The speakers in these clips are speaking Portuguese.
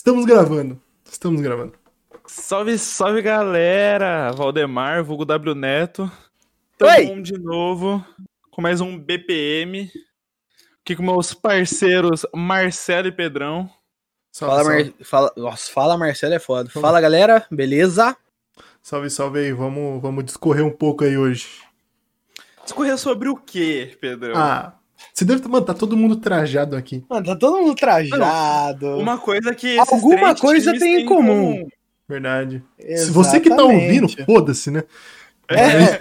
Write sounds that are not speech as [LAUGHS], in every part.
Estamos gravando. Estamos gravando. Salve, salve galera! Valdemar, vulgo W Neto. Tamo de novo com mais um BPM. Aqui com meus parceiros Marcelo e Pedrão. Salve, Fala, salve. Mar... fala... Nossa, fala Marcelo é foda. Fala galera, beleza? salve, salve aí. Vamos, vamos discorrer um pouco aí hoje. Discorrer sobre o quê, Pedrão? Ah, você deve. Mano, tá todo mundo trajado aqui. Mano, tá todo mundo trajado. Uma coisa que. esses Alguma três coisa times tem em têm comum. Verdade. Se você que tá ouvindo, foda-se, né? É,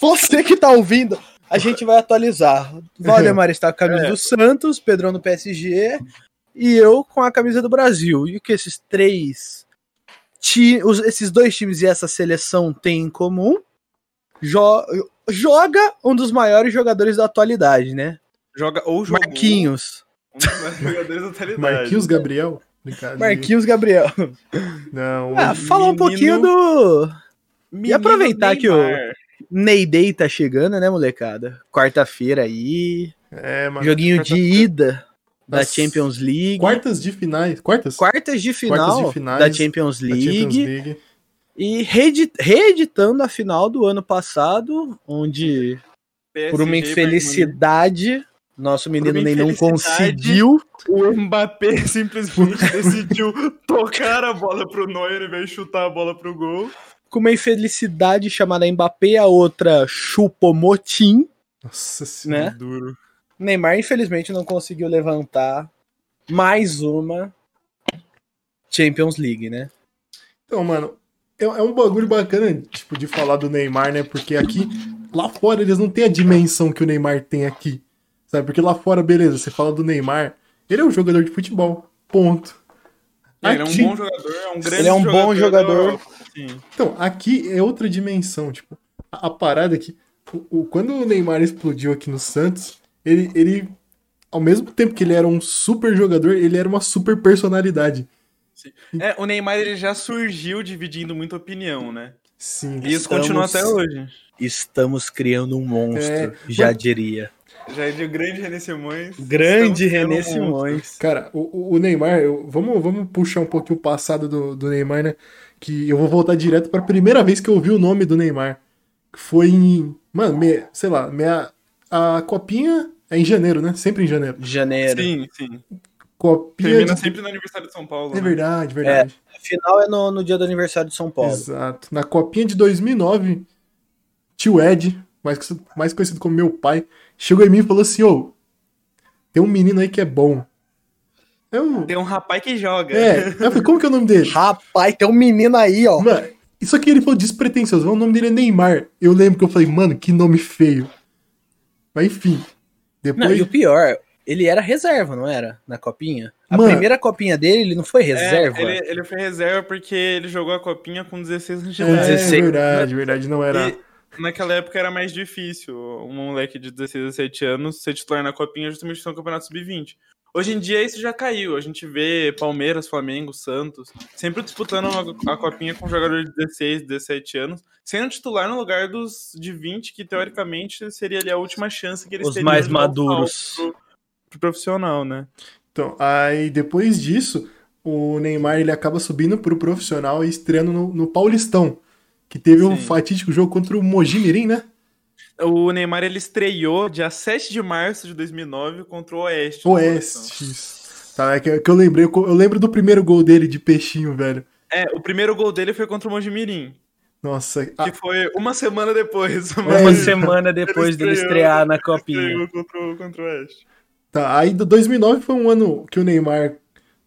você que tá ouvindo, a gente vai atualizar. Valdemar está com a camisa É. do Santos, Pedrão no PSG e eu com a camisa do Brasil. E o que esses três, ti... os- esses dois times e essa seleção têm em comum? Jo- Joga um dos maiores jogadores da atualidade, né? Joga ou jogou Marquinhos. [LAUGHS] um dos maiores jogadores da atualidade. Marquinhos Gabriel. Brincadeira. Marquinhos Gabriel. Não, Ah, hoje- fala um pouquinho do Menino aproveitar que o- Neymar. Ney Day tá chegando, né, molecada? Quarta-feira aí. É, mano. Joguinho de ida da Champions League. Quartas de finais. Quartas? Quartas de final Quartas de finais da Champions da League. Champions League. E reedi- reeditando a final do ano passado, onde, por uma PSG, infelicidade, nosso menino nem não conseguiu. O Mbappé simplesmente [LAUGHS] decidiu tocar a bola pro Neuer invés de chutar a bola pro gol. Com uma infelicidade chamada Mbappé, a outra Chupomotim. Nossa senhora. Né? Duro. Neymar, infelizmente, não conseguiu levantar mais uma Champions League, né? Então, mano, é, é um bagulho bacana, tipo, de falar do Neymar, né? Porque aqui, lá fora, eles não têm a dimensão que o Neymar tem aqui. Sabe? Porque lá fora, beleza, você fala do Neymar, ele é um jogador de futebol. Ponto. Ele é um Aqui- bom jogador, é um grande Ele é um bom jogador. Europa, sim. Então, aqui é outra dimensão, tipo, a, a parada aqui. O, o- quando o Neymar explodiu aqui no Santos, ele, ele, ao mesmo tempo que ele era um super jogador, ele era uma super personalidade. É, o Neymar ele já surgiu dividindo muita opinião, né? Sim. E isso Estamos- continua até hoje. Estamos criando um monstro, É, já mas- diria. Já é de grande René Simões. Grande René monstro. Simões. Cara, o, o- Neymar, eu- vamos, vamos puxar um pouquinho o passado do, do Neymar, né? Que eu vou voltar direto para a primeira vez que eu ouvi o nome do Neymar. Que foi em. Mano, me- sei lá, meia, a copinha é em janeiro, né? Sempre em janeiro. Janeiro. Sim, sim. Copinha. Termina de- sempre no aniversário de São Paulo. É né? verdade, verdade. A final é no, no dia do aniversário de São Paulo. Exato. Na copinha de 2009, tio Ed, mais, conhecido- mais conhecido como meu pai, chegou em mim e falou assim: Ô, tem um menino aí que é bom. Eu. Tem um rapaz que joga. É, eu falei, como que é o nome dele? Rapaz, tem um menino aí, ó. Mano, isso aqui ele falou despretensioso, o nome dele é Neymar. Eu lembro que eu falei, mano, que nome feio. Mas enfim. Não, Depois. e o pior, ele era reserva, não era? Na copinha? A Mano. primeira copinha dele, ele não foi É, reserva. ele, ele foi reserva porque ele jogou a copinha com 16 anos de É, idade. 16. verdade, verdade, não era. E naquela época era mais difícil um moleque de 16 a 17 anos ser titular na copinha justamente no Campeonato Sub-20. Hoje em dia isso já caiu. A gente vê Palmeiras, Flamengo, Santos sempre disputando a, copinha com jogadores de 16, 17 anos, sendo titular no lugar dos de 20, que teoricamente seria ali a última chance que eles Os teriam mais de dar o maduros. Pro, pro profissional, né? Então, aí depois disso, o Neymar ele acaba subindo pro profissional e estreando no, no Paulistão. Que teve um Sim. fatídico jogo contra o Mogi Mirim, né? O Neymar ele estreou dia 7 de março de 2009 contra o Oeste. Oeste. isso. Tá, é que, que eu lembrei, eu lembro do primeiro gol dele de peixinho, velho. É, o primeiro gol dele foi contra o Mojimirim, Nossa, que a- foi uma semana depois. Uma É, semana depois dele estrear na Ele copinha. estreou contra, o- contra o Oeste. Tá, aí do 2009 foi um ano que o Neymar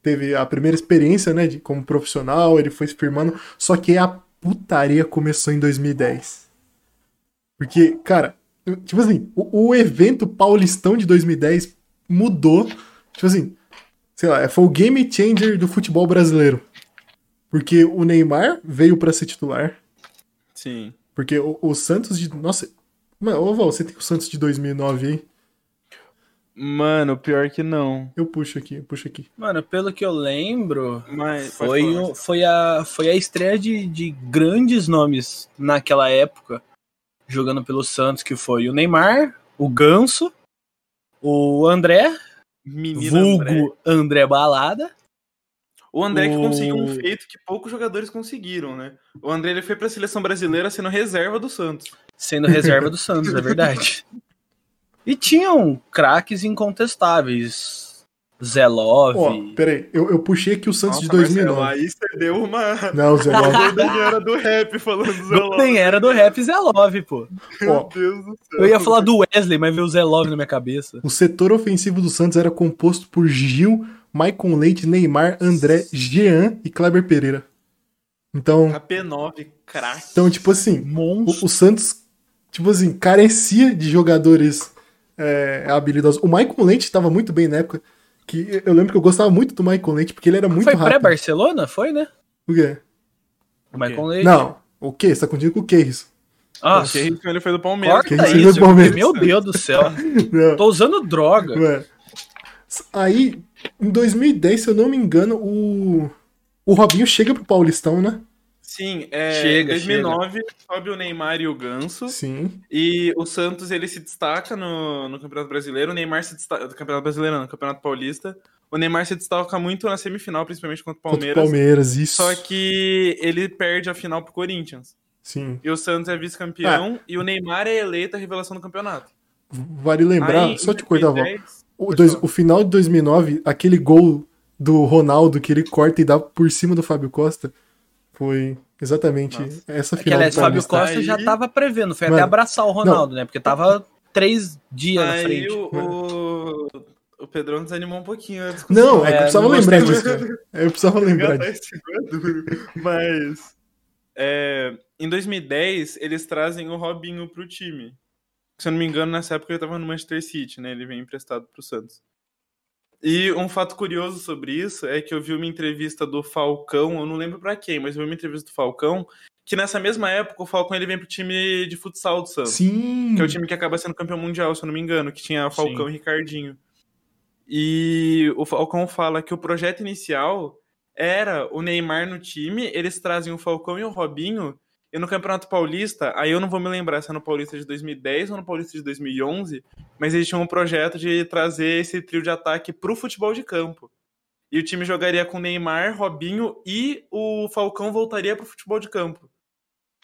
teve a primeira experiência, né, de, como profissional, ele foi se firmando, só que a putaria começou em 2010. Porque, cara, tipo assim, o, o evento paulistão de 2010 mudou, tipo assim, sei lá, foi o game changer do futebol brasileiro. Porque o Neymar veio pra ser titular, Sim. porque o, o Santos de, nossa, mano, ô Val, você tem o Santos de 2009 aí? Mano, pior que não. Eu puxo aqui, eu puxo aqui. Mano, pelo que eu lembro, Mas foi, o- foi, a, foi a estreia de, de grandes nomes naquela época, jogando pelo Santos, que foi o Neymar, o Ganso, o André, Menino vulgo André. André Balada, O André que O- conseguiu um feito que poucos jogadores conseguiram, né? O André ele foi pra seleção brasileira sendo reserva do Santos. Sendo reserva do Santos, é verdade. [LAUGHS] E tinham craques incontestáveis. Zelov. Ó, peraí, eu, eu puxei aqui o Santos de Nossa, Marcelo, 2009. aí você deu uma. Não, Zé Love. Era do rap falando do Zelov. Nem era do rap Zelov, pô. Meu Ó, Deus do céu. Eu ia falar do Wesley, mas veio o Zelov na minha cabeça. o setor ofensivo do Santos era composto por Gil, Maicon Leite, Neymar, André, Jean e Kleber Pereira. Então, KP9, craque. então tipo assim, Monstro. o, o Santos, tipo assim, carecia de jogadores é, habilidosos. O Maicon Leite estava muito bem na época. Que eu lembro que eu gostava muito do Maicon Leite, porque ele era muito Foi rápido. pré-Barcelona? Foi, né? O quê? O Michael Leite. Não, o quê? Você tá confundindo com o Keirson. Nossa, Porque ele foi do Palmeiras. Corta isso. o Palmeiras? Meu Deus do céu. [LAUGHS] Tô usando droga. Ué. Aí, em 2010, se eu não me engano, o, o Robinho chega pro Paulistão, né? Sim, é, Chega, em 2009 sobe o Neymar e o Ganso. Sim. E o Santos ele se destaca no, no Campeonato Brasileiro, o Neymar se destaca. No Campeonato Brasileiro, não, no Campeonato Paulista. O Neymar se destaca muito na semifinal, principalmente contra o Contra o Palmeiras. Palmeiras, isso. Só que ele perde a final pro Corinthians. Sim. E o Santos é vice-campeão e o Neymar é eleito a revelação do campeonato. Vale lembrar, Aí, só te. 2010, O, dois- o final de 2009, aquele gol do Ronaldo que ele corta e dá por cima do Fábio Costa, foi exatamente Nossa. essa É final aliás, Fábio. Costa já Aí- tava prevendo. Foi Mano, até abraçar o Ronaldo, né? Porque tava três dias na Aí frente. o, o, o Pedrão desanimou um pouquinho. Não, é que eu É, precisava não lembrar disso. cara. Eu precisava lembrar Engatar disso. é. Mas é, em 2010 eles trazem o Robinho pro time. Se eu não me engano, nessa época ele tava no Manchester City, né? Ele vem emprestado pro Santos. E um fato curioso sobre isso é que eu vi uma entrevista do Falcão, eu não lembro pra quem, mas eu vi uma entrevista do Falcão, que nessa mesma época o Falcão ele vem pro time de futsal do Santos. Sim. Que é o time que acaba sendo campeão mundial, se eu não me engano, que tinha Falcão e Ricardinho. E o Falcão fala que o projeto inicial era o Neymar no time, eles trazem o Falcão e o Robinho, e no Campeonato Paulista, aí eu não vou me lembrar se é no Paulista de 2010 ou no Paulista de 2011, mas eles tinham um projeto de trazer esse trio de ataque pro futebol de campo. E o time jogaria com Neymar, Robinho e o Falcão voltaria pro futebol de campo.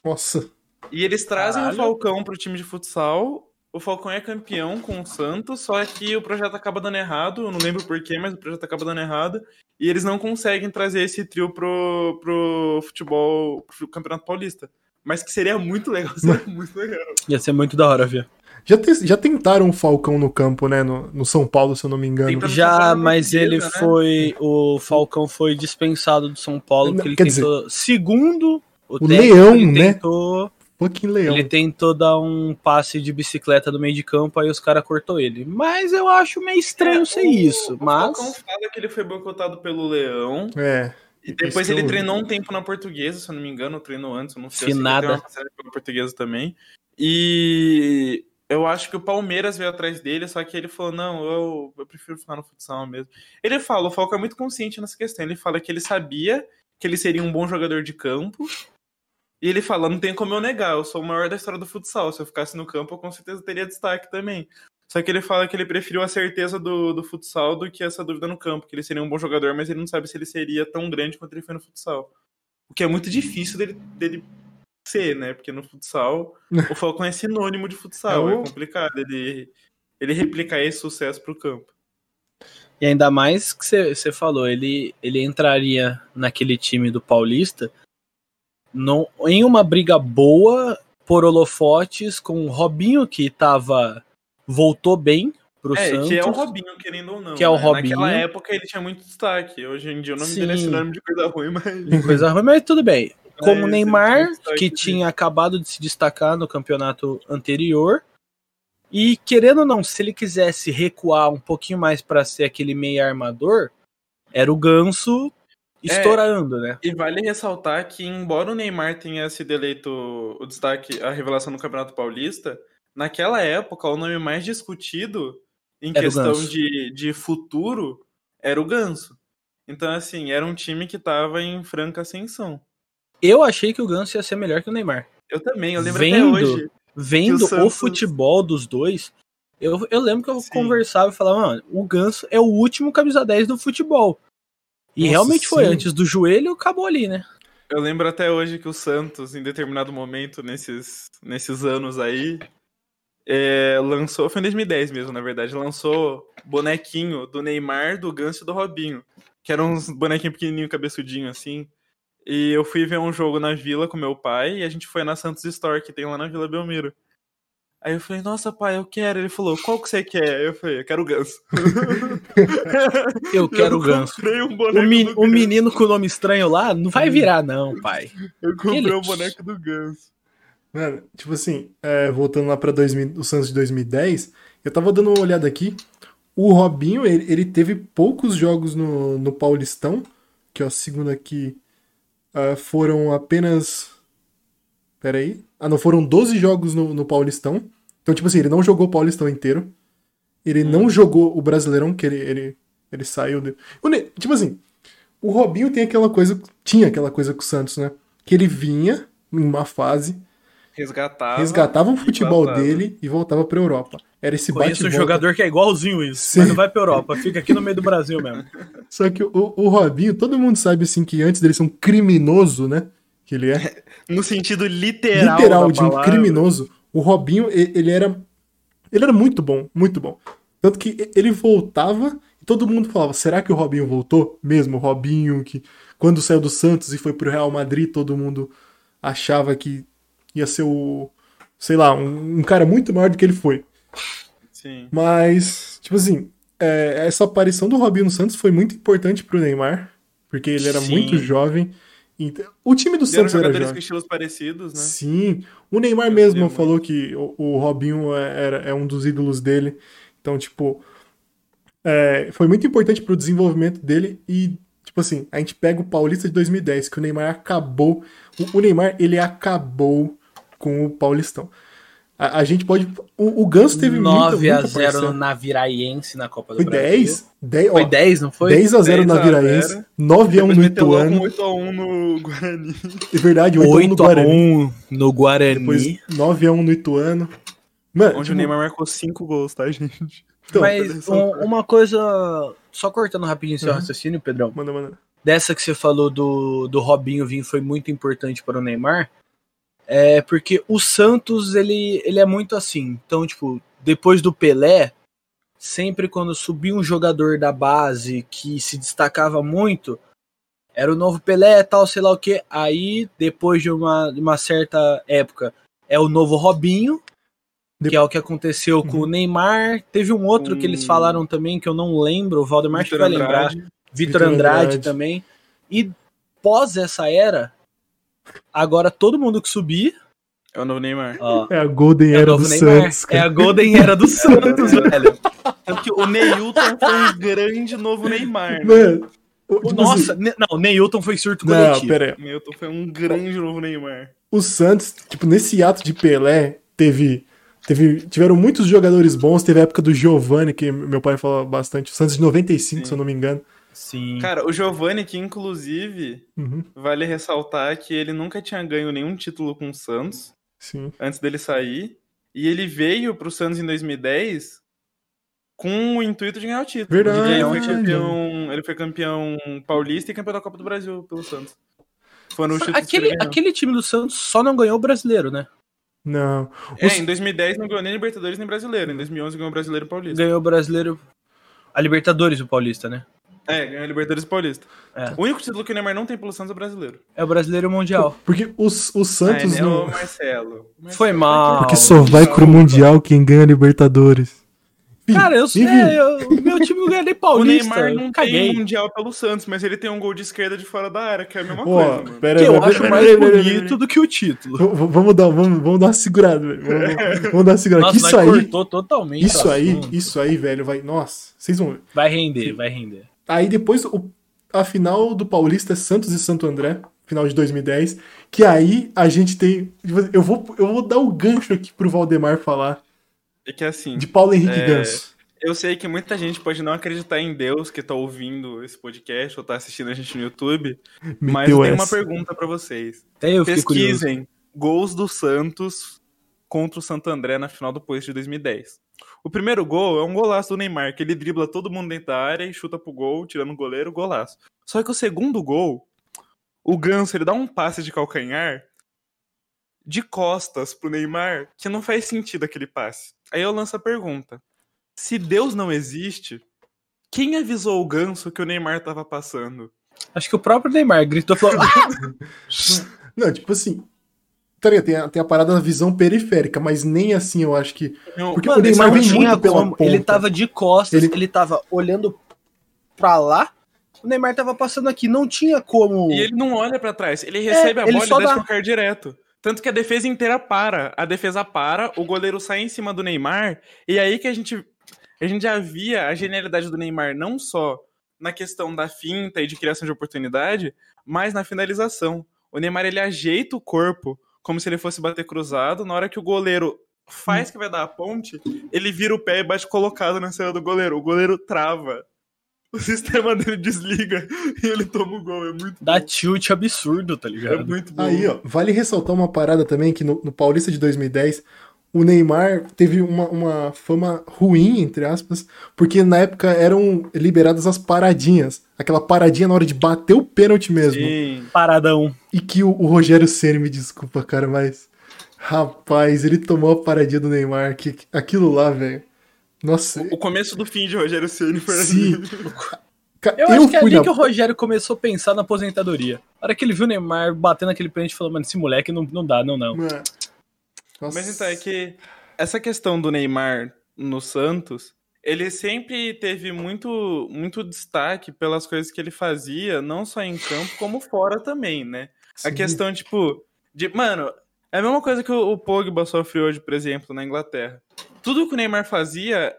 Nossa. E eles trazem Caralho. o Falcão pro time de futsal. O Falcão é campeão com o Santos, só que o projeto acaba dando errado. Eu não lembro porquê, mas o projeto acaba dando errado. E eles não conseguem trazer esse trio pro, pro futebol, pro Campeonato Paulista. Mas que seria muito legal, [LAUGHS] seria muito legal. Ia ser muito da hora, viu? Já, te- já tentaram o Falcão no campo, né? No, no São Paulo, se eu não me engano. Tentaram- Já, mas ele né? foi. O Falcão foi dispensado do São Paulo, Não, porque ele quer tentou. Segundo o, o técnico, Leão, ele né? tentou. Fucking leão. Ele tentou dar um passe de bicicleta no meio de campo, aí os caras cortou ele. Mas eu acho meio estranho ser É, O- isso. O Falcão Mas. fala que ele foi boicotado pelo Leão. É. E depois ele eu- treinou um tempo na portuguesa, se eu não me engano, treinou antes, eu não sei. que Finada. ele portuguesa também. E eu acho que o Palmeiras veio atrás dele, só que ele falou: não, eu, eu prefiro ficar no futsal mesmo. Ele fala, o Falcão é muito consciente nessa questão. Ele fala que ele sabia que ele seria um bom jogador de campo. E ele fala: não tem como eu negar, eu sou o maior da história do futsal. Se eu ficasse no campo, eu com certeza teria destaque também. Só que ele fala que ele preferiu a certeza do, do futsal do que essa dúvida no campo, que ele seria um bom jogador, mas ele não sabe se ele seria tão grande quanto ele foi no futsal. O que é muito difícil dele, dele ser, né? Porque no futsal, o Falcão é sinônimo de futsal, É [LAUGHS] é, o- complicado ele, ele replicar esse sucesso pro campo. E ainda mais que você falou, ele, ele entraria naquele time do Paulista no, em uma briga boa por holofotes com o Robinho, que tava. voltou bem pro É, Santos. que é o Robinho, querendo ou não. Que é o né? Robinho. Naquela época ele tinha muito destaque. Hoje em dia o nome dele é sinônimo de coisa ruim, mas. Coisa ruim, mas tudo bem. [LAUGHS] Como o ele Neymar, tinha que dele. tinha acabado de se destacar no campeonato anterior. E querendo ou não, se ele quisesse recuar um pouquinho mais para ser aquele meio armador, era o Ganso estourando, né? E vale ressaltar que, embora o Neymar tenha sido eleito o destaque, a revelação no Campeonato Paulista, naquela época o nome mais discutido em Era o questão de, de futuro era o Ganso. Então, assim, era um time que tava em franca ascensão. Eu achei que o Ganso ia ser melhor que o Neymar. Eu também, eu lembro Vendo até hoje. Vendo o o Santos- futebol dos dois, eu, eu lembro que eu Sim. conversava e falava, mano, o Ganso é o último camisa 10 do futebol. E Nossa, realmente foi, sim. antes do joelho, acabou ali, né? Eu lembro até hoje que o Santos, em determinado momento, nesses, nesses anos aí, é, lançou, foi em 2010 mesmo, na verdade, lançou bonequinho do Neymar, do Ganso e do Robinho, que eram uns bonequinhos pequenininhos, cabeçudinho assim. E eu fui ver um jogo na Vila com meu pai e a gente foi na Santos Store, que tem lá na Vila Belmiro. Aí eu falei, nossa, pai, eu quero. Ele falou, qual que você quer? Eu falei, eu quero o Ganso. [LAUGHS] Eu quero o Eu ganso. comprei um O, boneco men- do o Ganso. menino com o nome estranho lá não vai virar, não, pai. Eu comprei Ele- o boneco do Ganso. Mano, tipo assim, é, voltando lá pra 2000, o Santos de 2010, eu tava dando uma olhada aqui. O Robinho, ele, ele teve poucos jogos no, no Paulistão, que ó, segundo aqui, ah, foram apenas. Pera aí. Ah, não, foram 12 jogos no, no Paulistão. Então, tipo assim, ele não jogou o Paulistão inteiro. Ele não jogou o Brasileirão, que ele, ele, ele saiu. De... Tipo assim, o Robinho tem aquela coisa. Tinha aquela coisa com o Santos, né? Que ele vinha em uma fase, Resgatava. resgatava o futebol vazava. dele e voltava pra Europa. Era esse Conheço um bate jogador que é igualzinho isso, Sim. mas não vai pra Europa, fica aqui no meio do Brasil mesmo. Só que o, o Robinho, todo mundo sabe assim que antes dele ser um criminoso, né? Que ele é [LAUGHS] No sentido literal, literal de um palavra. criminoso. O Robinho, ele era ele era muito bom, muito bom. Tanto que ele voltava e todo mundo falava: "Será que o Robinho voltou mesmo? O Robinho que quando saiu do Santos e foi pro Real Madrid, todo mundo achava que ia ser o sei lá, um, um cara muito maior do que ele foi. Sim. Mas, tipo assim, é, essa aparição do Robinho no Santos foi muito importante pro Neymar, porque ele era Sim. muito jovem. O time do Santos era jogadores com estilos parecidos, né? Sim, o Neymar Eu mesmo falou que o, o Robinho é, era, é um dos ídolos dele. Então, tipo, é, foi muito importante pro desenvolvimento dele e, tipo assim, a gente pega o Paulista de 2010, que o Neymar acabou. O, o Neymar, ele acabou com o Paulistão. A, a gente pode. O, o Ganso teve muita, 9 a muita 0 parcela. no Naviraiense na Copa do Foi Brasil. 10? 10, Foi ó, 10, não foi? 10 a 0 na 10 a 0. Viraense, 9 a 1 Depois no meteu logo um Ituano. 8x1 no Guarani. É verdade, 8 a 1 no 8 a Guarani. 1 no Guarani. Depois 9 a 1 no Ituano. Mano, Onde tipo, o Neymar marcou 5 gols, tá, gente? então, Mas um- uma coisa, só cortando rapidinho seu Uhum. raciocínio, Pedrão. manda, manda. Dessa que você falou do, do Robinho vir foi muito importante para o Neymar. É porque o Santos, ele, ele é muito assim. Então, tipo, depois do Pelé, sempre quando subia um jogador da base que se destacava muito, era o novo Pelé, tal, sei lá o que. Aí, depois de uma, de uma certa época, é o novo Robinho, que é o que aconteceu com o Neymar. Teve um outro que eles falaram também, que eu não lembro, o Valdemar acho que Vitor vai lembrar. Vitor Andrade, Andrade. também. E pós essa era, agora todo mundo que subir, É o novo Neymar. ó, É a Golden é Era do Neymar. Santos, é cara. a Golden Era do [LAUGHS] Santos, velho. Tanto que o Neilton foi um grande novo Neymar. né? Mano, tipo Nossa, assim, ne- não, o Neilton foi surto não, coletivo. pera aí. O Neilton foi um grande novo Neymar. O Santos, tipo, nesse ato de Pelé, teve, teve, tiveram muitos jogadores bons. Teve a época do Giovanni, que meu pai fala bastante. O Santos de 95, Sim. se eu não me engano. Sim. Cara, o Giovanni, que inclusive, Uhum, vale ressaltar que ele nunca tinha ganho nenhum título com o Santos sim. antes dele sair. E ele veio pro Santos em 2010 com o intuito de ganhar o título. Verdade. Ele foi campeão, ele foi campeão paulista e campeão da Copa do Brasil pelo Santos. Foram os Aquele, aquele time do Santos só não ganhou o brasileiro, né? Não. É, em 2010 não ganhou nem Libertadores nem Brasileiro. Em 2011 ganhou o Brasileiro e Paulista. Ganhou o brasileiro. A Libertadores, o Paulista, né? É, ganhou a Libertadores e Paulista. É. O único título que o Neymar não tem pelo Santos é o Brasileiro. É o brasileiro e o mundial. Porque os, o Santos ah, é, não. o Marcelo. Marcelo. Foi mal. Porque só vai pro Mundial quem ganha Libertadores. Enfim, Cara, eu sei, o meu time não ganha nem O Paulista. Neymar eu não caguei. tem mundial pelo Santos, mas ele tem um gol de esquerda de fora da área, que é a mesma Ó, coisa, mano. pera Que aí, eu pera- acho pera- mais pera- pera- pera- bonito do que o título. V- Vamos dar, vamos, vamos dar uma segurada, velho. Vamos, [LAUGHS] vamos dar uma segurada. Nossa, isso aí, cortou totalmente. isso o aí, assunto. isso aí, velho, vai. Nossa, vocês vão ver. Vai render, vai render. Aí depois o- a final do Paulista é Santos e Santo André, final de 2010. Que aí a gente tem. Eu vou, eu vou dar o gancho aqui pro Valdemar falar É que assim, de Paulo Henrique É, Ganso. eu sei que muita gente pode não acreditar em Deus que tá ouvindo esse podcast ou tá assistindo a gente no YouTube, mas eu tenho uma pergunta pra vocês. Até eu curioso. Pesquisem gols do Santos contra o Santo André na final do Paulista de 2010. O primeiro gol é um golaço do Neymar, que ele dribla todo mundo dentro da área e chuta pro gol, tirando o goleiro, golaço. Só que o segundo gol, o Ganso ele dá um passe de calcanhar de costas pro Neymar, que não faz sentido aquele passe. Aí eu lanço a pergunta: se Deus não existe, quem avisou o Ganso que o Neymar tava passando? Acho que o próprio Neymar gritou falou, [LAUGHS] Não, tipo assim. Tá ligado? Tem a, tem a parada da visão periférica, mas nem assim eu acho que. Não, Porque Mano, o Neymar vem muito pela como. ponta. Ele tava de costas, Ele- ele... tava olhando pra lá. O Neymar tava passando aqui, não tinha como. E ele não olha pra trás, ele recebe a ele bola e só deixa dá. tocar direto. Tanto que a defesa inteira para. A defesa para, o goleiro sai em cima do Neymar, e aí que a gente, a gente já via a genialidade do Neymar não só na questão da finta e de criação de oportunidade, mas na finalização. O Neymar ele ajeita o corpo como se ele fosse bater cruzado, na hora que o goleiro faz que vai dar a ponte, ele vira o pé e bate colocado na cena do goleiro. O goleiro trava. O sistema dele desliga e ele toma o gol. É muito Dá bom. tilt absurdo, tá É ligado? muito bom. Aí, ó, vale ressaltar uma parada também que no, no Paulista de 2010, o Neymar teve uma, uma fama ruim, entre aspas, porque na época eram liberadas as paradinhas. Aquela paradinha na hora de bater o pênalti mesmo. Sim. Paradão. E que o, o Rogério Ceni me desculpa, cara, mas. Rapaz, ele tomou a paradinha do Neymar. Que, aquilo lá, velho. Nossa. O começo do fim de Rogério Ceni foi Sim. assim. Ca- Eu, acho que é ali na- que o Rogério começou a pensar na aposentadoria. Na hora que ele viu o Neymar batendo aquele pênalti, falou, mano, esse moleque não, não dá, não, não. Mano. Nossa. Mas então, é que essa questão do Neymar no Santos, ele sempre teve muito, muito destaque pelas coisas que ele fazia, não só em campo, como fora também, né? A Sim. questão, tipo, de. Mano, é a mesma coisa que o, Pogba sofre hoje, por exemplo, na Inglaterra. Tudo que o Neymar fazia,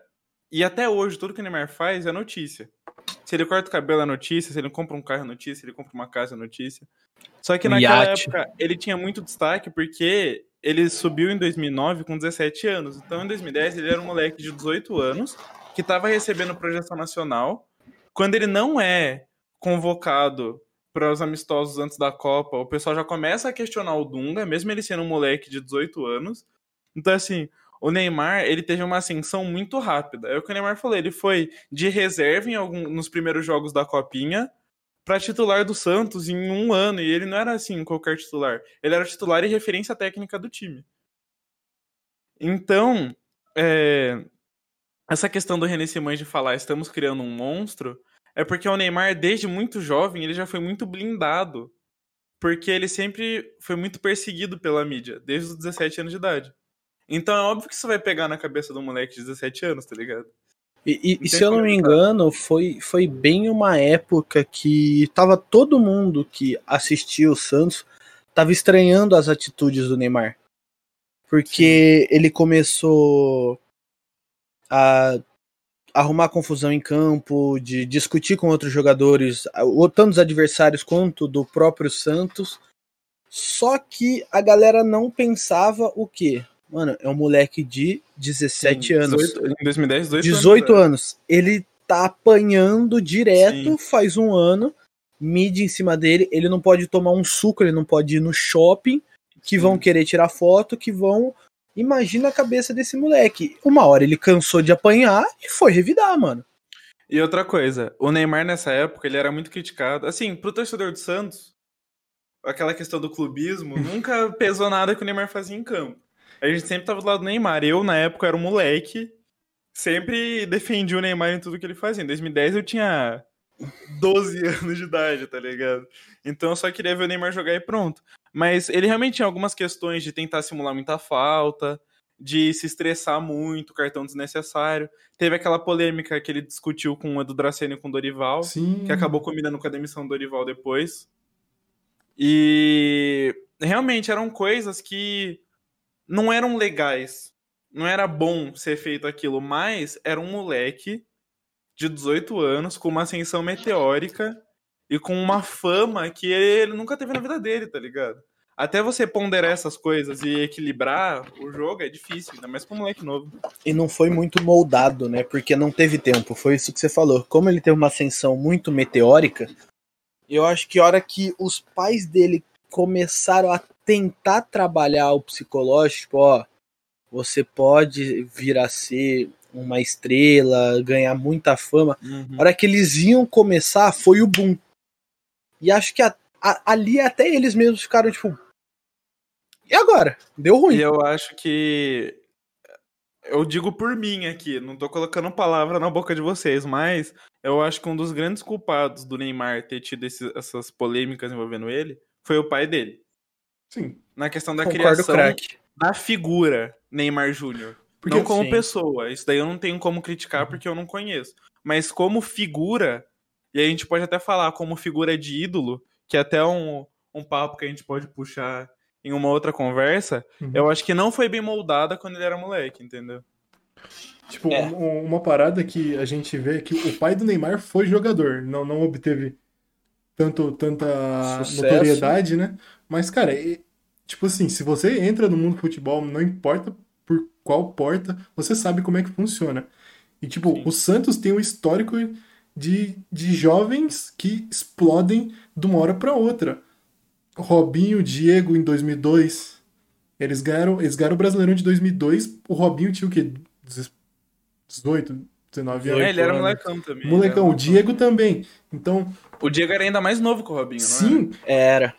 e até hoje, tudo que o Neymar faz é notícia. Se ele corta o cabelo é notícia, se ele compra um carro é notícia, se ele compra uma casa é notícia. Só que naquela época ele tinha muito destaque porque ele subiu em 2009 com 17 anos. Então em 2010 ele era um moleque de 18 anos que estava recebendo projeção nacional. Quando ele não é convocado para os amistosos antes da Copa, o pessoal já começa a questionar o Dunga, mesmo ele sendo um moleque de 18 anos. Então assim, o Neymar, ele teve uma ascensão muito rápida. É o que o Neymar falou, ele foi de reserva em algum, nos primeiros jogos da Copinha para titular do Santos em um ano, e ele não era assim qualquer titular. Ele era titular e referência técnica do time. Então, é, essa questão do René Simões de falar estamos criando um monstro, é porque o Neymar, desde muito jovem, ele já foi muito blindado. Porque ele sempre foi muito perseguido pela mídia, desde os 17 anos de idade. Então é óbvio que isso vai pegar na cabeça do moleque de 17 anos, tá ligado? E, e- se eu não me engano, foi, foi bem uma época que tava todo mundo que assistia o Santos tava estranhando as atitudes do Neymar. Porque ele começou a arrumar confusão em campo, de discutir com outros jogadores, tanto dos adversários quanto do próprio Santos. Só que a galera não pensava o quê? Mano, é um moleque de 17 Sim, anos. 18 em 2010, 18, 18 anos. anos. Ele tá apanhando direto Sim. faz um ano. Mídia em cima dele. Ele não pode tomar um suco, ele não pode ir no shopping. Que vão Sim. querer tirar foto, que vão. Imagina a cabeça desse moleque. Uma hora ele cansou de apanhar e foi revidar, mano. E outra coisa, o Neymar nessa época, ele era muito criticado. Assim, pro torcedor do Santos, aquela questão do clubismo, [LAUGHS] nunca pesou nada que o Neymar fazia em campo. A gente sempre tava do lado do Neymar. Eu, na época, era um moleque, sempre defendi o Neymar em tudo que ele fazia. Em 2010 eu tinha 12 [LAUGHS] anos de idade, tá ligado? Então eu só queria ver o Neymar jogar e pronto. Mas ele realmente tinha algumas questões de tentar simular muita falta, de se estressar muito, cartão desnecessário. Teve aquela polêmica que ele discutiu com o Edu Draceni e com o Dorival, Sim. que acabou combinando com a demissão do Dorival depois. E realmente eram coisas que não eram legais. Não era bom ser feito aquilo, mas era um moleque de 18 anos com uma ascensão meteórica e com uma fama que ele nunca teve na vida dele, tá ligado? Até você ponderar essas coisas e equilibrar o jogo é difícil, ainda mais pra um moleque novo. E não foi muito moldado, né? Porque não teve tempo. Foi isso que você falou. Como ele teve uma ascensão muito meteórica, eu acho que a hora que os pais dele começaram a tentar trabalhar o psicológico, ó, você pode vir a ser uma estrela, ganhar muita fama. A hora que eles iam começar, foi o boom. E acho que a- a- ali até eles mesmos ficaram tipo. E agora? Deu ruim. E eu acho que. Eu digo por mim aqui, não tô colocando palavra na boca de vocês, mas eu acho que um dos grandes culpados do Neymar ter tido esse- essas polêmicas envolvendo ele foi o pai dele. Sim. Na questão da Concordo, criação da figura Neymar Júnior. Porque não como sim. pessoa. Isso daí eu não tenho como criticar porque eu não conheço. Mas como figura, e a gente pode até falar como figura de ídolo, que é até um, um papo que a gente pode puxar em uma outra conversa, Uhum. eu acho que não foi bem moldada quando ele era moleque, entendeu? Tipo, É. um- uma parada que a gente vê é que o pai do Neymar foi jogador, não, não obteve tanto, tanta Sucesso. notoriedade, né? Mas, cara, e- tipo assim, se você entra no mundo do futebol, não importa por qual porta, você sabe como é que funciona. E, tipo, Sim. o Santos tem um histórico de, de jovens que explodem de uma hora pra outra. Robinho, Diego em 2002. Eles ganharam, eles ganharam o Brasileirão de 2002. O Robinho tinha o quê? 18, 19 anos. É, ele era molecão também. Molecão, era o Diego também. Então, O Diego era ainda mais novo que o Robinho, não sim. Era.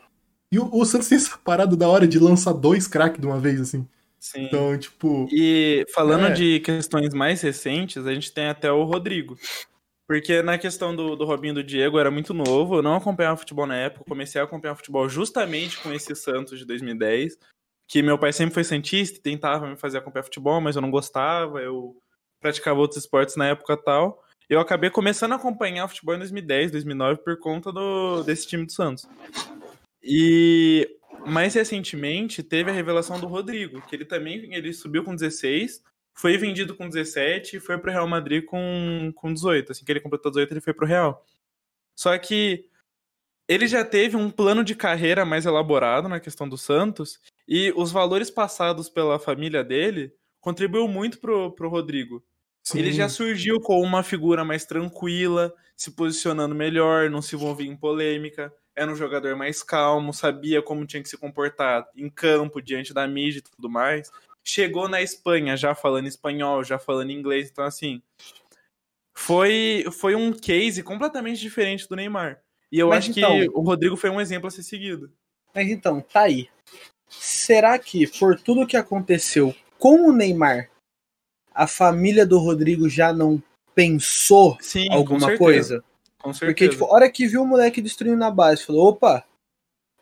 E o, o Santos tem essa parada da hora de lançar dois craques de uma vez, assim. Sim. Então, tipo. E falando É. de questões mais recentes, a gente tem até o Rodrigo. Porque na questão do, do Robinho e do Diego eu era muito novo, eu não acompanhava futebol na época, comecei a acompanhar futebol justamente com esse Santos de 2010, que meu pai sempre foi santista e tentava me fazer acompanhar futebol, mas eu não gostava, eu praticava outros esportes na época e tal. Eu acabei começando a acompanhar futebol em 2010, 2009 por conta do, desse time do Santos. E mais recentemente teve a revelação do Rodrigo, que ele também ele subiu com 16, foi vendido com 17 e foi pro Real Madrid com, com 18. Assim que ele completou 18, ele foi pro Real. Só que ele já teve um plano de carreira mais elaborado na questão do Santos e os valores passados pela família dele contribuiu muito pro, pro Rodrigo. sim, Ele já surgiu com uma figura mais tranquila, se posicionando melhor, não se envolvia em polêmica, era um jogador mais calmo, sabia como tinha que se comportar em campo, diante da mídia e tudo mais. Chegou na Espanha já falando espanhol, já falando inglês, então assim. Foi, foi um case completamente diferente do Neymar. E eu Mas acho então- que o Rodrigo foi um exemplo a ser seguido. Mas então, tá aí. Será que, por tudo que aconteceu com o Neymar, a família do Rodrigo já não pensou Sim, alguma coisa? Com certeza. Porque, tipo, a hora que viu o moleque destruindo na base, falou: opa,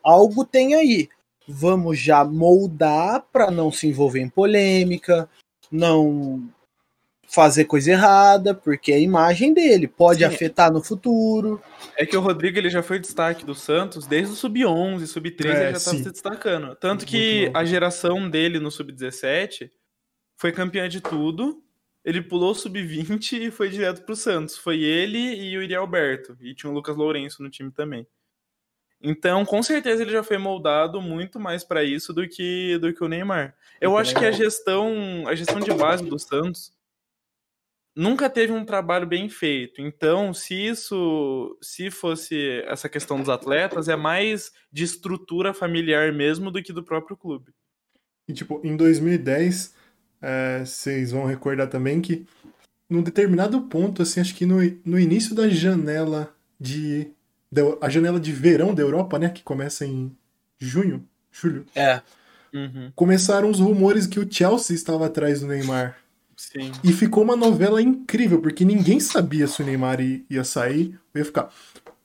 algo tem aí. Vamos já moldar pra não se envolver em polêmica, não fazer coisa errada, porque é a imagem dele pode Sim. afetar no futuro. É que o Rodrigo ele já foi destaque do Santos desde o sub-11, sub-13 É, ele já estava sim. se destacando. Tanto que a geração dele no sub-17 foi campeã de tudo. Ele pulou o sub-20 e foi direto pro Santos. Foi ele e o Iri Alberto. E tinha o Lucas Lourenço no time também. Então, com certeza ele já foi moldado muito mais pra isso do que do que o Neymar. Eu acho que a gestão, a gestão de base do Santos nunca teve um trabalho bem feito. Então, se isso, se fosse essa questão dos atletas, é mais de estrutura familiar mesmo do que do próprio clube. E, tipo, em 2010, é, vocês vão recordar também que, num determinado ponto, assim, acho que no, no início da janela de. da- a janela de verão da Europa, né? Que começa em junho, julho. É. Uhum, Começaram os rumores que o Chelsea estava atrás do Neymar. sim. E ficou uma novela incrível, porque ninguém sabia se o Neymar ia sair ou ia ficar.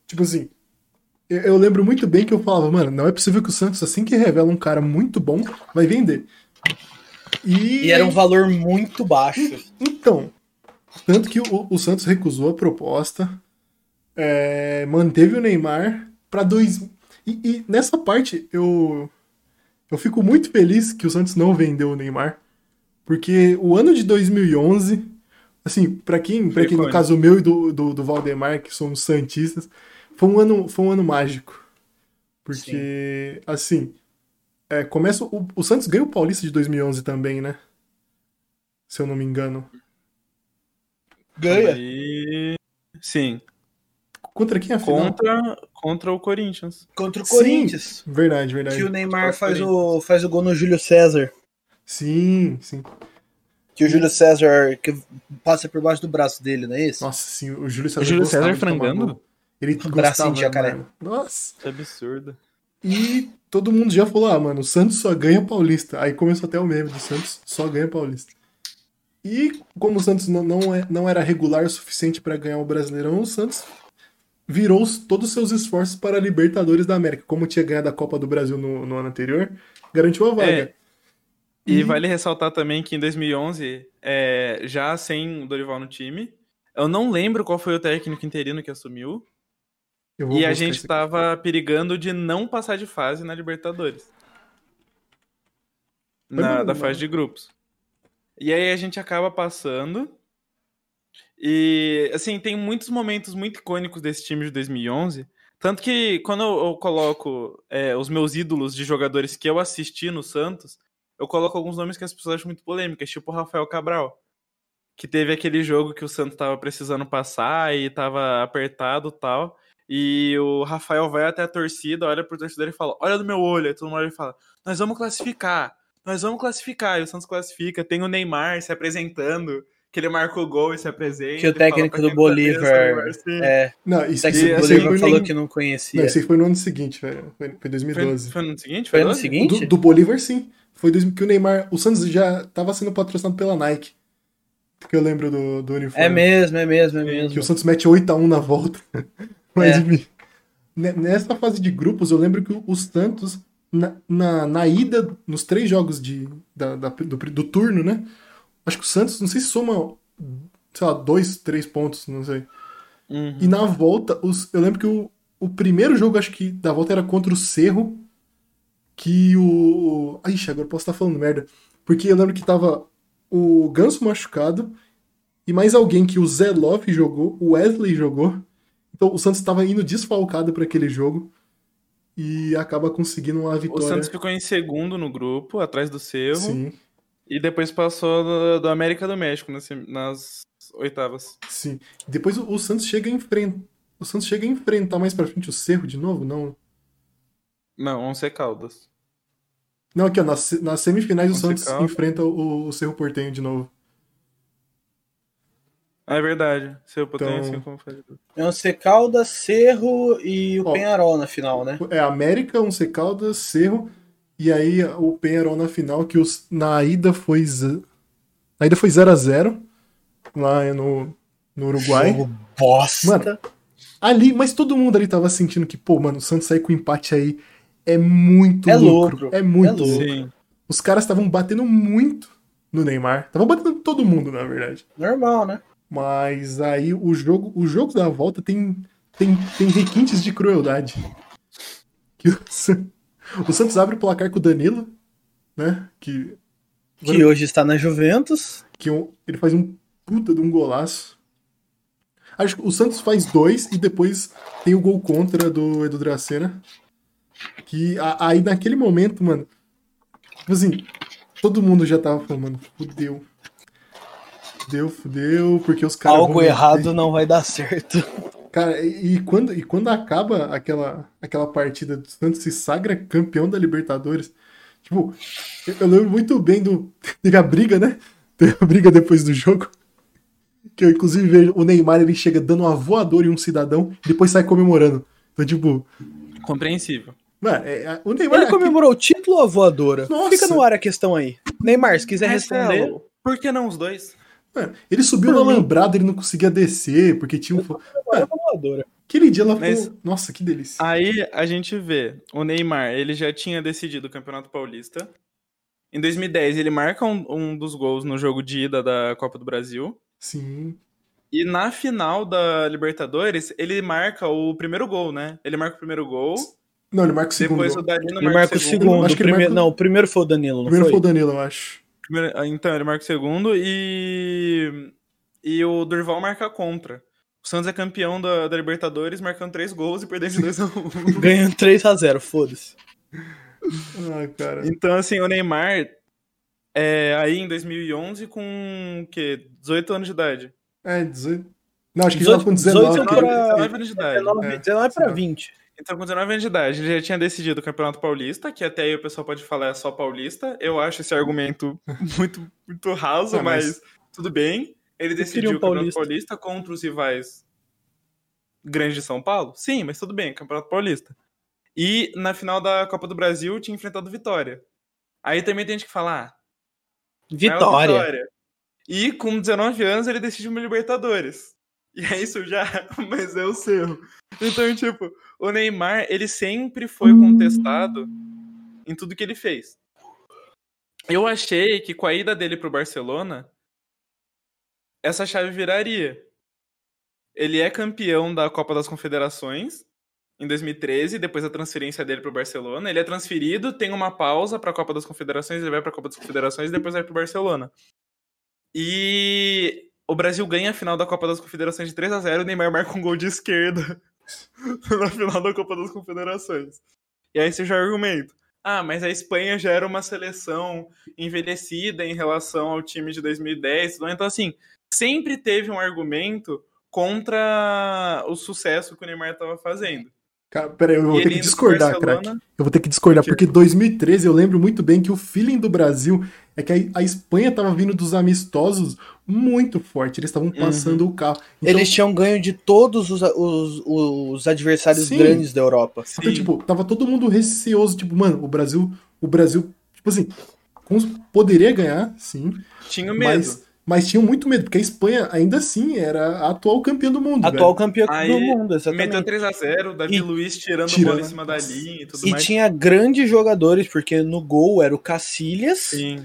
Tipo assim, eu, eu lembro muito bem que eu falava, mano, não é possível que o Santos, assim que revela um cara muito bom, vai vender. E, E era um valor muito baixo. Então, tanto que o, o Santos recusou a proposta, é, manteve o Neymar para dois. E, e nessa parte eu eu fico muito feliz que o Santos não vendeu o Neymar, porque o ano de 2011, assim, para quem, para quem no caso meu e do, do, do Valdemar, que somos santistas, foi um ano, foi um ano mágico, porque assim, é, começa o, o Santos ganhou o Paulista de 2011 também, né? Se eu não me engano. Ganha. Aí... Sim, Contra quem é a final? contra, contra o Corinthians. Contra o Sim. Corinthians. Verdade, verdade. Que o Neymar faz o, faz o gol no Júlio César. Sim, sim. Que o Júlio César que passa por baixo do braço dele, não é isso? Nossa, sim, o Júlio César. O Júlio César frangando? Ele Bracinho gostava, de jacaré. Nossa. Que absurdo. E todo mundo já falou, ah, mano, o Santos só ganha Paulista. Aí começou até o meme do Santos, só ganha Paulista. E como o Santos não, não, é, não era regular o suficiente para ganhar o Brasileirão, o Santos virou os- todos os seus esforços para a Libertadores da América. Como tinha ganhado a Copa do Brasil no, no ano anterior, garantiu a vaga. É. E E- vale ressaltar também que em 2011, é, já sem o Dorival no time, eu não lembro qual foi o técnico interino que assumiu, e a gente isso aqui. tava perigando de não passar de fase na Libertadores. Na, da mano. fase de grupos. E aí a gente acaba passando. E, assim, tem muitos momentos muito icônicos desse time de 2011. Tanto que quando eu, eu coloco é, os meus ídolos de jogadores que eu assisti no Santos, eu coloco alguns nomes que as pessoas acham muito polêmicas, tipo o Rafael Cabral. Que teve aquele jogo que o Santos tava precisando passar e tava apertado e tal. E o Rafael vai até a torcida, olha pro torcedor e fala: Olha no meu olho. Aí todo mundo olha e fala: Nós vamos classificar, nós vamos classificar. E o Santos classifica. Tem o Neymar se apresentando, que ele marca o gol e se apresenta. Que o fala técnico do Bolívar. assim. É, Não, o isso, técnico isso, do isso aí Bolívar foi falou no, que não conhecia. não, isso aí foi no ano seguinte, velho. Foi, foi Foi, 2012. foi no ano seguinte? Foi ano 12? seguinte? Do, do Bolívar, sim. Foi dois- que o Neymar. O Santos já estava sendo patrocinado pela Nike. Porque eu lembro do, do uniforme. É mesmo, é mesmo, é Que mesmo. o Santos mete 8x1 na volta. [LAUGHS] Mas, É. enfim. Ne- Nessa fase de grupos, eu lembro que o Santos, na, na, na ida, nos três jogos de, da, da- do, do turno, né? Acho que o Santos, não sei se soma, sei lá, dois, três pontos, não sei. Uhum. E na volta, os, eu lembro que o, o primeiro jogo, acho que da volta era contra o Cerro. Que o. Ixi, agora eu posso estar falando merda. Porque eu lembro que tava o Ganso machucado e mais alguém que o Zé Love jogou, o Wesley jogou. Então o Santos estava indo desfalcado para aquele jogo e acaba conseguindo uma O vitória. Santos ficou em segundo no grupo, atrás do Cerro. Sim, E depois passou do, do América do México nas, nas oitavas. sim. Depois o, o Santos chega a enfrentar. O Santos chega a enfrentar mais pra frente o Cerro de novo? Não. Não, Once Caldas. Não, aqui, ó, nas, nas semifinais o Santos Caldas. enfrenta o, o Cerro Portenho de novo. Ah, é verdade. Seu Então- potência como faz. É o Secalda, Cerro e o Ó. Penharol na final, né? É América, Once Caldas, Cerro e aí o Penharol na final, que os, na ida foi. z- Na ida foi 0x0 lá no, no Uruguai. Jogo bosta. Mano, Ali, mas todo mundo ali tava sentindo que, pô, mano, o Santos sair com empate aí é muito É lucro. lucro. É muito É lucro. lucro. Sim. Os caras estavam batendo muito no Neymar. Estavam batendo todo mundo, na verdade. Normal, né? Mas aí o jogo, o jogo da volta tem, tem, tem requintes de crueldade. Que o, San- o Santos abre o placar com o Danilo, né? Que, Que hoje está na Juventus. que um- ele faz um puta de um golaço. Acho que o Santos faz dois e depois tem o gol contra do Edu Dracena. Que a- aí naquele momento, mano, tipo assim, todo mundo já tava falando, mano, fudeu. Fudeu, fudeu, porque os caras. Algo meter. errado não vai dar certo. [LAUGHS] Cara, e, quando, e quando acaba aquela, aquela partida do Santos se sagra campeão da Libertadores, tipo, eu, lembro muito bem do. [LAUGHS] Teve a briga, né? Teve a briga depois do jogo. [LAUGHS] Que eu, inclusive, vejo o Neymar ele chega dando uma voadora em um cidadão e depois sai comemorando. Então, tipo, Compreensível. mano, é- é- o Neymar. Ele comemorou o título ou a voadora? Nossa. Fica no ar a questão aí. Neymar, se quiser responder. Marcelo, por que não os dois? Mano, ele subiu na lambrada, ele não conseguia descer, porque tinha um. é voadora. Aquele dia ela Mas- falou. Nossa, que delícia. Aí a gente vê, o Neymar, ele já tinha decidido o Campeonato Paulista. Em 2010, ele marca um, um dos gols no jogo de ida da Copa do Brasil. Sim. E na final da Libertadores, ele marca o primeiro gol, né? Ele marca o primeiro gol, Não, ele marca o segundo. depois gol. o Danilo Ele marca, marca o segundo. Acho O que ele primeiro- marca- Não, o primeiro foi o Danilo, não Primeiro foi? foi o Danilo, eu acho. Primeiro- Então, ele marca o segundo e. E o Durval marca contra. O Santos é campeão da, da Libertadores, marcando três gols e perdendo de 2x1. [LAUGHS] Ganhando 3x0, foda-se. Ah, cara. Então, assim, o Neymar, é, aí em 2011, com o quê? 18 anos de idade. É, 18. Não, acho que ele tava com 18 19. 19 cara. pra- 19 anos de idade. 19, é, 19 pra sim. 20. Então, com 19 anos de idade, ele já tinha decidido o Campeonato Paulista, que até aí o pessoal pode falar é só paulista. Eu acho esse argumento [LAUGHS] muito, muito raso, Ah, mas- mas... tudo bem. Ele queria decidiu um o Campeonato paulista. Paulista contra os rivais Grande de São Paulo? Sim, mas tudo bem, Campeonato Paulista. E na final da Copa do Brasil tinha enfrentado Vitória. Aí também tem gente que fala, ah, Vitória. Vitória. E com 19 anos ele decide uma Libertadores. E é isso já, [LAUGHS] mas é o seu. Então, tipo, o Neymar, ele sempre foi contestado em tudo que ele fez. Eu achei que com a ida dele pro Barcelona, essa chave viraria. Ele é campeão da Copa das Confederações em 2013, depois da transferência dele pro Barcelona. Ele é transferido, tem uma pausa pra Copa das Confederações, ele vai pra Copa das Confederações e depois vai pro Barcelona. E o Brasil ganha a final da Copa das Confederações de 3 a 0 e o Neymar marca um gol de esquerda [LAUGHS] na final da Copa das Confederações. E aí você já argumenta. Ah, mas a Espanha já era uma seleção envelhecida em relação ao time de 2010. Então, assim, sempre teve um argumento contra o sucesso que o Neymar estava fazendo. Cara, peraí, eu vou E ter que discordar, Barcelona- craque. Eu vou ter que discordar, porque 2013 eu lembro muito bem que o feeling do Brasil é que a, a Espanha tava vindo dos amistosos muito forte. Eles estavam passando o carro. Então, Eles tinham ganho de todos os, os, os adversários Sim. grandes da Europa. então, tipo, tava todo mundo receoso, tipo, mano, o Brasil, o Brasil, tipo assim, poderia ganhar, sim, tinha medo. mas, mas tinham muito medo, porque a Espanha ainda assim era a atual campeã do mundo. Atual velho. campeão Aí, do mundo, exatamente. Meteu 3x0, Davi E- Luiz tirando, tirando- bola em cima da linha e tudo E mais. tinha grandes jogadores, porque no gol era o Cacilhas. Sim.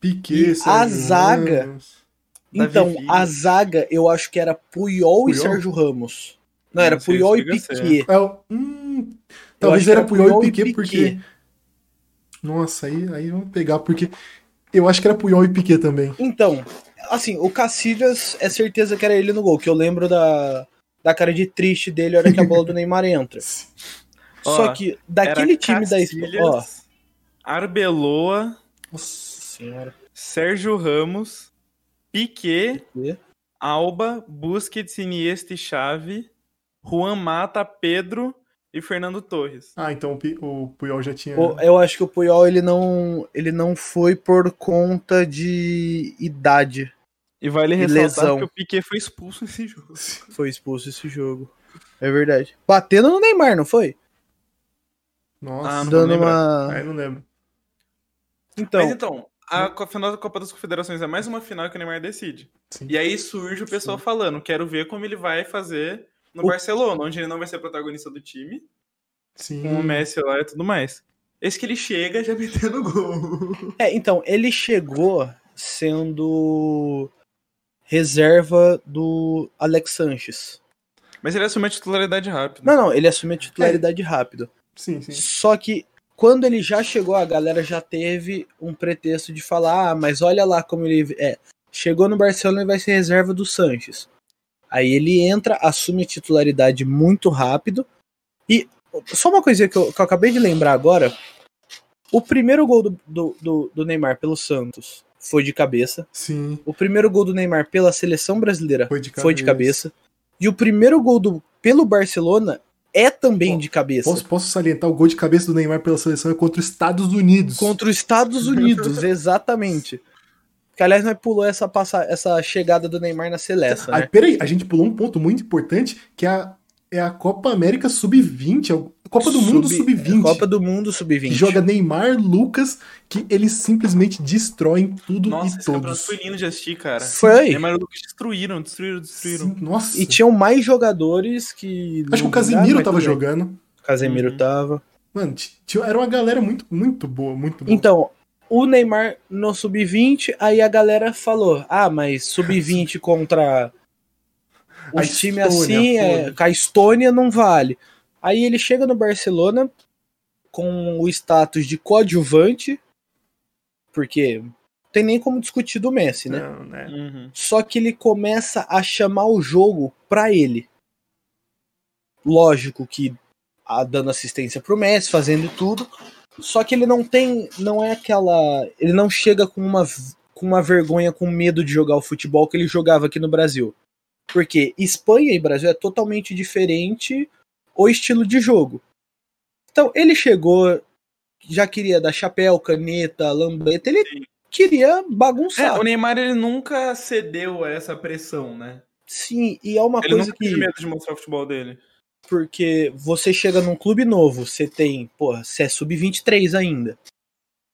Piquet, E a zaga? Ramos. Então, Davi a zaga eu acho que era Puyol, e Puyol? Sérgio Ramos. Não, era Não Puyol e a. Piquet. É, hum, talvez que era Puyol e Piquet, porque Piquet. Nossa, aí, aí vamos pegar, porque eu acho que era Puyol e Piquet também. Então, assim, o Cacilhas é certeza que era ele no gol, que eu lembro da, da cara de triste dele a hora que a bola do Neymar entra. [LAUGHS] Só Ó, que daquele time da Espanha. Cacilhas, Ó, Arbeloa, Nossa. senhora. Sérgio Ramos, Piquet, Piquet. Alba, Busquets, Iniesta e Xavi, Juan Mata, Pedro e Fernando Torres. Ah, então o, Puyol já tinha. O- Eu acho que o Puyol ele não, ele não foi por conta de idade. E vale ressaltar lesão. que o Piquet foi expulso nesse jogo. [LAUGHS] Foi expulso esse jogo. É verdade. Batendo no Neymar, não foi? Nossa, Ah, não Dando uma. aí não lembro. Então, Mas então, a final da Copa das Confederações é mais uma final que o Neymar decide. Sim. E aí surge o pessoal falando, quero ver como ele vai fazer no O- Barcelona, onde ele não vai ser protagonista do time, Sim. com o Messi lá e tudo mais. Esse que ele chega já metendo gol. é, então, ele chegou sendo reserva do Alex Sanches. Mas ele assumiu a titularidade rápido. Não, não, ele assumiu a titularidade rápido. Sim, sim. Só que quando ele já chegou, a galera já teve um pretexto de falar, ah, mas olha lá como ele é. Chegou no Barcelona e vai ser reserva do Sanches. Aí ele entra, assume a titularidade muito rápido. E só uma coisa que eu, que eu acabei de lembrar agora: o primeiro gol do, do, do, do Neymar pelo Santos foi de cabeça. Sim. O primeiro gol do Neymar pela seleção brasileira Foi de foi de cabeça. cabeça. E o primeiro gol do, pelo Barcelona é também de cabeça. Posso, posso salientar o gol de cabeça do Neymar pela seleção é contra os Estados Unidos. Contra os Estados Unidos, [LAUGHS] exatamente. Que aliás, nós pulou essa, passa, essa chegada do Neymar na seleção, Ah, né? peraí, a gente pulou um ponto muito importante, que é a, é a Copa América Sub-20, é a Copa do Mundo Sub-20. Copa do Mundo que Sub-20. joga Neymar, Lucas, que eles simplesmente destroem tudo Nossa, e esse todos. foi lindo de assistir, cara. Foi. Neymar e Lucas destruíram, destruíram, destruíram. Sim, nossa. E tinham mais jogadores que. Acho que o Casemiro tava jogando. Casemiro Uhum. tava. Mano, era uma galera muito, muito boa, muito boa. Então, o Neymar no Sub-20, aí a galera falou: ah, mas Sub-20 contra A os times Estônia, assim, é, com a Estônia não vale. Aí ele chega no Barcelona com o status de coadjuvante, porque não tem nem como discutir do Messi, né? Não, né? Uhum. Só que ele começa a chamar o jogo pra ele. Lógico que a, dando assistência pro Messi, fazendo tudo. Só que ele não tem. Não é aquela. Ele não chega com uma, com uma vergonha, com medo de jogar o futebol que ele jogava aqui no Brasil. Porque Espanha e Brasil é totalmente diferente o estilo de jogo. Então ele chegou, já queria dar chapéu, caneta, lambeta, ele Sim. queria É, bagunçar. o Neymar ele nunca cedeu a essa pressão, né? Sim, e é uma Ele coisa nunca que. teve medo de mostrar o futebol dele. Porque você chega num clube novo, você tem, porra, você é sub-23 ainda.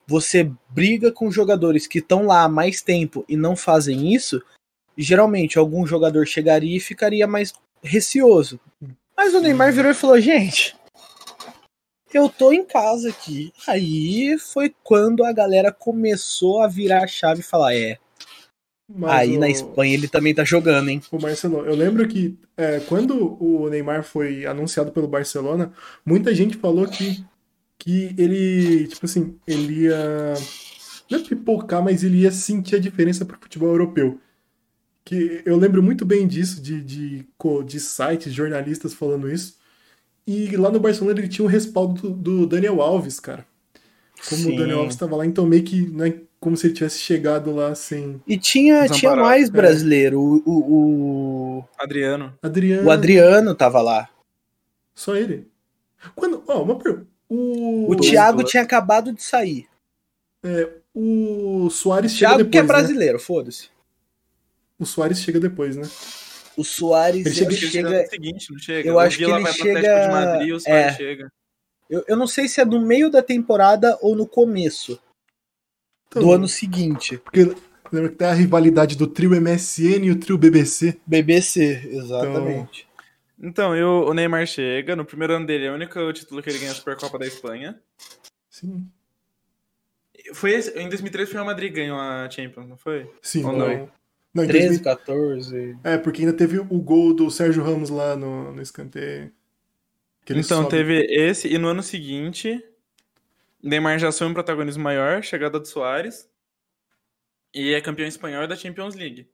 Você briga com jogadores que estão lá há mais tempo e não fazem isso. Geralmente, algum jogador chegaria e ficaria mais receoso. Mas o Neymar virou e falou: gente, eu tô em casa aqui. Aí foi quando a galera começou a virar a chave e falar: é, Mas aí o- na Espanha ele também tá jogando, hein? O Marcelo, eu lembro que é, quando o Neymar foi anunciado pelo Barcelona, muita gente falou que, que ele, tipo assim, ele ia. Não é pipocar, mas ele ia sentir a diferença pro futebol europeu. Que eu lembro muito bem disso, de, de, co- de sites, jornalistas falando isso. E lá no Barcelona ele tinha o respaldo do, do Daniel Alves, cara. Como Sim. o Daniel Alves estava lá, então meio que não é como se ele tivesse chegado lá sem E tinha, tinha mais é. brasileiro. O, o, o, Adriano. Adriano. o Adriano tava lá. Só ele. Quando. Ó, uma pergunta. O, O Thiago tinha acabado de sair. o Soares O Thiago depois. que é né? brasileiro, foda-se. O Soares chega depois, né? O Soares Ele chega- ele chega seguinte, não chega? eu O acho que ele vai pro chega- Atlético de Madrid, é. chega. Eu, eu não sei se é no meio da temporada ou no começo Então, do ano seguinte. Porque lembra que tem a rivalidade do trio MSN e o trio BBC. BBC, exatamente. Então, eu, o Neymar chega, no primeiro ano dele, é o único título que ele ganha a Supercopa da Espanha. Sim. Foi esse- em 2003 foi o Real Madrid ganhou a Champions, não foi? Sim. Ou não. Não? Não, em 13, 2000 14. É, porque ainda teve o gol do Sérgio Ramos lá no, no escanteio. Então, sobe. teve esse, e no ano seguinte, Neymar já assume um protagonismo maior, chegada do Soares, e é campeão espanhol da Champions League.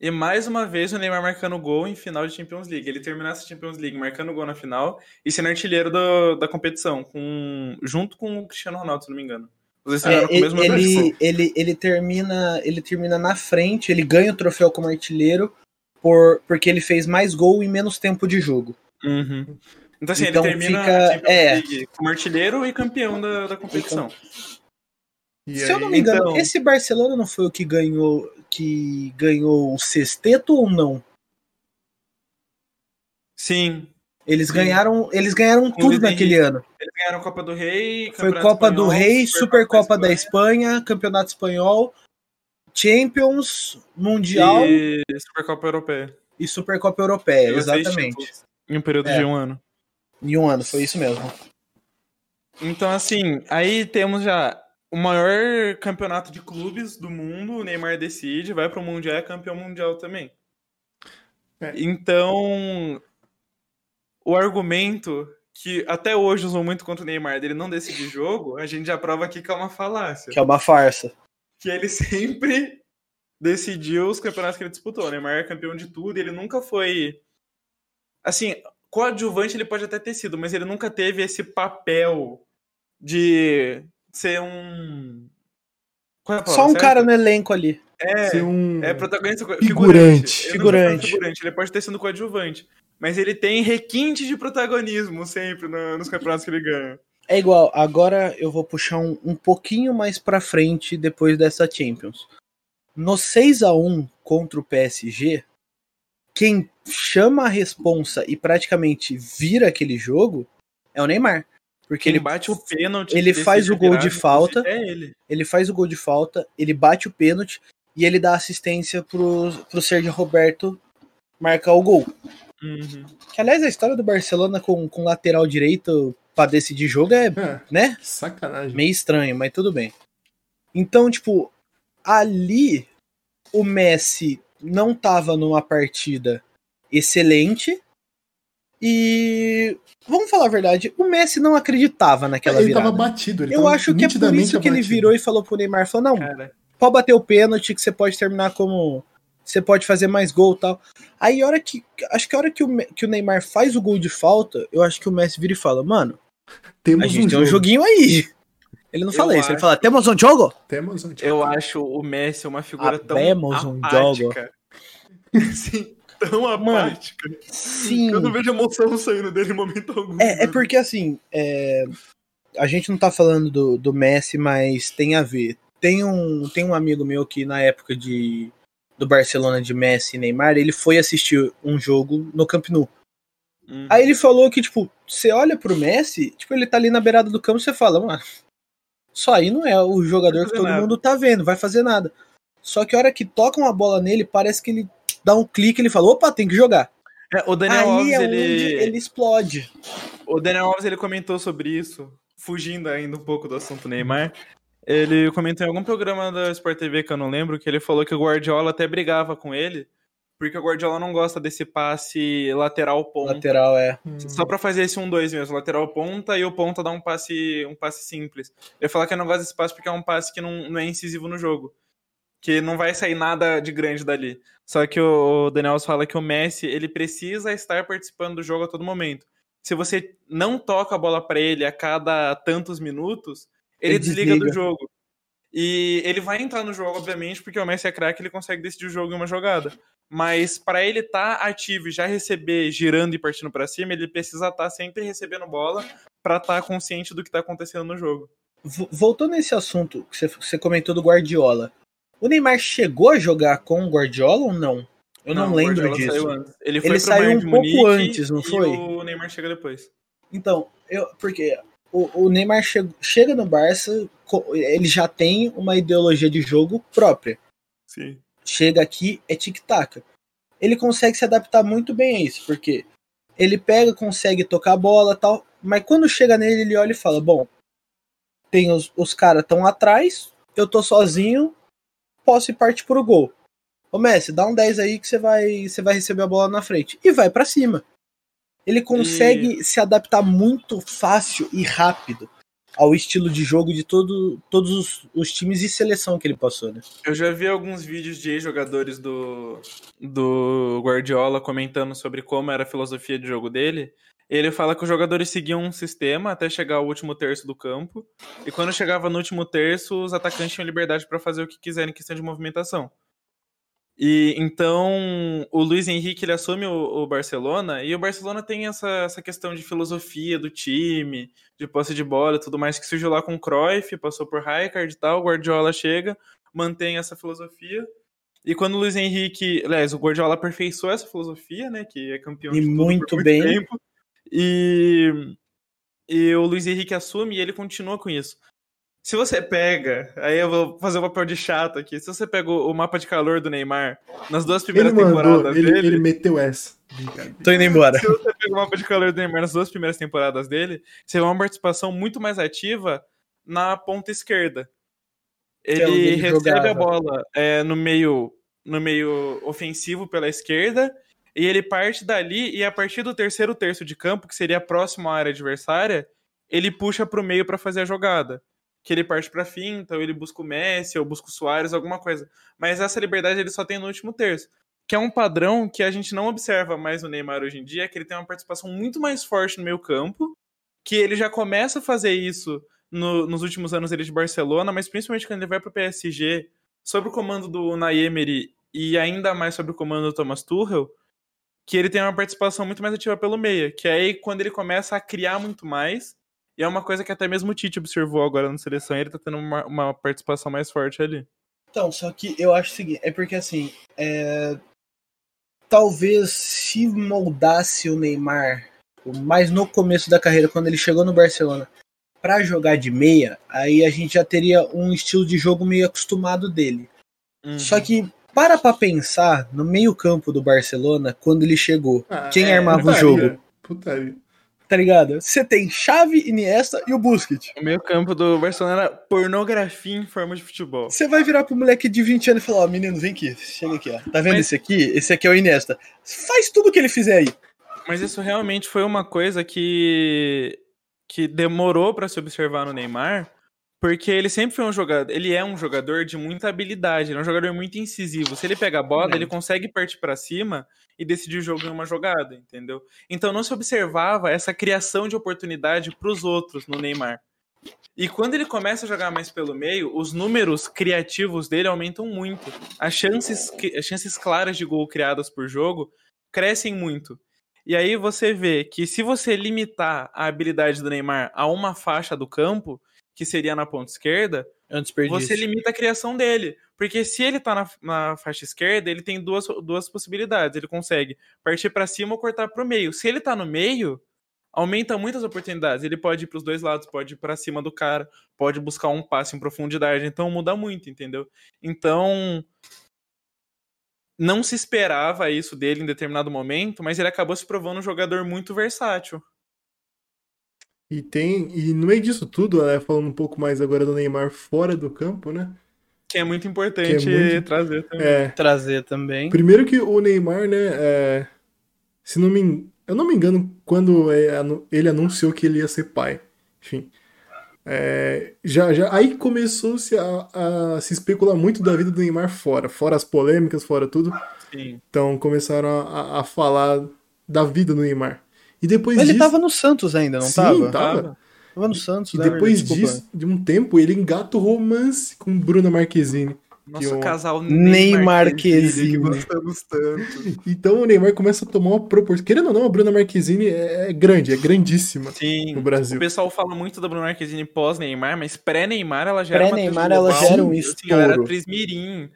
E mais uma vez o Neymar marcando gol em final de Champions League. Ele terminou essa Champions League marcando gol na final e sendo artilheiro do- da competição, com, junto com o Cristiano Ronaldo, se não me engano. É, com ele, mesmo número. ele, ele, ele termina, ele termina na frente, ele ganha o troféu como artilheiro por, porque ele fez mais gol em menos tempo de jogo. Uhum. Então, assim, Então ele termina fica- a é. League como artilheiro e campeão da, da competição. E Se eu aí- não me engano, então- esse Barcelona não foi o que ganhou que ganhou o sexteto ou não? Sim. Eles Sim. ganharam, eles ganharam Com tudo naquele Henrique. ano. Eles ganharam Copa do Rei, Foi Copa do Espanhol, Rei, Supercopa da Espanha Espanha, Campeonato Espanhol, Champions, Mundial e, e Supercopa Europeia. Supercopa Europeia, seis exatamente. Em um período É. de um ano. Em um ano, foi isso mesmo. Então, assim, aí temos já o maior campeonato de clubes do mundo. O Neymar decide, vai pro Mundial, é campeão mundial também. É. Então, o argumento que até hoje usam muito contra o Neymar dele não decidir jogo, a gente já prova aqui que é uma falácia. Que é uma farsa. que ele sempre decidiu os campeonatos que ele disputou. O Neymar é campeão de tudo, ele nunca foi. Assim, coadjuvante ele pode até ter sido, mas ele nunca teve esse papel de ser um. É Só um certa? cara no elenco ali. É, ser um. é protagonista. Figurante. Figurante. Figurante. figurante. Ele pode ter sido coadjuvante. Mas ele tem requinte de protagonismo sempre no- nos campeonatos que ele ganha. É igual, agora eu vou puxar um, um pouquinho mais pra frente depois dessa Champions. No 6 a 1 contra o PSG, quem chama a responsa e praticamente vira aquele jogo é o Neymar. Porque Ele ele, bate o pênalti. ele faz o gol de falta. É ele. ele faz o gol de falta, ele bate o pênalti e ele dá assistência pro, pro Sérgio Roberto marcar o gol. Uhum. Que aliás a história do Barcelona com, com lateral direito pra decidir jogo é, É, né? sacanagem. meio estranho, mas tudo bem. Então, tipo, ali o Messi não tava numa partida excelente e vamos falar a verdade, o Messi não acreditava naquela ele virada. tava batido. Ele Eu acho que é por isso que ele abatido. virou e falou pro Neymar, falou, não, Cara, pode bater o pênalti que você pode terminar como você pode fazer mais gol e tal. Aí a hora que acho que a hora que o, que o Neymar faz o gol de falta, eu acho que o Messi vira e fala, mano, Temos a gente um tem um jogo. joguinho aí. Ele não Eu fala isso, ele acho. fala, temos um jogo? Temos um jogo. Eu acho o Messi uma figura tão Habemos um apática. [LAUGHS] Sim, tão apática. Sim. Eu não vejo emoção saindo dele em momento algum. É, é porque assim, é, a gente não tá falando do, do Messi, mas tem a ver. Tem um, tem um amigo meu que na época de do Barcelona de Messi e Neymar, ele foi assistir um jogo no Camp Nou. Hum. Aí ele falou que, tipo, você olha pro Messi, tipo, ele tá ali na beirada do campo, você fala, mano, só aí não é o jogador que todo nada. mundo tá vendo, vai fazer nada. Só que a hora que toca uma bola nele, parece que ele dá um clique, ele fala, opa, tem que jogar. É, o Daniel aí Alves, é onde ele... ele explode. O Daniel Alves ele comentou sobre isso, fugindo ainda um pouco do assunto Neymar. Ele comentou em algum programa da Sport TV que eu não lembro, que ele falou que o Guardiola até brigava com ele, porque o Guardiola não gosta desse passe lateral ponta. Lateral é. Só pra fazer esse 1-2 mesmo, lateral ponta e o ponta dá um passe, um passe simples. Ele fala que não gosta desse passe porque é um passe que não, não é incisivo no jogo. Que não vai sair nada de grande dali. Só que o Daniel fala que o Messi, ele precisa estar participando do jogo a todo momento. Se você não toca a bola pra ele a cada tantos minutos, ele, Ele desliga, do desliga. jogo. E ele vai entrar no jogo, obviamente, porque o Messi é craque, ele consegue decidir o jogo em uma jogada. Mas para ele estar ativo e já receber girando e partindo pra cima, ele precisa estar sempre recebendo bola pra estar consciente do que tá acontecendo no jogo. Voltando nesse assunto que você, comentou do Guardiola, o Neymar chegou a jogar com o Guardiola ou não? Eu não, o lembro disso. saiu. Ele, foi Ele saiu um pouco Munique antes, não e foi? o Neymar chega depois. Então, eu, porque o, o Neymar che- chega no Barça, ele já tem uma ideologia de jogo própria. Sim. Chega aqui, é tic-tac. Ele consegue se adaptar muito bem a isso, porque ele pega, consegue tocar a bola tal, mas quando chega nele, ele olha e fala: Bom, tem os, os caras tão atrás, eu tô sozinho, posso ir partir pro gol. Ô Messi, dá um 10 aí que você vai, você vai receber a bola na frente. E vai pra cima. Ele consegue se adaptar muito fácil e rápido ao estilo de jogo de todo, todos os, os times e seleção que ele passou, né? Eu já vi alguns vídeos de ex-jogadores do, do Guardiola comentando sobre como era a filosofia de jogo dele. Ele fala que os jogadores seguiam um sistema até chegar ao último terço do campo. E quando chegava no último terço, os atacantes tinham liberdade para fazer o que quiserem em questão de movimentação. E então o Luiz Henrique ele assume o, o Barcelona e o Barcelona tem essa, essa questão de filosofia do time, de posse de bola e tudo mais que surgiu lá com o Cruyff, passou por Rijkaard e tal, o Guardiola chega, mantém essa filosofia. E quando o Luiz Henrique, aliás, o Guardiola aperfeiçoou essa filosofia, né, que é campeão E de muito muito bem. tempo. E e o Luiz Henrique assume e ele continua com isso. Se você pega, aí eu vou fazer o papel de chato aqui. Se você pega o o mapa de calor do Neymar nas duas Ele primeiras mandou, temporadas ele, dele, ele meteu essa. Tô indo embora. se você pega o mapa de calor do Neymar nas duas primeiras temporadas dele, você vê uma participação muito mais ativa na ponta esquerda. é Ele ele recebe jogava. a bola é, no meio no meio ofensivo pela esquerda e ele parte dali e a partir do terceiro terço de campo, que seria próximo à área adversária, ele puxa pro meio para fazer a jogada. Que ele parte pra finta, ou ele busca o Messi, ou busca o Soares, alguma coisa. Mas essa liberdade ele só tem no último terço. Que é um padrão que a gente não observa mais no Neymar hoje em dia, que ele tem uma participação muito mais forte no meio campo, que ele já começa a fazer isso no- nos últimos anos dele de Barcelona, mas principalmente quando ele vai pro PSG, sob o comando do Unai Emery e ainda mais sob o comando do Thomas Tuchel, que ele tem uma participação muito mais ativa pelo meia, que é aí quando ele começa a criar muito mais, e é uma coisa que até mesmo o Tite observou agora na seleção, e ele tá tendo uma, uma participação mais forte ali. Então, só que eu acho o seguinte, é porque assim, é, talvez se moldasse o Neymar mais no começo da carreira, quando ele chegou no Barcelona, pra jogar de meia, aí a gente já teria um estilo de jogo meio acostumado dele. Uhum. Só que para pra pensar no meio campo do Barcelona, quando ele chegou, Ah, quem é, armava o putaria, jogo? Putaria. Tá ligado? Você tem Xavi, Iniesta e o Busquets. O meio campo do Barcelona era pornografia em forma de futebol. Você vai virar pro moleque de 20 anos e falar, ó, menino, vem aqui, chega aqui, ó. Tá vendo Mas- esse aqui? Esse aqui é o Iniesta. Faz tudo o que ele fizer aí. Mas isso realmente foi uma coisa que que demorou pra se observar no Neymar, porque ele sempre foi um jogador, ele é um jogador de muita habilidade, ele é um jogador muito incisivo. Se ele pega a bola, ele consegue partir pra cima e decidir o jogo em uma jogada, entendeu? Então não se observava essa criação de oportunidade pros outros no Neymar. E quando ele começa a jogar mais pelo meio, os números criativos dele aumentam muito. As chances, as chances claras de gol criadas por jogo crescem muito. E aí você vê que se você limitar a habilidade do Neymar a uma faixa do campo, que seria na ponta esquerda, É você limita a criação dele. Porque se ele tá na, na faixa esquerda, ele tem duas, duas possibilidades. Ele consegue partir pra cima ou cortar pro meio. Se ele tá no meio, aumenta muitas oportunidades. Ele pode ir pros dois lados, pode ir pra cima do cara, pode buscar um passe em profundidade. Então muda muito, entendeu? Então. Não se esperava isso dele em determinado momento, mas ele acabou se provando um jogador muito versátil. E tem. E no meio disso tudo, né, falando um pouco mais agora do Neymar fora do campo, né? Que é muito importante Que é muito- trazer também. É. Trazer também. Primeiro que o Neymar, né? é, se não me. Eu não me engano quando é, ele anunciou que ele ia ser pai. Enfim. é, já, já, aí começou-se a, a se especular muito da vida do Neymar fora. Fora as polêmicas, fora tudo. Sim. Então começaram a, a- a falar da vida do Neymar. E depois Mas ele disso. tava no Santos ainda, não Sim, tava? tava. Tava no Santos, E né? depois Desculpa. disso, de um tempo, ele engata o romance com Bruna Marquezine. Nosso Que o- casal Neymar Marquezine, que gostamos tanto. Então o Neymar começa a tomar uma proporção. Querendo ou não, a Bruna Marquezine é é grande, é grandíssima Sim. no O Brasil. pessoal fala muito da Bruna Marquezine pós-Neymar, mas pré-Neymar ela já era uma Pré-Neymar, ela já era um Assim, ela era estouro. atriz mirim.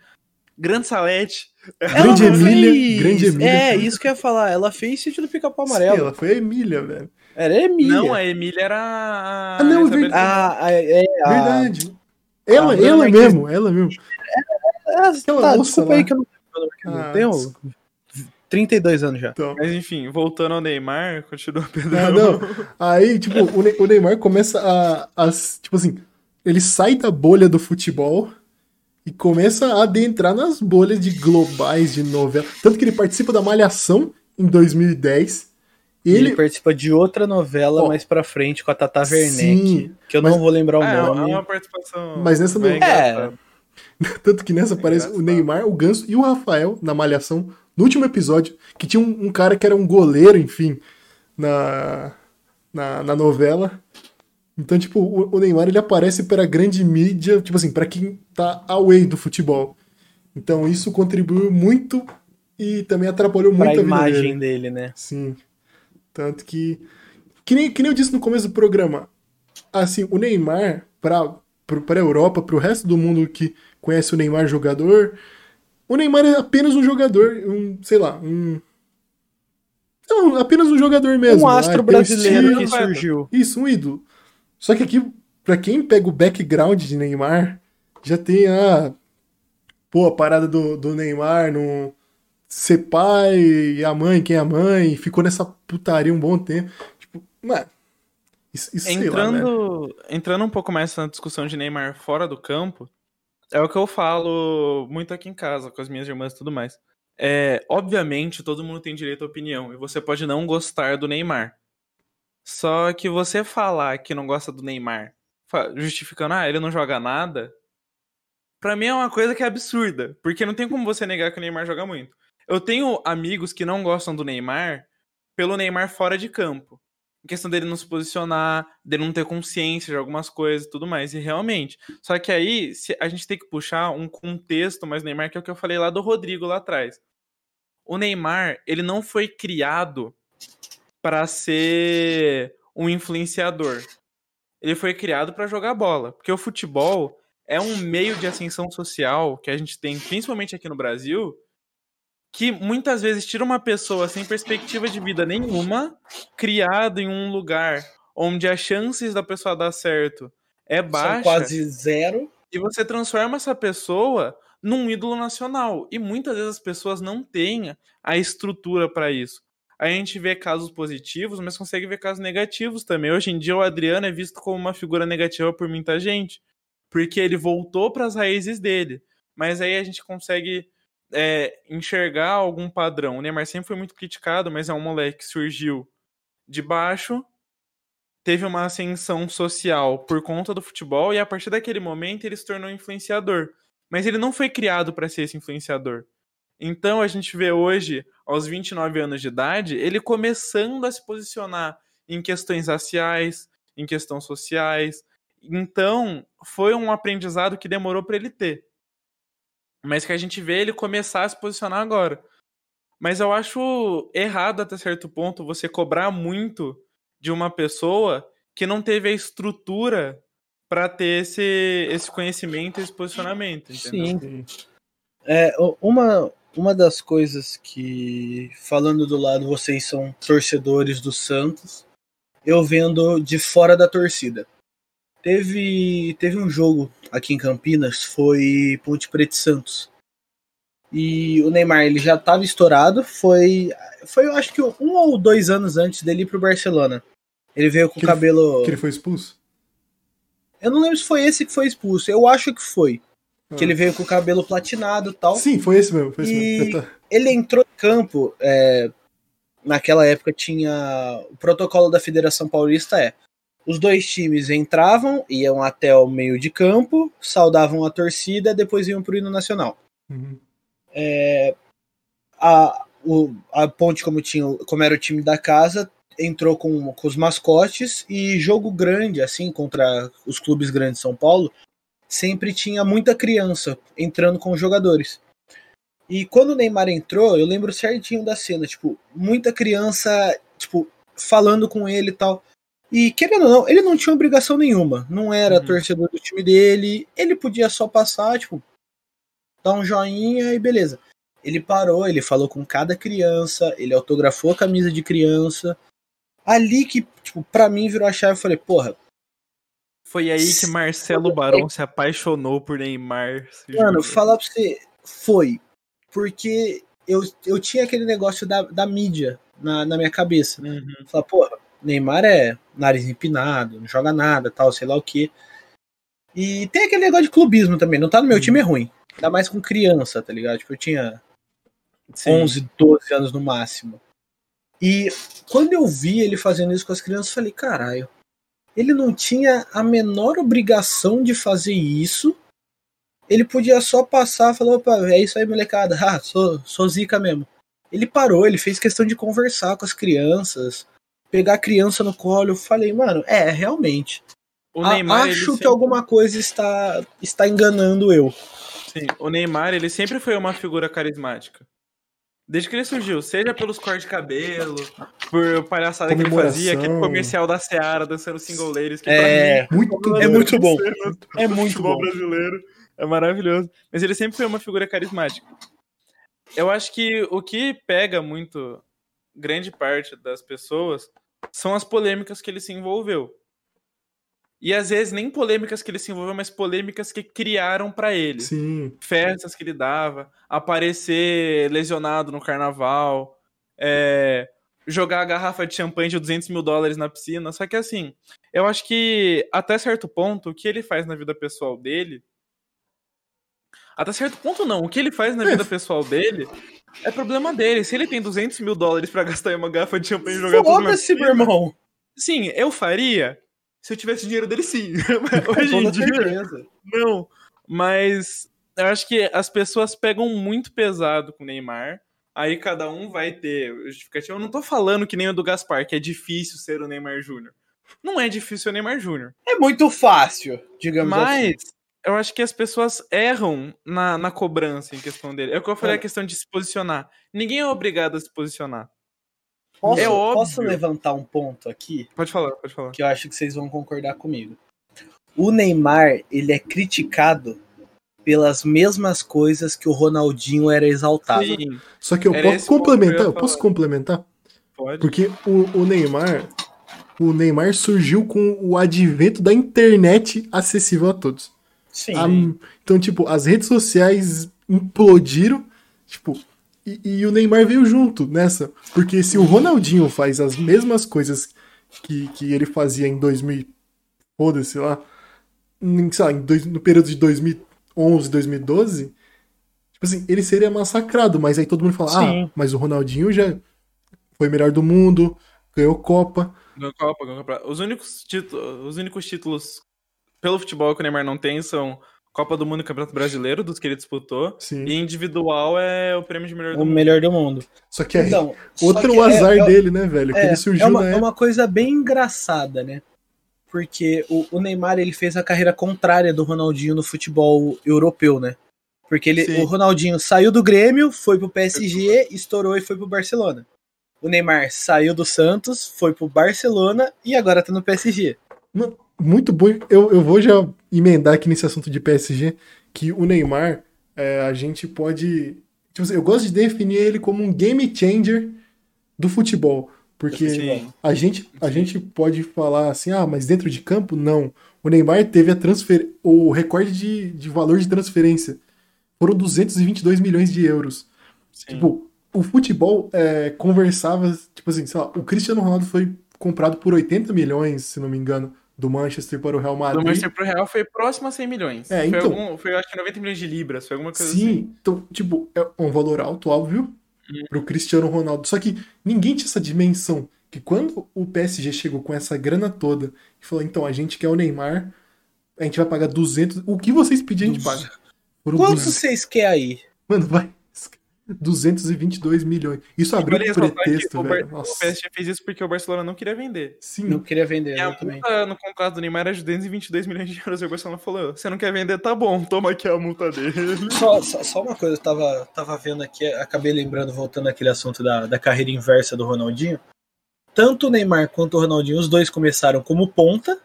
Grande Salete. Grande Ela Emília, fez- grande Emília. É, isso que eu ia falar. Ela fez sítio do pica-pau Sim, amarelo. ela foi a Emília, velho. Era a Emília. Não, a Emília era a. Ah, não, Isabelle verdade. Ah, é, é, a- Verdade. Ela, a Bruna ela mesmo, ela mesmo. Ah, Aquela tá, moça desculpa lá. aí que eu não lembro. Ah, Eu tenho desculpa. 32 anos já. Então. Mas enfim, voltando ao Neymar, continua Pedro. Ah, não. Aí, tipo, o, Ne- o Neymar começa a, a. Tipo assim, ele sai da bolha do futebol e começa a adentrar nas bolhas de globais, de novela. Tanto que ele participa da Malhação em 2010. E Ele, ele. participa de outra novela Ó, mais pra frente com a Tata Werneck, Sim, que eu mas- não vou lembrar o Ah, é nome. uma participação. Mas nessa bem não- engraçada. Tanto que nessa aparece o. Neymar, o Ganso e o Rafael na Malhação, no último episódio, que tinha um, um cara que era um goleiro, enfim, na, na, na novela. Então, tipo, o, o Neymar ele aparece para a grande mídia, tipo assim, para quem tá away do futebol. Então, isso contribuiu muito e também atrapalhou Pra muito a vida imagem dele. dele, né? Sim. Tanto que. Que nem, que nem eu disse no começo do programa. Assim, o Neymar, pra, pro- pra Europa, pro resto do mundo que conhece o Neymar jogador, o Neymar é apenas um jogador, um, sei lá, um. Não, apenas um jogador mesmo. um astro tem um brasileiro estilo. que surgiu. Isso, um ídolo. Só que aqui, pra quem pega o background de Neymar, já tem a. Pô, a parada do, do Neymar no ser pai e a mãe, quem é a mãe, ficou nessa putaria um bom tempo. Tipo, mano. Isso, isso sei lá, né? Entrando, entrando um pouco mais na discussão de Neymar fora do campo, é o que eu falo muito aqui em casa, com as minhas irmãs e tudo mais. É, obviamente, todo mundo tem direito à opinião, e você pode não gostar do Neymar. Só que você falar que não gosta do Neymar, justificando, ah, ele não joga nada, pra mim é uma coisa que é absurda, porque não tem como você negar que o Neymar joga muito. Eu tenho amigos que não gostam do Neymar pelo Neymar fora de campo em questão dele não se posicionar, dele não ter consciência de algumas coisas e tudo mais. E realmente. Só que aí a gente tem que puxar um contexto mais Neymar, que é o que eu falei lá do Rodrigo lá atrás. O Neymar, ele não foi criado para ser um influenciador. Ele foi criado para jogar bola. Porque o futebol é um meio de ascensão social que a gente tem, principalmente aqui no Brasil, que muitas vezes tira uma pessoa sem perspectiva de vida nenhuma, criado em um lugar onde as chances da pessoa dar certo é baixa, São quase zero. e você transforma essa pessoa num ídolo nacional. E muitas vezes as pessoas não têm a estrutura para isso. A gente vê casos positivos, mas consegue ver casos negativos também. Hoje em dia o Adriano é visto como uma figura negativa por muita gente, porque ele voltou para as raízes dele. Mas aí a gente consegue é, enxergar algum padrão. O Neymar sempre foi muito criticado, mas é um moleque que surgiu de baixo, teve uma ascensão social por conta do futebol e a partir daquele momento ele se tornou influenciador. Mas ele não foi criado para ser esse influenciador. Então a gente vê hoje, aos 29 anos de idade, ele começando a se posicionar em questões raciais, em questões sociais. Então, foi um aprendizado que demorou para ele ter mas que a gente vê ele começar a se posicionar agora. Mas eu acho errado até certo ponto você cobrar muito de uma pessoa que não teve a estrutura pra ter esse, esse conhecimento e esse posicionamento, entendeu? Sim. É, uma, uma das coisas que, falando do lado, vocês são torcedores do Santos, eu vendo de fora da torcida. Teve, teve um jogo aqui em Campinas, foi Ponte Preta e Santos. E o Neymar ele já estava estourado, foi, foi eu acho que um ou dois anos antes dele ir pro Barcelona. Ele veio com o Que ele- cabelo. Que ele foi expulso? Eu não lembro se foi esse que foi expulso, eu acho que foi. Que ele veio com o cabelo platinado e tal. Sim, foi esse mesmo. Foi esse E- mesmo. [LAUGHS] Ele entrou em campo. é, naquela época tinha. O protocolo da Federação Paulista é. Os dois times entravam, iam até o meio de campo, saudavam a torcida, depois iam pro hino nacional. Uhum. A, o- a Ponte, como, tinha, como era o time da casa, entrou com, com os mascotes e jogo grande, assim, contra os clubes grandes de São Paulo, sempre tinha muita criança entrando com os jogadores. E quando o Neymar entrou, eu lembro certinho da cena, tipo, muita criança, tipo, falando com ele e tal. E querendo ou não, ele não tinha obrigação nenhuma. Não era Uhum. torcedor do time dele. Ele podia só passar, tipo, dar um joinha e beleza. Ele parou, ele falou com cada criança, ele autografou a camisa de criança. Ali que, tipo, pra mim virou a chave, eu falei, porra, Foi aí que Marcelo Barão se apaixonou por Neymar. Mano, falar pra você, foi. Porque eu, eu tinha aquele negócio da, da mídia na, na minha cabeça. Uhum. Falar, porra, Neymar é nariz empinado, não joga nada, tal, sei lá o quê. E tem aquele negócio de clubismo também, não tá no meu time é ruim. Ainda mais com criança, tá ligado? Tipo, eu tinha Sim. 11, 12 anos no máximo. E quando eu vi ele fazendo isso com as crianças, eu falei, caralho, ele não tinha a menor obrigação de fazer isso. Ele podia só passar e falar, opa, é isso aí, molecada, ah, sou, sou zica mesmo. Ele parou, ele fez questão de conversar com as crianças, pegar a criança no colo. Eu falei, mano, é, realmente. Neymar, acho que sempre- alguma coisa está, está enganando eu. Sim, o Neymar, ele sempre foi uma figura carismática. Desde que ele surgiu, seja pelos cortes de cabelo, por palhaçada que ele fazia, aquele comercial da Seara dançando single ladies, que É, mim Muito é bom. muito bom. é muito futebol bom. brasileiro. É maravilhoso. Mas ele sempre foi uma figura carismática. Eu acho que o que pega muito grande parte das pessoas são as polêmicas que ele se envolveu. E às vezes nem polêmicas que ele se envolveu, mas polêmicas que criaram pra ele Sim. festas que ele dava, aparecer lesionado no carnaval, é, jogar a garrafa de champanhe de 200 mil dólares na piscina. Só que assim, eu acho que até certo ponto, o que ele faz na vida pessoal dele. Até certo ponto, não. O que ele faz na vida [LAUGHS] pessoal dele é problema dele. Se ele tem 200 mil dólares pra gastar em uma garrafa de champanhe e jogar Foda-se, meu irmão. Sim, eu faria. Se eu tivesse dinheiro dele, sim. [LAUGHS] Mas Hoje em dia, certeza. não, mas eu acho que as pessoas pegam muito pesado com o Neymar. Aí cada um vai ter justificativa. Eu não tô falando que nem o do Gaspar, que é difícil ser o Neymar Júnior. Não é difícil ser o Neymar Júnior. É muito fácil, digamos assim. Mas eu acho que as pessoas erram na, na cobrança em questão dele. É o que eu falei, a É. questão de se posicionar. Ninguém é obrigado a se posicionar. Posso, É óbvio. posso levantar um ponto aqui Pode falar, pode falar. que eu acho que vocês vão concordar comigo. O Neymar, ele é criticado pelas mesmas coisas que o Ronaldinho era exaltado. Sim, Só que eu Era posso eu complementar, ia eu posso complementar? pode. Porque o, o Neymar, o Neymar surgiu com o advento da internet acessível a todos. Sim. A- então, tipo, as redes sociais implodiram, tipo, e, e o Neymar veio junto nessa. Porque se o Ronaldinho faz as mesmas coisas que, que ele fazia em 2000, foda-se lá, em, sei lá, em dois- no período de 2011, 2012, tipo assim, ele seria massacrado, mas aí todo mundo fala, Sim. ah, mas o Ronaldinho já foi melhor do mundo, ganhou Copa. Ganhou Copa, ganhou Copa. Os únicos, títulos, os únicos títulos pelo futebol que o Neymar não tem são Copa do Mundo e Campeonato Brasileiro, dos que ele disputou. Sim. E individual é o prêmio de melhor do O mundo. melhor do mundo. Só que é Então, só outro que é- azar é- dele, né, velho? Que É, ele surgiu é uma, na é uma coisa bem engraçada, né? Porque o, o Neymar ele fez a carreira contrária do Ronaldinho no futebol europeu, né? Porque ele, Sim. o Ronaldinho saiu do Grêmio, foi pro PSG, estourou e foi pro Barcelona. O Neymar saiu do Santos, foi pro Barcelona e agora tá no PSG. Muito bom. Eu, eu vou já emendar aqui nesse assunto de PSG, que o Neymar, é, a gente pode. Tipo, assim, eu gosto de definir ele como um game changer do futebol. Porque Sim. a gente, a gente pode falar assim, ah, mas dentro de campo, não. O Neymar teve a transfer... o recorde de, de valor de transferência. Foram 222 milhões de euros. Sim. Tipo, o futebol é, conversava, tipo assim, sei lá, o Cristiano Ronaldo foi comprado por 80 milhões, se não me engano, do Manchester para o Real do Madrid. Manchester pro Real foi próximo a 100 milhões. É, foi, então. algum, foi acho que 90 milhões de libras, foi alguma coisa Sim, assim. então, tipo, é um valor alto, óbvio, Uhum. pro Cristiano Ronaldo. Só que ninguém tinha essa dimensão. Que quando o PSG chegou com essa grana toda e falou, então, a gente quer o Neymar, a gente vai pagar 200. O que vocês pedirem, a gente paga. Quanto 200. vocês querem aí? Mano, vai. 222 milhões. Isso abriu um pretexto, velho. o. PSG fez isso porque o Barcelona não queria vender. Sim. Não queria vender, E a multa no contrato do Neymar era de 222 milhões de euros. E o Barcelona falou: você não quer vender? Tá bom, toma aqui a multa dele. [LAUGHS] Só, só, só uma coisa, eu tava, tava vendo aqui, acabei lembrando, voltando àquele assunto da, da carreira inversa do Ronaldinho. Tanto o Neymar quanto o Ronaldinho, os dois começaram como ponta.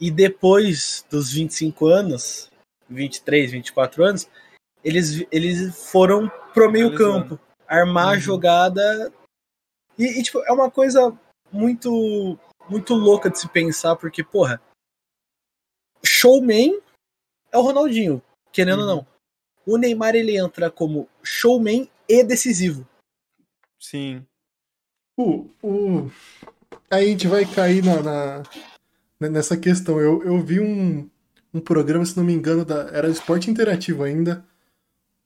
E depois dos 25 anos, 23, 24 anos, eles, eles foram pro meio campo, armar a Uhum. jogada. E, e, tipo, é uma coisa muito, muito louca de se pensar, porque, porra, showman é o Ronaldinho, querendo ou Uhum. não. O Neymar ele entra como showman e decisivo. Sim. O, o... Aí a gente vai cair na, na- nessa questão. Eu, eu vi um, um programa, se não me engano, da, era esporte interativo ainda.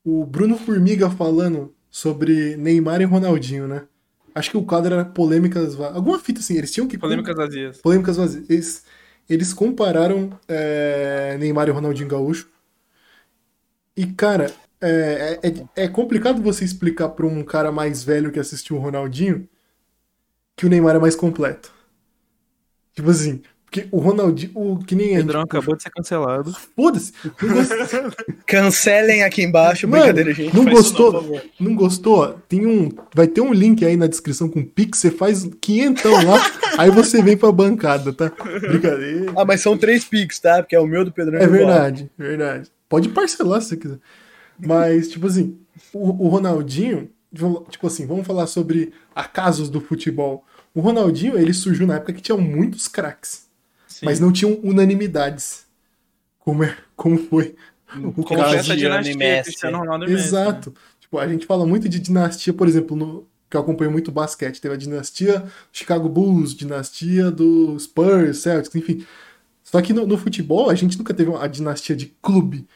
O Bruno Formiga falando sobre Neymar e Ronaldinho, né? Acho que o quadro era polêmicas. va- Alguma fita assim, eles tinham que. Polêmicas vazias. Polêmicas vazias. Eles, eles compararam é, Neymar e Ronaldinho Gaúcho. E, cara, é, é, é complicado você explicar pra um cara mais velho que assistiu o Ronaldinho que o Neymar é mais completo. Tipo assim, porque o Ronaldinho, o que nem Pedrão acabou de ser cancelado. Foda-se, não, [LAUGHS] Cancelem aqui embaixo, Mano, brincadeira, gente. não gostou? favor. não gostou? Tem um, vai ter um link aí na descrição com Pix, você faz quinhentão lá, [LAUGHS] aí você vem pra bancada, tá? Brincadeira. Ah, mas são três pics, tá? Porque é o meu do Pedrão. É igual. verdade, verdade. Pode parcelar se você quiser. Mas, tipo assim, o, o Ronaldinho, tipo assim, vamos falar sobre acasos do futebol. O Ronaldinho, ele surgiu na época que tinha muitos craques, Sim. mas não tinham unanimidades. Como, é, como foi o caso. Completa Cristiano e dinastia, Ronaldo. Exato. Tipo, a gente fala muito de dinastia, por exemplo, no, que eu acompanho muito basquete. Teve a dinastia do Chicago Bulls, dinastia do Spurs, Celtics, enfim. Só que no, no futebol, a gente nunca teve uma dinastia de clube.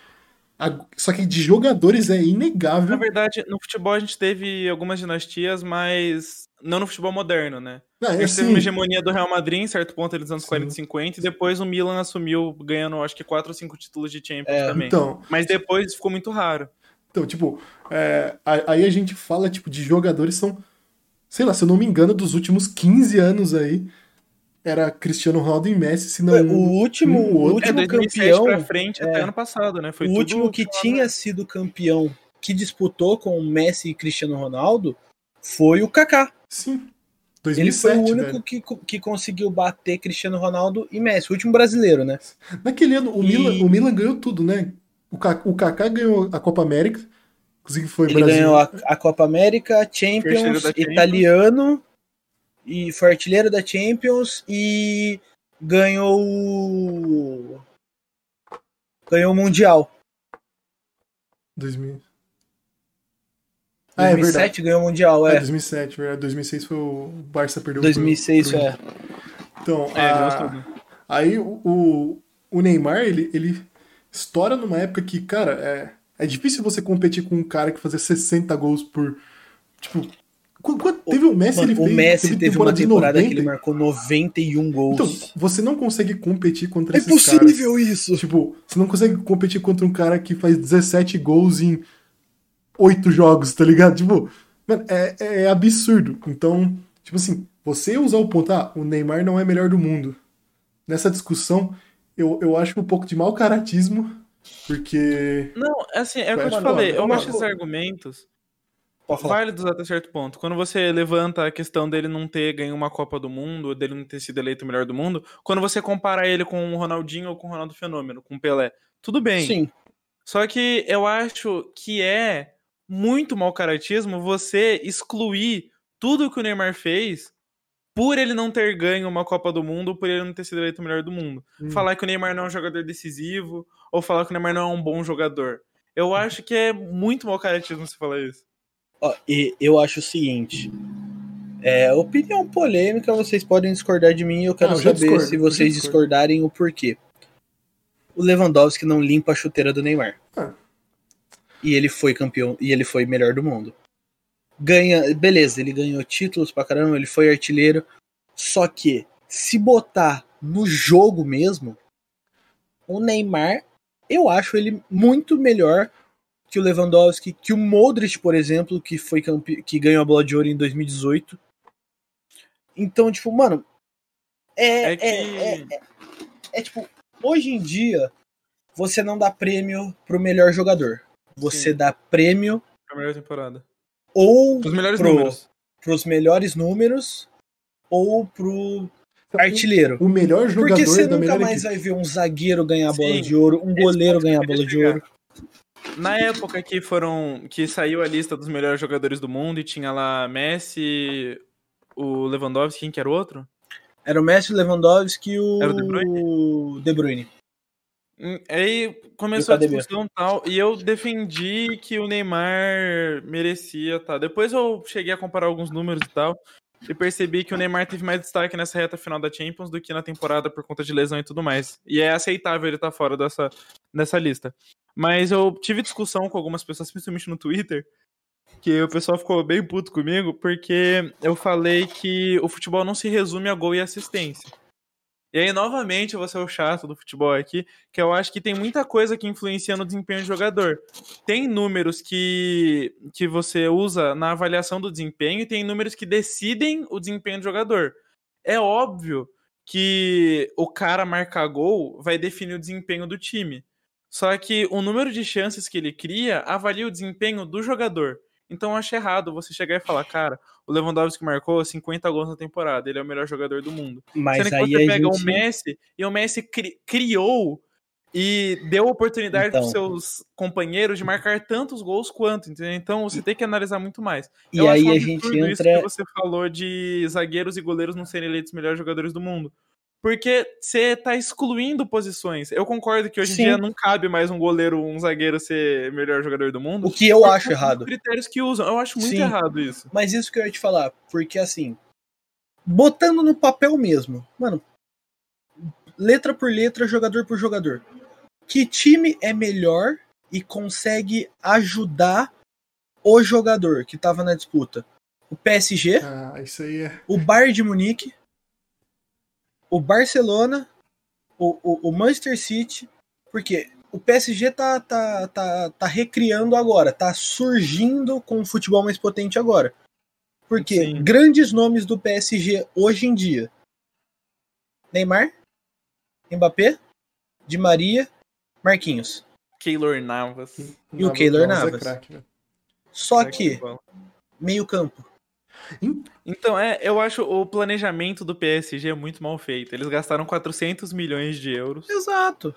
A- só que de jogadores é Na inegável. verdade, no futebol a gente teve algumas dinastias, mas não no futebol moderno, né? Não, A é gente teve assim, uma hegemonia do Real Madrid em certo ponto ali dos anos Sim. 40 e 50, e depois o Milan assumiu ganhando acho que 4 ou 5 títulos de Champions É, também. então, Mas depois ficou muito raro. então, tipo, é, a- aí a gente fala, tipo, de jogadores são, sei lá, se eu não me engano, dos últimos 15 anos aí, era Cristiano Ronaldo e Messi, se não O último, um o outro. É, último 2007 campeão, pra frente até é. ano passado, né? Foi o tudo último que tinha sido campeão, que disputou com Messi e Cristiano Ronaldo, foi o Kaká. Sim. Ele foi 2007, o único velho. que, que conseguiu bater Cristiano Ronaldo e Messi, o último brasileiro, né? Naquele ano, o, E- Milan, o Milan ganhou tudo, né? O, Ka- o Kaká ganhou a Copa América, inclusive foi Ele Brasil. ganhou a, a Copa América, Champions, Champions. italiano, e foi artilheiro da Champions e ganhou o- ganhou o Mundial. 2000. Ah, é verdade. 2007 ganhou o Mundial, É, é. 2007, verdade. 2006 foi o Barça perdeu 2006 pro- pro- é. Então, É, a- aí o, o, o Neymar, ele, ele estoura numa época que, cara, é, é difícil você competir com um cara que fazia 60 gols por. Tipo. Teve o Messi, Mano, ele o. Messi teve uma de temporada que 90. ele marcou 91 gols. Então, você não consegue competir contra é esses caras. possível isso. Tipo, você não consegue competir contra um cara que faz 17 gols em 8 jogos, tá ligado? Tipo, mano, é, é absurdo. Então, tipo assim, você usar o ponto, ah, o Neymar não é melhor do mundo. Nessa discussão, eu, eu acho um pouco de mau caratismo, porque. Não, assim, é o que eu te falei. Eu acho esses argumentos. Válidos até certo ponto. Quando você levanta a questão dele não ter ganho uma Copa do Mundo, dele não ter sido eleito o melhor do mundo, quando você compara ele com o Ronaldinho ou com o Ronaldo Fenômeno, com o Pelé, tudo bem. Sim. Só que eu acho que é muito mau caratismo você excluir tudo que o Neymar fez por ele não ter ganho uma Copa do Mundo, por ele não ter sido eleito o melhor do mundo. Hum. Falar que o Neymar não é um jogador decisivo, ou falar que o Neymar não é um bom jogador. Eu acho que é muito mau caratismo você falar isso. Ó, e eu acho o seguinte. É, opinião polêmica, vocês podem discordar de mim eu quero Ah, eu saber discordo, se vocês discordarem o porquê. O Lewandowski não limpa a chuteira do Neymar. Ah. E ele foi campeão, e ele foi melhor do mundo. Ganha, beleza, ele ganhou títulos pra caramba, ele foi artilheiro. Só que, se botar no jogo mesmo, o Neymar, eu acho ele muito melhor que o Lewandowski, que o Modric, por exemplo, que foi campe... que ganhou a bola de ouro em 2018. Então, tipo, mano, é, É que. é, é, é- é, tipo, hoje em dia você não dá prêmio pro melhor jogador. Você Sim. dá prêmio a melhor temporada. ou Os melhores pro, números. pros melhores números ou pro artilheiro. O melhor jogador Porque você da nunca mais equipe. vai ver um zagueiro ganhar a bola Sim, de ouro, um goleiro ganhar a bola de chegar. ouro. Na época que foram. que saiu a lista dos melhores jogadores do mundo e tinha lá Messi, o Lewandowski, quem que era o outro? Era o Messi, o Lewandowski e o Era o De Bruyne? De Bruyne. Hum, Aí começou a discussão e tal, e eu defendi que o Neymar merecia, tá? Depois eu cheguei a comparar alguns números e tal, e percebi que o Neymar teve mais destaque nessa reta final da Champions do que na temporada por conta de lesão e tudo mais. E é aceitável ele estar fora dessa, dessa lista. Mas eu tive discussão com algumas pessoas, principalmente no Twitter, que o pessoal ficou bem puto comigo, porque eu falei que o futebol não se resume a gol e assistência. E aí, novamente, eu vou ser o chato do futebol aqui, que eu acho que tem muita coisa que influencia no desempenho do jogador. Tem números que, que você usa na avaliação do desempenho e tem números que decidem o desempenho do jogador. É óbvio que o cara marcar gol vai definir o desempenho do time. Só que o número de chances que ele cria avalia o desempenho do jogador. Então eu acho errado você chegar e falar, cara, o Lewandowski marcou 50 gols na temporada, ele é o melhor jogador do mundo. Mas Sendo que aí você pega gente... o Messi e o Messi cri- criou e deu oportunidade Então. para seus companheiros de marcar tantos gols quanto, entendeu? Então você tem que analisar muito mais. E Eu aí a gente absurdo isso entra. que você falou de zagueiros e goleiros não serem eleitos melhores jogadores do mundo. Porque você tá excluindo posições. Eu concordo que hoje em Sim. dia não cabe mais um goleiro, um zagueiro ser melhor jogador do mundo. O que eu acho errado. critérios que usam. Eu acho muito Sim. errado isso. Mas isso que eu ia te falar, porque assim, botando no papel mesmo, mano, letra por letra, jogador por jogador. Que time é melhor e consegue ajudar o jogador que tava na disputa? O PSG, Ah, isso aí é. o Bayern de Munique, o Barcelona, o, o, o Manchester City, porque o PSG tá, tá, tá, tá recriando agora, tá surgindo com um futebol mais potente agora. Porque Sim. grandes nomes do PSG hoje em dia: Neymar, Mbappé, Di Maria, Marquinhos. Keylor Navas. E o Keylor é Navas. craque, velho. Só Craque que, de bola. meio-campo. Então, é, eu acho o planejamento do PSG muito mal feito. Eles gastaram 400 milhões de euros Exato.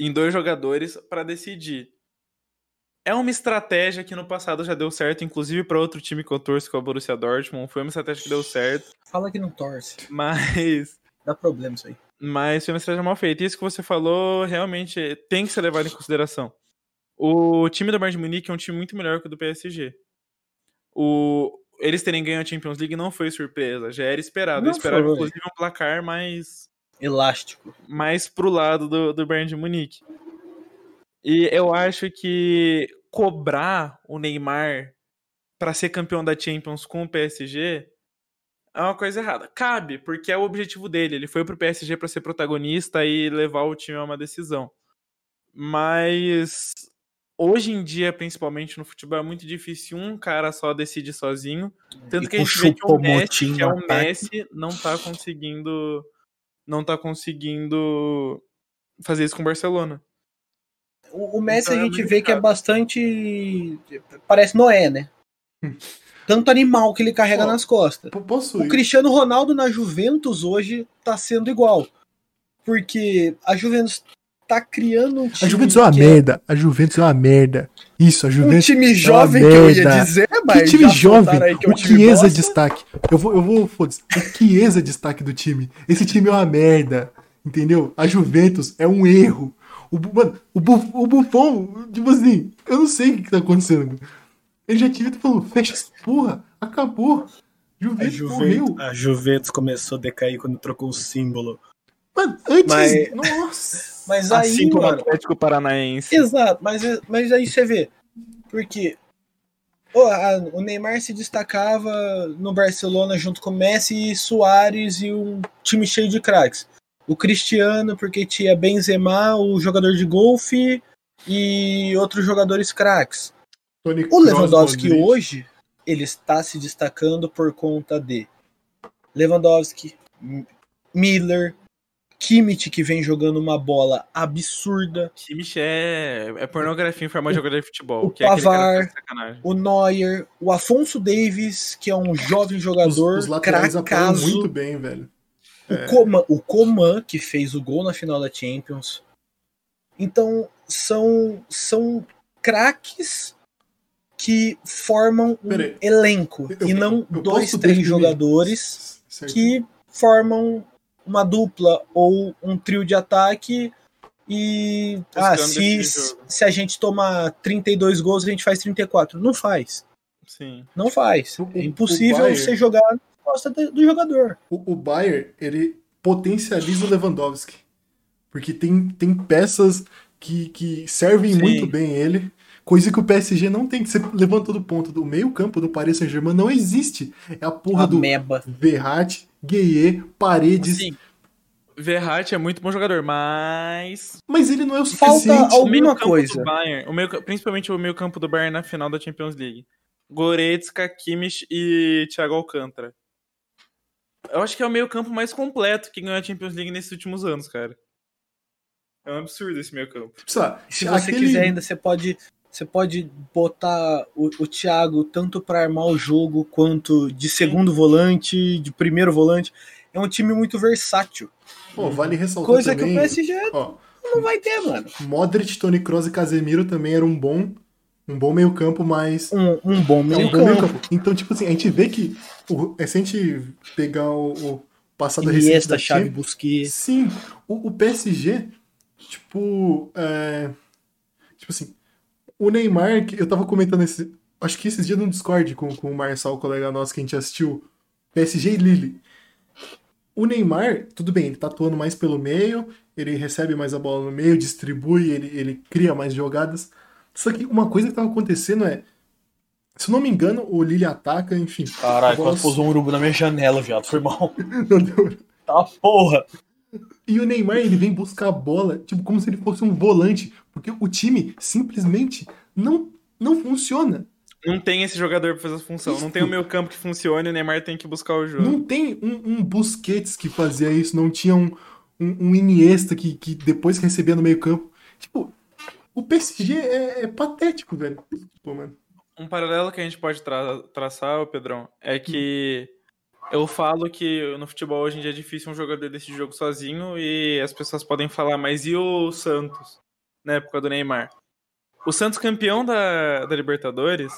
em dois jogadores para decidir. É uma estratégia que no passado já deu certo, inclusive para outro time que eu torço, que é o Borussia Dortmund. Foi uma estratégia que deu certo, Fala que não torce. mas, Dá problema isso aí. mas foi uma estratégia mal feita. Isso que você falou realmente tem que ser levado em consideração. O time do Bayern de Munique é um time muito melhor que o do PSG. O, eles terem ganho a Champions League não foi surpresa, já era esperado. Não Eu esperava, foi. inclusive, um placar mais Elástico. mais pro lado do, do Bayern de Munique. E eu acho que cobrar o Neymar para ser campeão da Champions com o PSG é uma coisa errada. Cabe, porque é o objetivo dele. Ele foi pro PSG para ser protagonista e levar o time a uma decisão. Mas hoje em dia, principalmente no futebol, é muito difícil um cara só decidir sozinho. Tanto E que a gente vê que o Messi, que é o. Messi, não tá conseguindo não tá conseguindo fazer isso com o Barcelona. O, o Messi Então a é gente muito vê que é bastante. Parece Noé, né? [LAUGHS] Tanto animal que ele carrega Ó, nas costas. P- Posso O? Cristiano Ronaldo na Juventus hoje tá sendo igual. Porque a Juventus tá criando um A time. Juventus é uma que merda. A Juventus é uma merda. Isso, a Um Juventus. time jovem que eu ia dizer, Que mas. time jovem, que é um o Chiesa é destaque. Eu vou, eu vou, foda-se. O Chiesa é destaque do time. Esse time é uma merda. Entendeu? A Juventus é um erro. O, mano, o, Bu- o Buffon, tipo assim, eu não sei o que, tá acontecendo. Ele já tinha falando, fecha essa porra, acabou. É A Juventus, Juventus, morreu. a Juventus começou a decair quando trocou o símbolo. Mano, antes. Mas- Nossa. Mas aí, Assim como o mano. Atlético Paranaense. Exato, mas, mas aí você vê. Porque ó, a- o Neymar se destacava no Barcelona junto com Messi e Soares e um time cheio de craques. O Cristiano, porque tinha Benzema, o jogador de golfe e outros jogadores craques. Tony O Lewandowski Modric. hoje, ele está se destacando por conta de Lewandowski, M- Miller, Kimmich, que vem jogando uma bola absurda, Kimmich é, é pornografia em forma de jogador de futebol. o é Pavar, sacanagem. o Neuer, o Afonso Davis, que é um jovem Os, jogador, os laterais apoiam cracaso, muito bem, velho. o, Coman, o Coman, que fez o gol na final da Champions. Então, são, são craques que formam um Peraí. elenco Eu- e não eu dois, três definir- jogadores Certo. que formam uma dupla ou um trio de ataque e ah, se, se a gente tomar 32 gols, a gente faz 34. Não faz. Sim. Não faz. O- É impossível Bayern- você jogar na costa do do jogador. O, o Bayern, ele potencializa o Lewandowski. Porque tem, tem peças que, que servem Sim. muito bem ele. Coisa que o PSG não tem. Que você levantou do ponto do meio campo do Paris Saint-Germain não existe. É a porra do Ameba. Verratti, Gueye, Paredes. Sim. Verratti é muito bom jogador, mas. Mas ele não é o Falta suficiente. alguma o meio-campo coisa. Do Bayern, o meio, principalmente o meio-campo do Bayern na final da Champions League. Goretzka, Kimmich e Thiago Alcântara. Eu acho que é o meio-campo mais completo que ganhou a Champions League nesses últimos anos, cara. É um absurdo esse meio-campo. Sei lá, Se você aquele- quiser ainda, você pode, você pode botar o, o Thiago tanto para armar o jogo quanto de segundo volante, de primeiro volante. É um time muito versátil. Pô, vale ressaltar Coisa que também. o PSG Ó, não vai ter, mano. Modric, Toni Kroos e Casemiro também eram um bom, um bom meio campo, mas Um, um bom É um meio bom meio campo. campo. Então, tipo assim, a gente vê que o, é, se a gente pegar o, o passado recente da Champions, Busquets. sim, o, o PSG, tipo, é, tipo assim, o Neymar, que eu tava comentando esse, acho que esses dias no Discord com, com o Marçal, colega nosso que a gente assistiu, PSG e Lille. O Neymar, tudo bem, ele tá atuando mais pelo meio, ele recebe mais a bola no meio, distribui, ele, ele cria mais jogadas. Só que uma coisa que tava acontecendo é, se eu não me engano, o Lille ataca, enfim. Caralho, bola quase pousou um urubu na minha janela, viado. Foi mal. [LAUGHS] não deu. Tá porra. E o Neymar, ele vem buscar a bola, tipo, como se ele fosse um volante, porque o time simplesmente não, não funciona. Não tem esse jogador pra fazer essa função. Não tem o meio campo que funcione e o Neymar tem que buscar o jogo. Não tem um, um Busquets que fazia isso, não tinha um, um, um Iniesta que, que depois que recebia no meio campo. Tipo, o PSG é, é patético, velho. Pô, mano. Um paralelo que a gente pode tra- traçar, Pedrão, é que eu falo que no futebol hoje em dia é difícil um jogador decidir jogo sozinho e as pessoas podem falar, mas e o Santos, na época do Neymar? O Santos campeão da, da Libertadores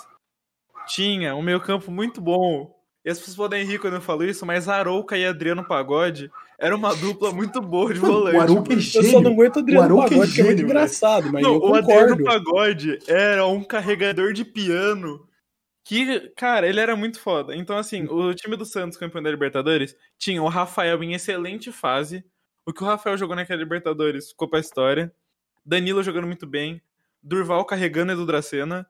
tinha um meio campo muito bom. E as pessoas podem rir quando eu falo isso, mas Arouca e Adriano Pagode era uma [LAUGHS] dupla muito boa de volante. o Arouca é mano. Eu só não gênio. aguento o O Adriano Arouca é Pagode, que é muito gênio, engraçado, mas Não, eu o Adriano concordo. Pagode era um carregador de piano que, cara, ele era muito foda. Então, assim, o time do Santos, campeão da Libertadores, tinha o Rafael em excelente fase. O que o Rafael jogou naquela Libertadores ficou pra história. Danilo jogando muito bem. Durval carregando Edu Dracena.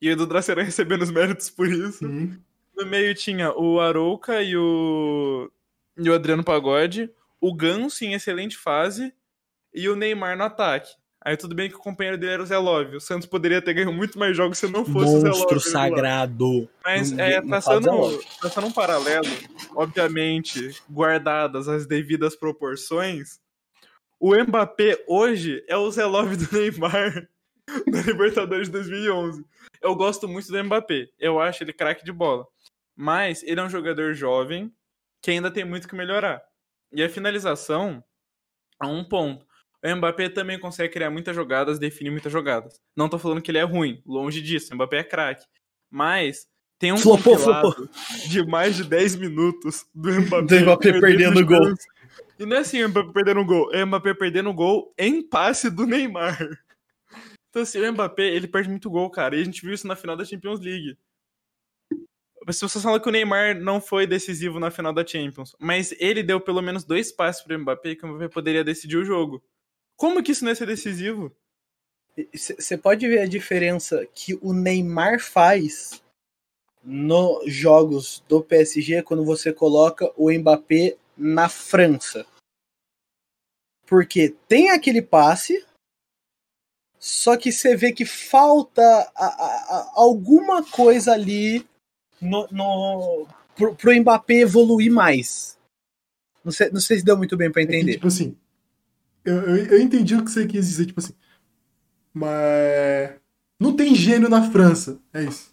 E o Edu Dracena [LAUGHS] recebendo os méritos por isso. Sim. No meio tinha o Arouca e o, e o Adriano Pagode, o Ganso em excelente fase e o Neymar no ataque. Aí tudo bem que o companheiro dele era o Zé Love. O Santos poderia ter ganho muito mais jogos se não fosse o Zé Love. Monstro sagrado. Mas Não- é, não Love. traçando um paralelo, obviamente, guardadas as devidas proporções, o Mbappé hoje é o Zé Love do Neymar. [LAUGHS] na Libertadores de 2011. Eu gosto muito do Mbappé. Eu acho ele craque de bola. Mas ele é um jogador jovem que ainda tem muito que melhorar. E a finalização a um ponto. O Mbappé também consegue criar muitas jogadas, definir muitas jogadas. Não tô falando que ele é ruim, longe disso. O Mbappé é craque. Mas tem um Flopou, compilado de mais de 10 minutos do Mbappé, [LAUGHS] Do Mbappé perdendo gol. chance. E não é assim o Mbappé perdendo gol, é o Mbappé perdendo gol em passe do Neymar. Então assim, o Mbappé, ele perde muito gol, cara. E a gente viu isso na final da Champions League. As pessoas falam que o Neymar não foi decisivo na final da Champions, mas ele deu pelo menos dois passes pro Mbappé que o Mbappé poderia decidir o jogo. Como que isso não ia ser decisivo? Você pode ver a diferença que o Neymar faz nos jogos do PSG quando você coloca o Mbappé na França. Porque tem aquele passe, só que você vê que falta a- a- a- alguma coisa ali no, no, pro, pro Mbappé evoluir mais. Não sei, não sei se deu muito bem pra É que, entender. tipo assim, eu, eu, eu entendi o que você quis dizer, tipo assim. Mas. Não tem gênio na França. É isso.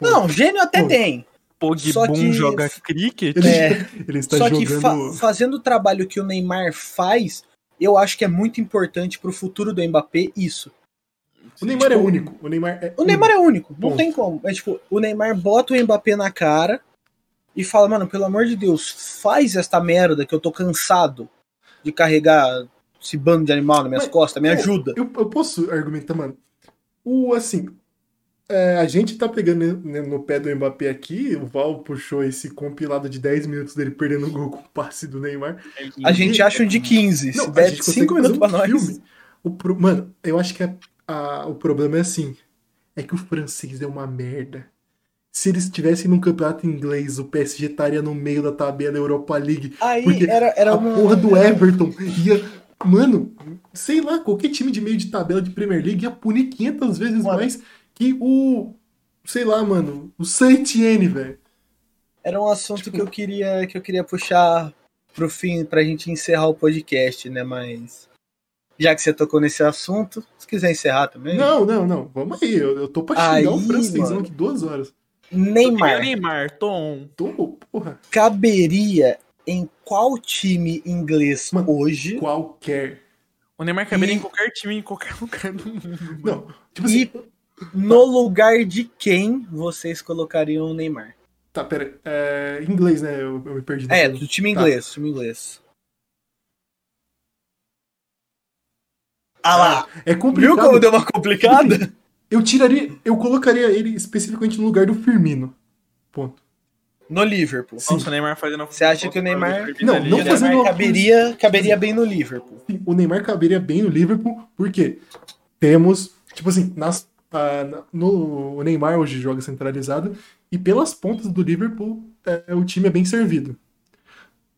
Não, gênio até Pô. tem. Pogbon que- joga cricket? Ele, É. ele está Só que jogando. fa- fazendo o trabalho que o Neymar faz, eu acho que é muito importante pro futuro do Mbappé isso. O Neymar é tipo, único. O Neymar é. O Neymar é único, não Ponto. tem como. É tipo, o Neymar bota o Mbappé na cara e fala, mano, pelo amor de Deus, faz esta merda que eu tô cansado de carregar esse bando de animal nas minhas Mas, costas, me ajuda. Eu, eu posso argumentar, mano. O, assim, é, a gente tá pegando né, no pé do Mbappé aqui. O Val puxou esse compilado de 10 minutos dele perdendo o gol com o passe do Neymar. A gente acha um de 15, Não, se der gente consegue 5 minutos pra nós. filme. O pro- Mano, eu acho que a- a- o problema é assim. É que o francês é uma merda. Se eles estivessem num campeonato inglês, o PSG estaria no meio da tabela Europa League. Aí Porque era, era a uma. porra do Everton ia. Mano, sei lá, qualquer time de meio de tabela de Premier League ia punir 500 vezes Mano. mais que o. Sei lá, mano. O Saint-Etienne, velho. Era um assunto Tipo- que eu queria que eu queria puxar pro fim pra gente encerrar o podcast, né? Mas já que você tocou nesse assunto, se quiser encerrar também. Não, não, não. Vamos aí. Eu, eu tô pra xingar Aí, o francêsão mano. aqui duas horas. Neymar Neymar, Tom. Tô, porra. caberia em qual time inglês Mano, hoje? Qualquer. O Neymar caberia E- em qualquer time, em qualquer [LAUGHS] lugar do mundo. Não, tipo assim. E no lugar de quem vocês colocariam o Neymar? Tá, pera. É, em inglês, né? Eu, eu me perdi. É, do time Tá. inglês, time inglês. Ah lá, É viu complicado. como deu uma complicada? Eu tiraria. Eu colocaria ele especificamente no lugar do Firmino. Ponto. No Liverpool. Sim. Nossa, o Neymar fazendo. Você acha que o Neymar- Não, não O fazendo Neymar uma caberia, caberia bem no Liverpool. Sim, O Neymar caberia bem no Liverpool, porque temos, tipo assim, nas, ah, no, o Neymar hoje joga centralizado, e pelas pontas do Liverpool, é, o time é bem servido.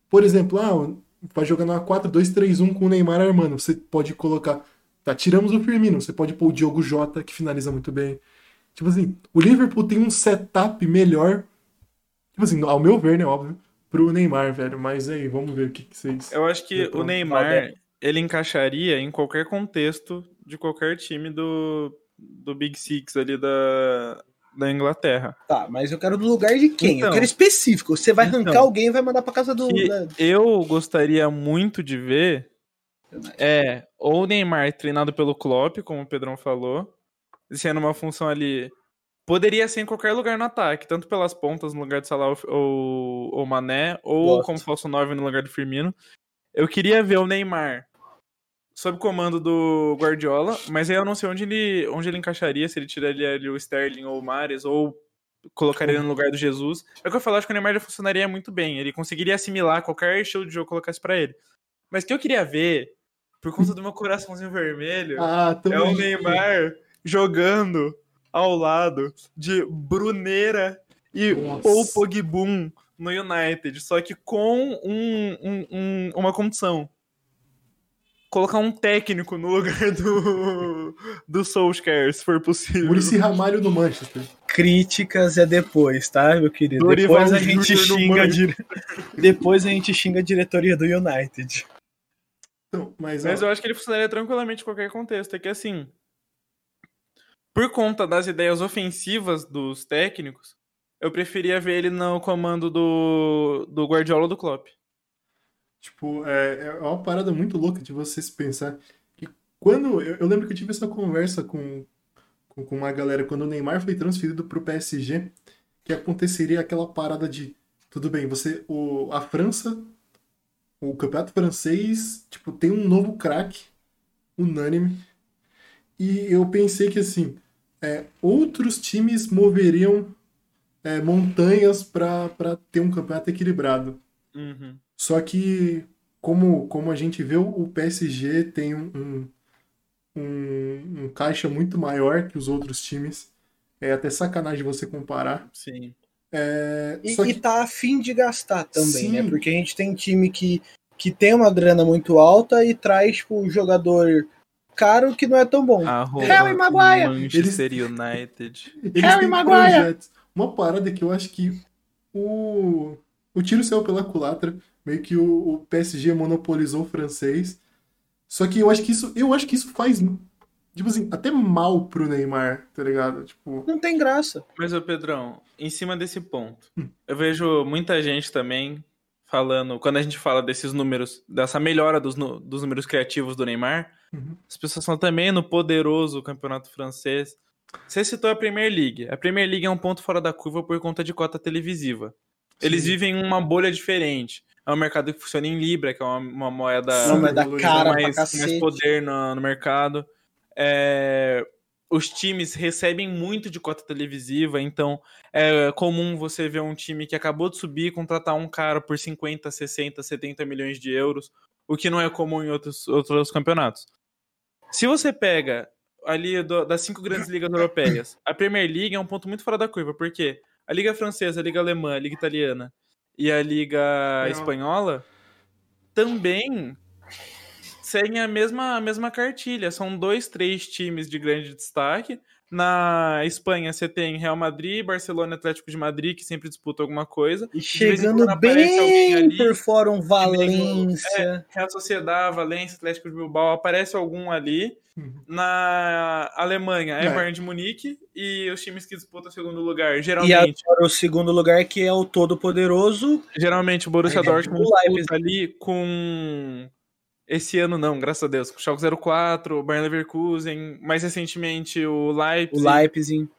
Por exemplo, ah, vai jogando uma 4-2-3-1 com o Neymar armando. Você pode colocar. Tá, tiramos o Firmino, você pode pôr o Diogo Jota, que finaliza muito bem. Tipo assim, o Liverpool tem um setup melhor. Tipo assim, ao meu ver, né, óbvio, pro Neymar, velho. Mas aí, vamos ver o que, que vocês. Eu acho que o. Neymar, ele encaixaria em qualquer contexto de qualquer time do, do Big Six ali da, da Inglaterra. Tá, mas eu quero do lugar de quem? eu Então. quero específico. Você vai Então. arrancar alguém e vai mandar pra casa do. Da- eu gostaria muito de ver é ou o Neymar treinado pelo Klopp, como o Pedrão falou, sendo uma função ali. Poderia ser em qualquer lugar no ataque, tanto pelas pontas no lugar de Salah ou, ou, Mané, ou Gosto. como falso 9 no lugar do Firmino. Eu queria ver o Neymar sob comando do Guardiola, mas aí eu não sei onde ele, onde ele encaixaria, se ele tiraria ali o Sterling ou o Mares, ou colocaria ele no lugar do Jesus. É o que eu falo, acho que o Neymar já funcionaria muito bem. Ele conseguiria assimilar qualquer estilo de jogo que colocasse pra ele. Mas o que eu queria ver, por conta do meu coraçãozinho vermelho, Ah, é o. Neymar jogando ao lado de Brunera e ou Pogbum no United, só que com um, um- um- uma condição. Colocar um técnico no lugar [LAUGHS] do, do Solskjaer, se for possível. Muricy Ramalho no Manchester. Críticas é depois, tá, meu querido? Dorival depois a gente Júnior xinga. dire- [LAUGHS] Depois a gente xinga a diretoria do United. Não, mas, Mas ó, eu acho que ele funcionaria tranquilamente em qualquer contexto. É que assim, por conta das ideias ofensivas dos técnicos, eu preferia ver ele no comando do, do Guardiola do Klopp. Tipo, é, é uma parada muito louca de você se pensar que quando. Eu, eu lembro que eu tive essa conversa com, com, com uma galera quando o Neymar foi transferido pro PSG, que aconteceria aquela parada de. Tudo bem, você. O, a França, o campeonato francês, tipo, tem um novo craque, unânime. E eu pensei que assim, é, outros times moveriam é, montanhas para ter um campeonato equilibrado. Uhum. Só que, como, como a gente vê, o PSG tem um, um, um, caixa muito maior que os outros times. É até sacanagem você comparar. Sim. É, E, só e que, tá afim de gastar também, Sim. né? Porque a gente tem time que, que tem uma grana muito alta e traz tipo, jogador caro que não é tão bom. Arroba Harry Maguire. Manchester United. eles Harry têm Maguire. projetos. Uma parada que eu acho que o, o tiro saiu pela culatra. Meio que o, o PSG monopolizou o francês. Só que eu acho que isso, eu acho que isso faz, tipo assim, até mal pro Neymar, tá ligado? Tipo, Não tem graça. Mas, ô Pedrão, em cima desse ponto, eu vejo muita gente também falando, quando a gente fala desses números, dessa melhora dos, dos números criativos do Neymar, Uhum. as pessoas falam também no poderoso campeonato francês. Você citou a Premier League. A Premier League é um ponto fora da curva por conta de cota televisiva. Eles Sim. vivem uma bolha diferente. É um mercado que funciona em Libra, que é uma, uma moeda Sim, cara mais, mais poder no, no mercado. É, os times recebem muito de cota televisiva, então é comum você ver um time que acabou de subir e contratar um cara por 50, 60, 70 milhões de euros, o que não é comum em outros, outros campeonatos. Se você pega ali do- das cinco grandes ligas europeias, a Premier League é um ponto muito fora da curva, porque a Liga Francesa, a Liga Alemã, a Liga Italiana e a Liga Espanhola também seguem a mesma, a mesma cartilha. São dois, três times de grande destaque. Na Espanha você tem Real Madrid, Barcelona e Atlético de Madrid, que sempre disputam alguma coisa. E chegando bem ali, por fora um Valência. Real Sociedade, Valência, Atlético de Bilbao, aparece algum ali. Uhum. Na Alemanha é É. Bayern de Munique e os times que disputam o segundo lugar, E geralmente, agora o segundo lugar, que é o todo-poderoso. geralmente o Borussia é Dortmund disputa ali com esse ano não, graças a Deus, Schalke 04, o Bayern Leverkusen, mais recentemente o O Leipzig. Leipzig.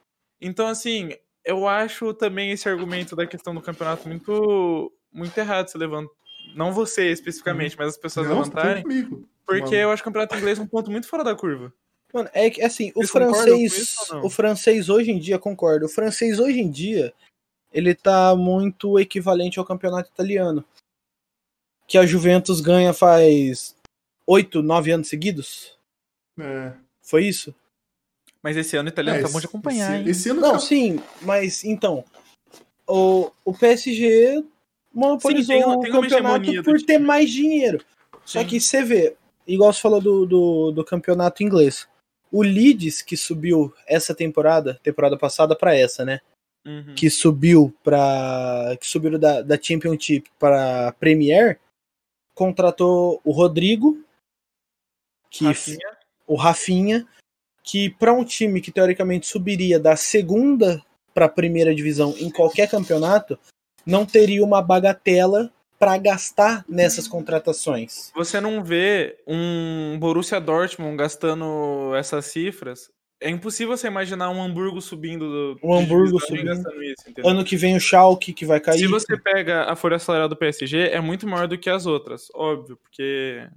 Então assim, eu acho também esse argumento da questão do campeonato muito muito errado se levanta. Não você especificamente, mas as pessoas Não, tá levantarem, comigo. porque Mano. eu acho que o campeonato inglês é um ponto muito fora da curva. Mano, é que assim, o Vocês francês. O francês hoje em dia, concordo. O francês hoje em dia, ele tá muito equivalente ao campeonato italiano. Que a Juventus ganha faz oito, nove anos seguidos. É. Foi isso? Mas esse ano o italiano É, tá bom de acompanhar, esse, hein? esse ano Não, tá- sim, mas então. O, o PSG monopolizou Sim, tem- o tem uma campeonato por ter time. mais dinheiro. Só Sim. que você vê, igual você falou do, do, do campeonato inglês. O Leeds, que subiu essa temporada, temporada passada pra essa, né? Uhum. Que subiu para que subiu da, da Championship para Premier, contratou o Rodrigo, que Rafinha. o Rafinha, que para um time que teoricamente subiria da segunda para a primeira divisão em qualquer campeonato, não teria uma bagatela para gastar nessas contratações. Você não vê um Borussia Dortmund gastando essas cifras. É impossível você imaginar um Hamburgo subindo do Um Hamburgo subindo. isso? Ano que vem o Schalke que vai cair. Se você pega a folha salarial do PSG, é muito maior do que as outras, óbvio, porque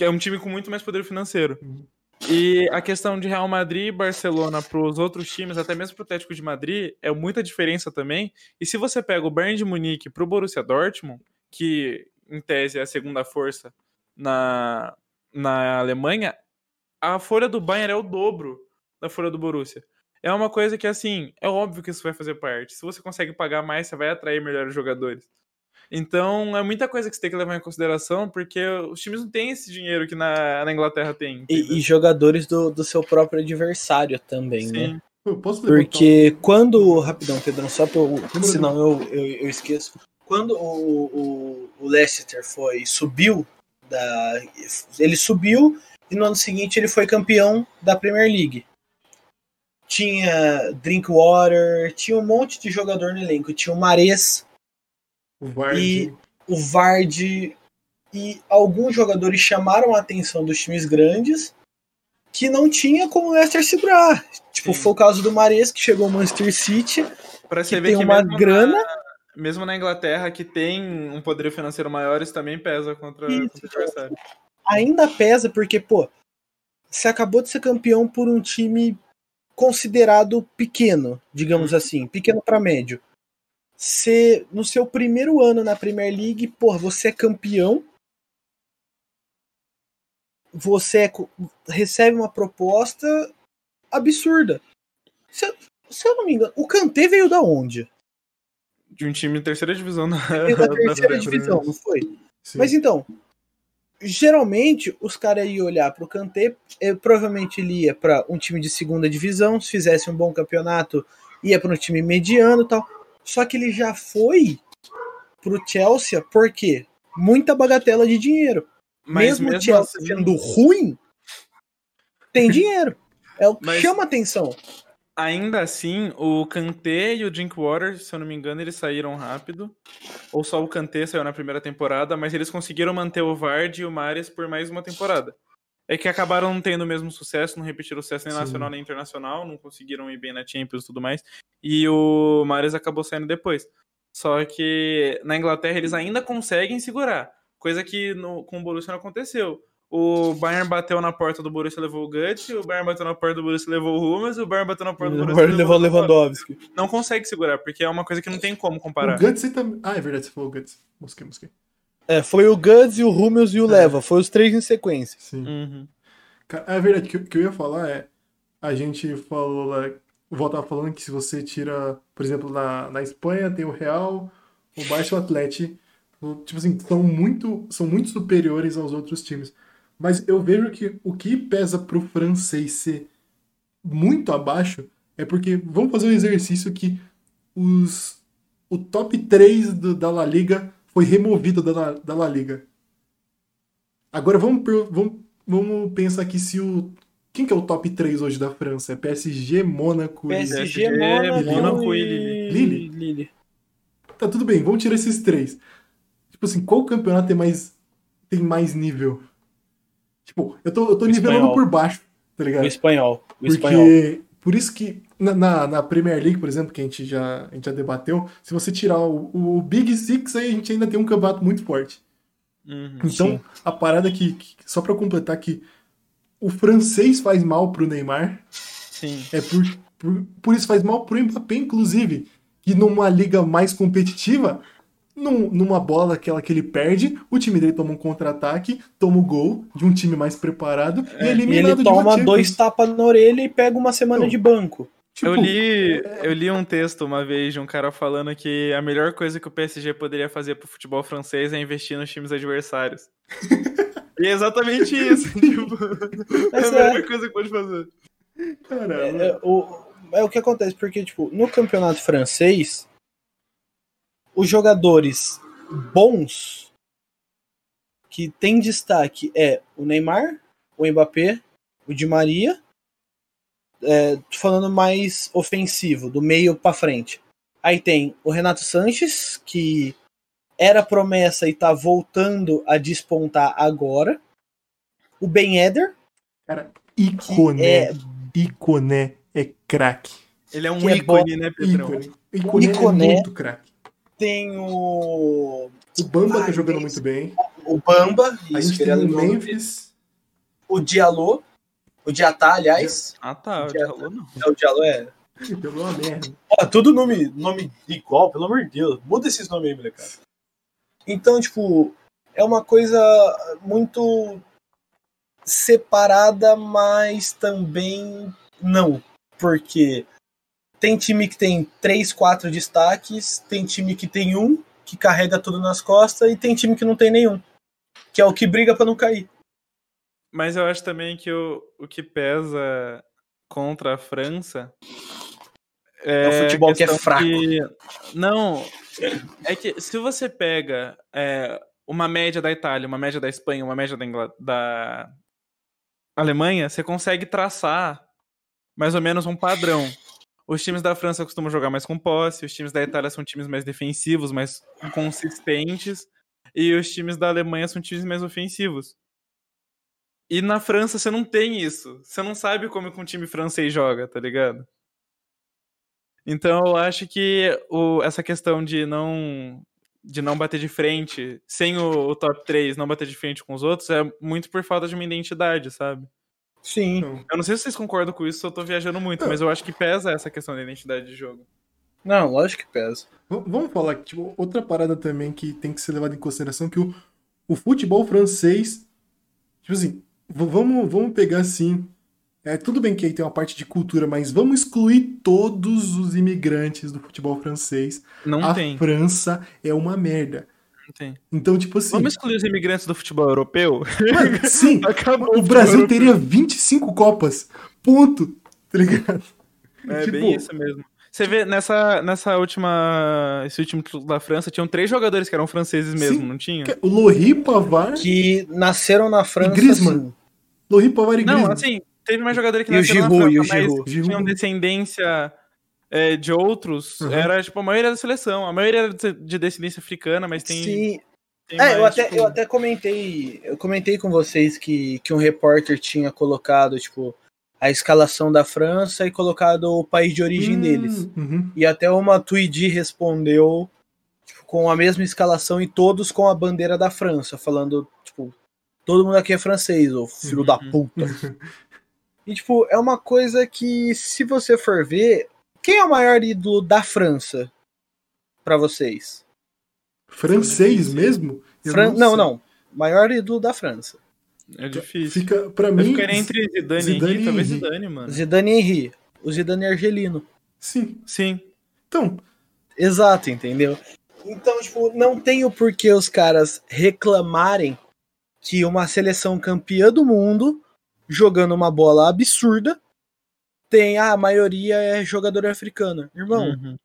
porque é um time com muito mais poder financeiro. Uhum. E a questão de Real Madrid e Barcelona para os outros times, até mesmo para o Atlético de Madrid, é muita diferença também. E se você pega o Bayern de Munique para o Borussia Dortmund, que em tese é a segunda força na, na Alemanha, a folha do Bayern é o dobro da folha do Borussia. É uma coisa que, assim, é óbvio que isso vai fazer parte. Se você consegue pagar mais, você vai atrair melhores jogadores. Então, é muita coisa que você tem que levar em consideração, porque os times não têm esse dinheiro que na, na Inglaterra tem. E, e jogadores do, do seu próprio adversário também, né? Sim. Eu posso levantar Porque quando. Rapidão, Pedrão, só pra eu. Senão eu, eu, eu esqueço. Quando o, o, o Leicester foi. subiu da. Ele subiu e no ano seguinte ele foi campeão da Premier League. tinha Drinkwater, tinha um monte de jogador no elenco. Tinha o Mares, O Vardy. E- o Vardy e alguns jogadores chamaram a atenção dos times grandes que não tinha como o Leicester segurar. Tipo, Sim. foi o caso do Mares, que chegou ao Manchester City, Pra que tem que uma mesmo grana. Na, mesmo na Inglaterra, que tem um poder financeiro maior, isso também pesa contra, Isso. contra o adversário. ainda pesa porque, pô, você acabou de ser campeão por um time considerado pequeno, digamos assim, pequeno para médio. Você, no seu primeiro ano na Premier League, pô, você é campeão. Você é recebe uma proposta absurda. Se, eu- se eu não me engano, o Kanté veio da onde? De um time de terceira divisão na, Veio da [LAUGHS] terceira Premier. divisão, não foi? Sim. Mas então, geralmente os caras iam olhar pro Kanté, eh, provavelmente ele ia pra um time de segunda divisão, se fizesse um bom campeonato, ia para um time mediano e tal. Só que ele já foi pro Chelsea, por quê? Muita bagatela de dinheiro. Mas mesmo o Chelsea assim, sendo ruim, tem [LAUGHS] dinheiro. É o que Mas- chama atenção. ainda assim, o Kanté e o Drinkwater, se eu não me engano, eles saíram rápido. Ou só o Kanté saiu na primeira temporada, mas eles conseguiram manter o Vardy e o Mares por mais uma temporada. É que acabaram não tendo o mesmo sucesso, não repetiram o sucesso nem Sim. nacional nem internacional, não conseguiram ir bem na Champions e tudo mais. E o Mares acabou saindo depois. Só que na Inglaterra eles ainda conseguem segurar, coisa que no, com o Borussia não aconteceu. O Bayern bateu na porta do Borussia levou o Guts, o Bayern bateu na porta do Borussia levou o Hummels, o Bayern bateu na porta do Borussia levou o Lewandowski. Não consegue segurar, porque é uma coisa que não tem como comparar. O Guts também. Ah, é verdade, você falou o Guts. Mosquei, mosquei. É, foi o Guds e o Hummels e o É. Leva. Foi os três em sequência. Sim. Uhum. É verdade, o que, que eu ia falar é. A gente falou lá. Tava falando que se você tira, por exemplo, na, na Espanha tem o Real, o Barça e o Atlético. Tipo assim, são muito, são muito superiores aos outros times. Mas eu vejo que o que pesa pro francês ser muito abaixo é porque, vamos fazer um exercício que os, o top 3 do- da La Liga foi removido da, da La Liga. Agora vamos, vamos, vamos pensar aqui se o. Quem que é o top 3 hoje da França? É PSG, Mônaco e. PSG, PSG, Mônaco, e e Lille. Lille. Tá tudo bem, vamos tirar esses três. Tipo assim, qual campeonato tem mais, tem mais nível? Tipo, eu tô, eu tô O nivelando espanhol. por baixo, tá ligado? O espanhol. O espanhol. Porque, por isso que na, na, na Premier League, por exemplo, que a gente já, a gente já debateu, se você tirar o, o Big Six, aí a gente ainda tem um campeonato muito forte. Uhum. Então, Sim. a parada que, que- só pra completar que o francês faz mal pro Neymar, Sim. é por, por, por isso faz mal pro Mbappé, inclusive, que numa liga mais competitiva, num- numa bola aquela que ele perde, o time dele toma um contra-ataque, toma o gol de um time mais preparado e é E eliminado ele de uma toma dois tapas na orelha e pega uma semana Não. de banco. Tipo, eu, li, eu li um texto uma vez de um cara falando que a melhor coisa que o PSG poderia fazer pro futebol francês é investir nos times adversários. [LAUGHS] e é exatamente isso. [LAUGHS] tipo, [LAUGHS] é a melhor é. coisa que pode fazer. caramba. É, o, é o que acontece, porque, tipo, no campeonato francês, os jogadores bons que tem destaque é o Neymar, o Mbappé, o Di Maria, é, tô falando mais ofensivo, do meio pra frente. Aí tem o Renato Sanches, que era promessa e tá voltando a despontar agora. O Ben Eder, Cara, Iconé, é Iconé é craque. Ele é um Que é ícone, né, Pedrão? Ícone. Iconé, Iconé. é muito craque. tem o O Bamba tá Ai, jogando muito bem. o Bamba, A gente tem é o. Memphis. o Diallo, o Diatá, aliás. Ah, tá. Já- Já rolou, não. É, o Diallo é. Pelo uma merda. Ó, tudo nome, nome igual, pelo amor de Deus. Muda esses nomes aí, molecada. Então, tipo, é uma coisa muito separada, mas também não. Porque tem time que tem três, quatro destaques, tem time que tem um, que carrega tudo nas costas, e tem time que não tem nenhum. Que é o que briga pra não cair. Mas eu acho também que o, o que pesa contra a França É o futebol que é fraco. Não, é que se você pega é, uma média da Itália, uma média da Espanha, uma média da, Ingla- da Alemanha, você consegue traçar mais ou menos um padrão. Os times da França costumam jogar mais com posse, os times da Itália são times mais defensivos, mais consistentes, e os times da Alemanha são times mais ofensivos. E na França você não tem isso. Você não sabe como que um time francês joga, tá ligado? Então eu acho que o, essa questão de não de não bater de frente, sem o, o top 3 não bater de frente com os outros, é muito por falta de uma identidade, sabe? Sim. Então, Eu não sei se vocês concordam com isso, se eu tô viajando muito, mas eu acho que pesa essa questão da identidade de jogo. Não, lógico que pesa. v- vamos falar que, tipo, outra parada também que tem que ser levada em consideração, que o, o futebol francês, tipo assim, vamos, vamos pegar assim, é, tudo bem que aí tem uma parte de cultura, mas vamos excluir todos os imigrantes do futebol francês. Não a tem, França é uma merda. não tem. Então, tipo assim, Vamos excluir os imigrantes do futebol europeu? mano, [LAUGHS] sim, [LAUGHS] Acabou o Brasil futebol teria 25 Copas. Ponto. Tá ligado? É Tipo, bem isso mesmo. Você vê, nessa, nessa última. Esse último título da França, tinham três jogadores que eram franceses mesmo, Sim. não tinha? O Lohri Pavard. Que nasceram na França. Griezmann. assim. Lohri Pavard e Não, Griezmann. assim, teve mais jogadores que Giroud, na e o França, mas tinham descendência é, de outros. Uhum. Era, tipo, a maioria da seleção. A maioria era de de descendência africana, mas tem. Sim. tem É, eu até, tipo, eu até comentei. Eu comentei com vocês que, que um repórter tinha colocado, tipo, a escalação da França e colocado o país de origem Hum, deles. uhum. E até uma Tweedy respondeu tipo, com a mesma escalação e todos com a bandeira da França, falando, todo mundo aqui é francês, ô filho da Uhum. puta. [LAUGHS] e, tipo, é uma coisa que, se você for ver, quem é o maior ídolo da França pra vocês? Francês mesmo? Fran- não, sei. não. Maior ídolo da França. É difícil. Fica, pra Eu mim. ficaria entre Zidane, Zidane e Henry, talvez. Zidane, mano. Zidane e Henry. O Zidane é argelino. Sim. Sim. Então, Exato, entendeu? Então, tipo, não tem o porquê os caras reclamarem que uma seleção campeã do mundo, jogando uma bola absurda, tem ah, a maioria é jogador africano. Irmão, Uhum.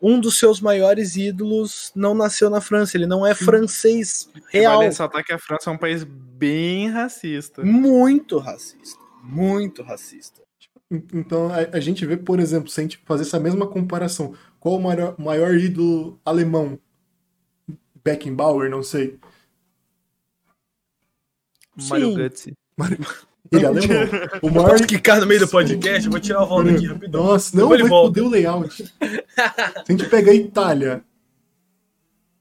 um dos seus maiores ídolos não nasceu na França, ele não é francês real. Vale ressaltar que a França é um país bem racista. Muito racista. Muito racista. en- então a, a gente vê, por exemplo, se a gente fazer essa mesma comparação, qual o maior, maior ídolo alemão? Beckenbauer, não sei. Mario Sim. Götze. Ele é alemão. O maior. Posso quicar no meio do podcast? Eu vou tirar o roda aqui rapidão. Nossa, não, Depois vai ele volta. foder o layout. Se a gente pegar a Itália,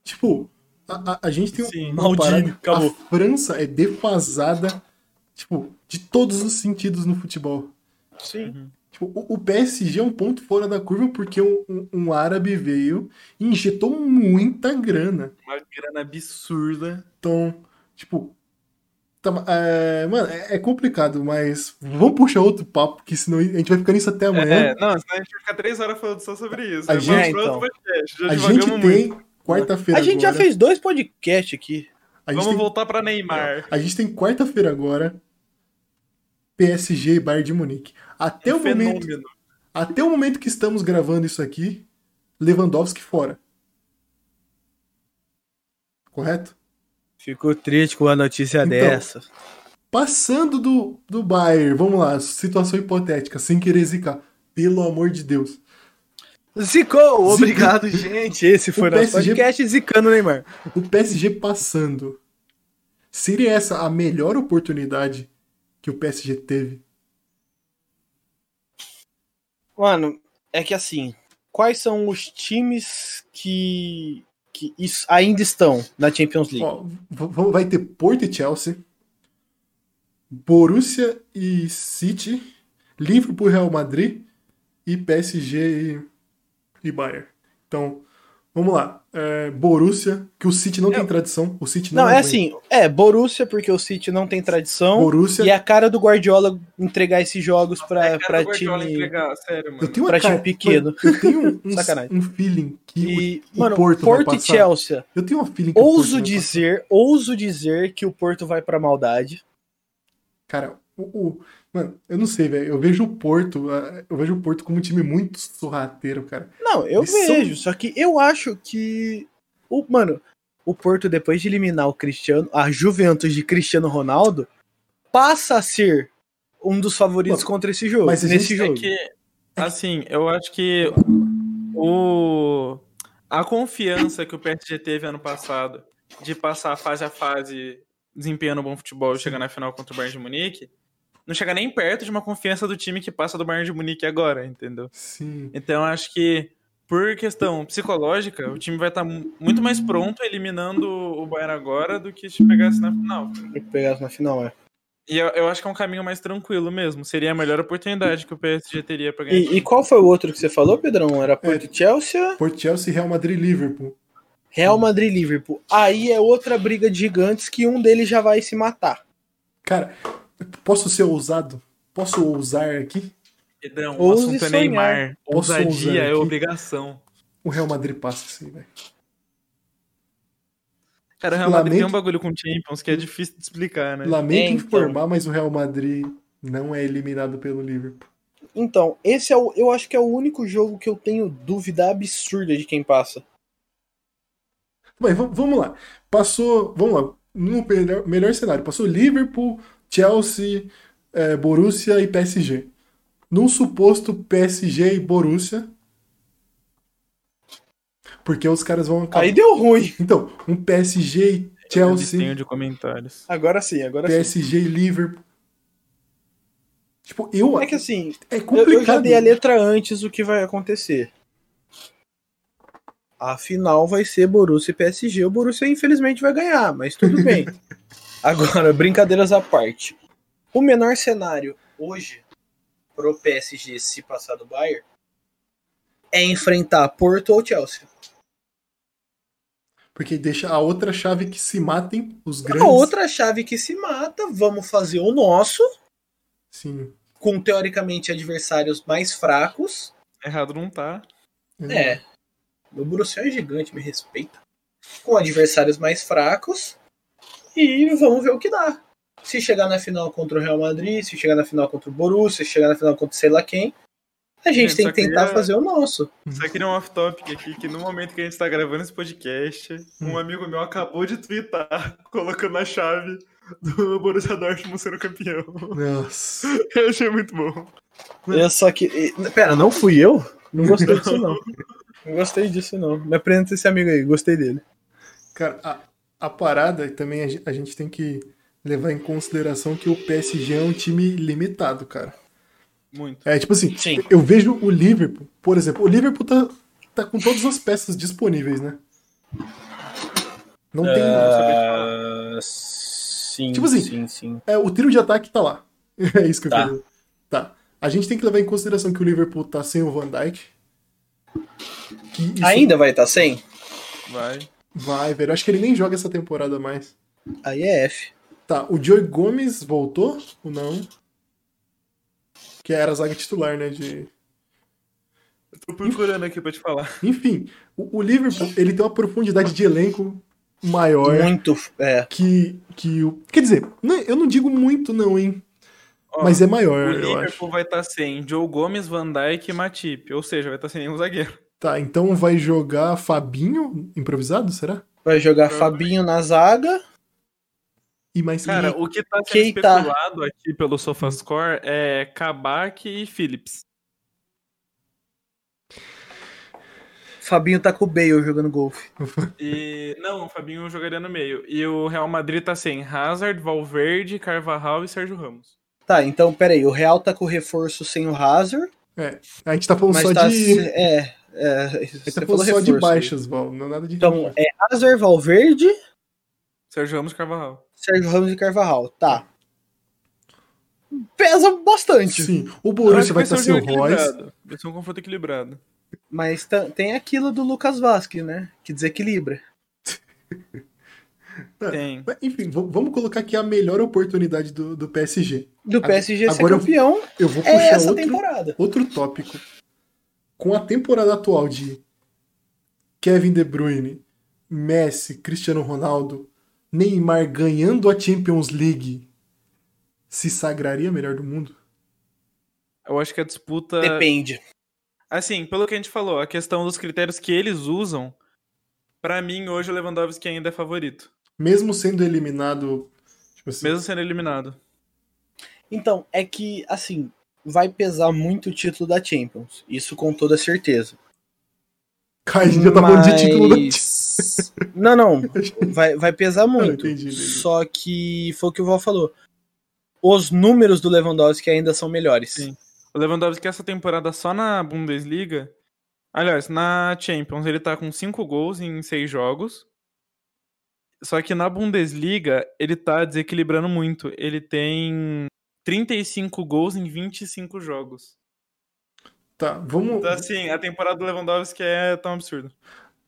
tipo, a, a, a gente tem Sim, uma acabou. A França é defasada, tipo, de todos os sentidos no futebol. Sim. Tipo, o, o PSG é um ponto fora da curva porque um, um- um árabe veio e injetou muita grana. Uma grana absurda. Então, tipo. Tá- é, mano, é, é complicado, mas vamos puxar outro papo, porque senão a gente vai ficar nisso até amanhã. É, não, senão a gente vai ficar três horas falando só sobre isso. A Vamos gente- então. podcast, já a gente tem quarta-feira A gente já agora. fez dois podcasts aqui. A gente Vamos tem, voltar pra Neymar. a gente tem quarta-feira agora. PSG e Bayern de Munique. Até o momento, Fenômeno. até o momento que estamos gravando isso aqui, Lewandowski fora. Correto? Fico triste com a notícia Então, dessa. Passando do, do Bayern, vamos lá, situação hipotética, sem querer zicar. Pelo amor de Deus. Zicou! Obrigado, gente. Esse foi O nosso PSG podcast zicando o Neymar. O PSG passando. Seria essa a melhor oportunidade que o PSG teve? Mano, é que assim, quais são os times que, que ainda estão na Champions League? Ó, vai ter Porto e Chelsea, Borussia e City, Liverpool e Real Madrid e PSG e, e Bayern. Então, vamos lá. É, Borussia, que o City não tem tradição. O City não, não, é aguenta. assim, é Borussia, porque o City não tem tradição. Borussia. E é a cara do Guardiola entregar esses jogos pra, É, pra time. entregar, sério, mano. Eu tenho uma pra time cara- pequeno. Mano, eu tenho [LAUGHS] um, um, Sacanagem. um feeling que E, o, mano, o Porto, Porto, vai e. Chelsea. Eu tenho um feeling que o Porto Ouso vai dizer, ouso dizer que o Porto vai pra maldade. Cara, o, o- mano, eu não sei, velho. Eu vejo o Porto, eu vejo o Porto como um time muito sorrateiro, cara. Não, eu Eles são- vejo, só que eu acho que o mano, o Porto depois de eliminar o Cristiano, a Juventus de Cristiano Ronaldo, passa a ser um dos favoritos contra esse jogo. mas a nesse gente- É jogo. que, assim, eu acho que o a confiança que o PSG teve ano passado de passar fase a fase desempenhando bom futebol e chegar na final contra o Bayern de Munique, não chega nem perto de uma confiança do time que passa do Bayern de Munique agora, entendeu? Sim. Então eu acho que por questão psicológica, o time vai estar muito mais pronto eliminando o Bayern agora do que se pegasse na final. Que pegar na final, é. E eu, eu acho que é um caminho mais tranquilo mesmo. Seria a melhor oportunidade que o PSG teria pra ganhar. E, e qual foi o outro que você falou, Pedrão? Era Porto e Chelsea, Porto Chelsea, Real Madrid, Liverpool. Real Madrid e Liverpool. Aí é outra briga de gigantes que um deles já vai se matar. Cara, posso ser ousado? Posso ousar aqui? Pedrão, o assunto é sonhar. Neymar. Posso Ousadia é obrigação. O Real Madrid passa aí, velho. Cara, o Real Madrid tem um bagulho com Champions que é difícil de explicar, né? Lamento Então. informar, mas o Real Madrid não é eliminado pelo Liverpool. Então, esse é o, eu acho que é o único jogo que eu tenho dúvida absurda de quem passa. Mas vamos lá. Passou. Vamos lá. No melhor, melhor cenário, passou Liverpool, Chelsea, eh, Borussia e PSG. Num suposto PSG e Borussia. Porque os caras vão acabar. Aí deu ruim. Então, um PSG e Chelsea, Tenho de comentários. Agora sim, agora sim. PSG e Liverpool. Tipo, eu. É que assim, É eu, eu complicado. já dei a letra antes do que vai acontecer. A final vai ser Borussia e PSG. O Borussia infelizmente vai ganhar, mas tudo bem. [LAUGHS] Agora, [LAUGHS] brincadeiras à parte. O menor cenário hoje pro PSG se passar do Bayern é enfrentar Porto ou Chelsea. Porque deixa a outra chave que se matem os A grandes. outra chave que se mata, vamos fazer o nosso, Sim. com teoricamente adversários mais fracos. Errado não tá. É. Meu Borussia é gigante, me respeita. Com adversários mais fracos. E vamos ver o que dá. Se chegar na final contra o Real Madrid, se chegar na final contra o Borussia, se chegar na final contra sei lá quem, a gente Gente, tem que tentar queria- fazer o nosso. Só queria um off-topic aqui, que no momento que a gente tá gravando esse podcast, Hum. um amigo meu acabou de twittar, [LAUGHS] colocando a chave do Borussia Dortmund sendo campeão. Nossa. [LAUGHS] Eu achei muito bom. Eu só que. Pera, não fui eu? Não gostei disso, não. [LAUGHS] Não gostei disso, não. Me apresenta esse amigo aí, gostei dele. Cara, a, a parada também a gen- a gente tem que levar em consideração que o PSG é um time limitado, cara. Muito. É tipo assim, Sim. eu vejo o Liverpool, por exemplo, o Liverpool tá, tá com todas as peças disponíveis, né? Não tem. Ah, sim, Tipo assim, sim, sim. É, o trio de ataque tá lá. [LAUGHS] É isso que eu Tá. quero. Tá. A gente tem que levar em consideração que o Liverpool tá sem o Van Dijk. Isso Ainda vai estar sem? Vai. Vai, velho. Eu acho que ele nem joga essa temporada mais. Aí é F. Tá, o Joey Gomes voltou ou não? Que era a zaga titular, né? De... Eu tô procurando aqui pra te falar. Enfim, o, o Liverpool ele tem uma profundidade de elenco maior Muito. É. que, que o. Quer dizer, não- eu não digo muito, não, hein? Ó, Mas é o maior, eu acho. Liverpool vai estar sem Joe Gomes, Van Dijk e Matip. Ou seja, vai estar sem nenhum zagueiro. Tá, então vai jogar Fabinho improvisado, será? Vai jogar Fabinho na zaga. E mais Cara, o que tá sendo Keita. especulado aqui pelo SofaScore é Kabak e Phillips. Fabinho tá com o Bale jogando golfe. E. Não, o Fabinho jogaria no meio. E o Real Madrid tá sem Hazard, Valverde, Carvajal e Sérgio Ramos. Tá, então peraí. O Real tá com o reforço sem o Hazard. É, a gente tá falando só tá. de. se- É. é gente você tá falou falando só de reforço. baixas, Val. Não é nada de. Então é Hazard, Valverde, Sérgio Ramos e Carvajal. Sérgio Ramos e Carvajal. Tá. Pesa bastante. Sim, o Eu Borussia vai estar ser um sem o Royce. equilibrado. Vai ser um confronto equilibrado. Mas tá- tem aquilo do Lucas Vasquez, né? Que desequilibra. É. [LAUGHS] Tem. Mas, Enfim, vamos colocar aqui a melhor oportunidade do, do PSG. Do PSG ser Agora eu- campeão Eu vou é puxar essa outro, temporada. outro tópico. Com a temporada atual de Kevin De Bruyne, Messi, Cristiano Ronaldo, Neymar ganhando a Champions League, se sagraria melhor do mundo? Eu acho que a disputa. Depende. Assim, pelo que a gente falou, a questão dos critérios que eles usam, pra mim, hoje o Lewandowski ainda é favorito. Mesmo sendo eliminado. Tipo assim, Mesmo sendo eliminado. Então, é que, assim, vai pesar muito o título da Champions. Isso com toda certeza. Cara, a gente já tá falando de título da Não, não. [LAUGHS] Vai, vai pesar muito. Entendi, entendi. Só que foi o que o Val falou. Os números do Lewandowski ainda são melhores. Sim. O Lewandowski essa temporada só na Bundesliga. Aliás, na Champions ele tá com 5 gols em 6 jogos. Só que na Bundesliga ele tá desequilibrando muito. Ele tem 35 gols em 25 jogos. Tá, vamos. Então, assim, a temporada do Lewandowski é tão absurda.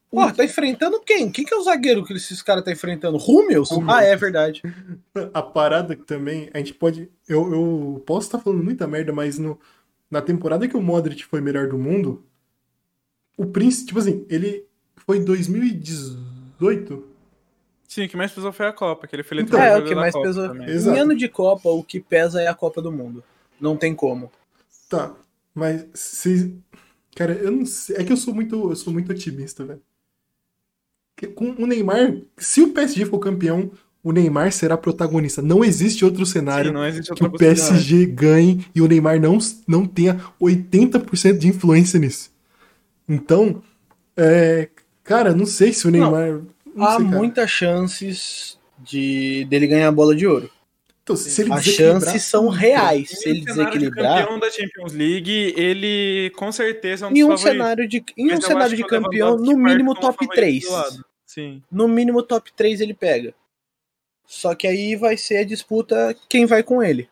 Pô, tá enfrentando quem? Quem que é o zagueiro que esses caras tá enfrentando? Rúmeus? Hummels. Ah, é verdade. [LAUGHS] A parada que também, a gente pode. Eu, eu posso estar falando muita merda, mas no, na temporada que o Modric foi melhor do mundo, o Príncipe, tipo assim, ele foi em 2018. Sim, o que mais pesou foi a Copa, que ele foi Então, é, o que da mais Copa pesou. Em ano de Copa, o que pesa é a Copa do Mundo. Não tem como. Tá, mas se. Cara, eu não sei. É que eu sou muito, eu sou muito otimista, velho. Com o Neymar, se o PSG for campeão, o Neymar será protagonista. Não existe outro cenário Sim, não existe que o. PSG ganhe e o Neymar não, não tenha 80% de influência nisso. Então, é, cara, não sei se o Neymar. Não, Há sei, muitas chances de dele ganhar a bola de ouro. Então, se ele As desequilibrar- chances são reais. Se ele um cenário de desequilibrar. campeão da Champions League, ele com certeza é um dos Em um favoritos. cenário de, em um cenário de campeão, no mínimo como top favorito 3. do lado. Sim. No mínimo top 3 ele pega. Só que aí vai ser a disputa quem vai com ele.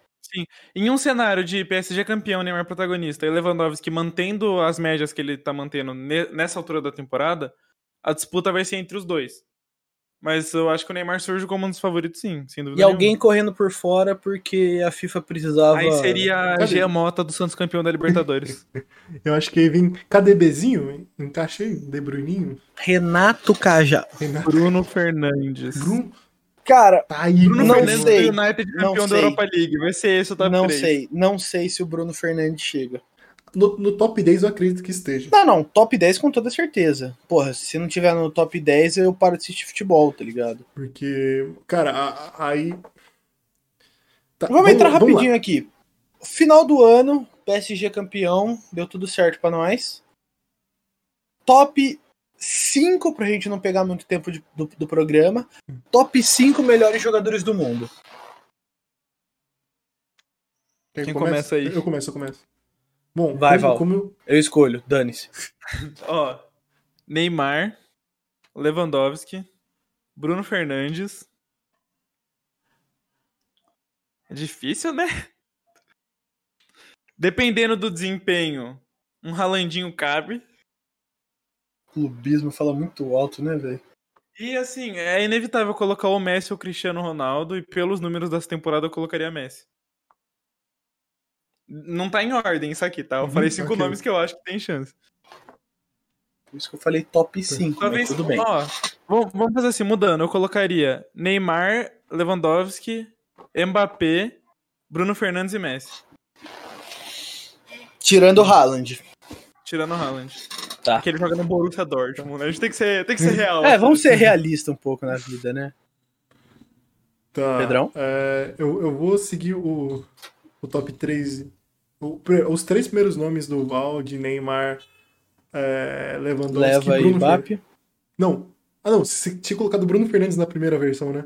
Em um cenário de PSG campeão, Neymar protagonista e Lewandowski mantendo as médias que ele tá mantendo ne- nessa altura da temporada, a disputa vai ser entre os dois. Mas eu acho que o Neymar surge como um dos favoritos, sim, sem dúvida E alguém nenhuma. correndo por fora porque a FIFA precisava. Aí seria a? Gia Mota do Santos campeão da Libertadores. [LAUGHS] Eu acho que aí vem KDBzinho, encaixei, De Bruninho, Renato Cajá. Renato Bruno Fernandes. Bruno. Cara, Tá aí, Bruno Não. Fernandes sei, United não campeão da. Europa League. Vai ser esse o top não 3. sei. Não sei se o Bruno Fernandes chega. No, no top 10 eu acredito que esteja. Não, não. Top 10 com toda certeza. Porra, se não tiver no top 10, eu paro de assistir futebol, tá ligado? Porque, cara, a- a- aí. Tá, Vamos entrar lá. rapidinho aqui. Final do ano, PSG campeão, deu tudo certo pra nós. Top 5, pra gente não pegar muito tempo de- do, do programa. Top 5 melhores jogadores do mundo. Quem Quem começa aí? Eu começo, eu começo. Bom, Vai, como, Val. como eu- Eu escolho, dane-se. [LAUGHS] Ó, Neymar, Lewandowski, Bruno Fernandes. É difícil, né? Dependendo do desempenho, um Ralandinho cabe. Clubismo fala muito alto, né, velho? E assim, é inevitável colocar o Messi ou o Cristiano Ronaldo, e pelos números dessa temporada eu colocaria Messi. Não tá em ordem isso aqui, tá? Eu Uhum, falei cinco ok. nomes que eu acho que tem chance. Por isso que eu falei top 5, Talvez, mas tudo bem. ó, vamos vamos fazer assim, mudando. Eu colocaria Neymar, Lewandowski, Mbappé, Bruno Fernandes e Messi. Tirando o Haaland. Tirando o Haaland. Tá. Porque ele joga no Borussia Dortmund, né? A gente tem que ser, tem que ser real. É, vamos ser realistas um pouco na vida, né? Tá, Pedrão? é, eu, eu vou seguir o, o top 3. o pre- os três primeiros nomes do Val, de Neymar, é, Lewandowski Leva e. Fer- Não. Ah, não. Você tinha colocado Bruno Fernandes na primeira versão, né?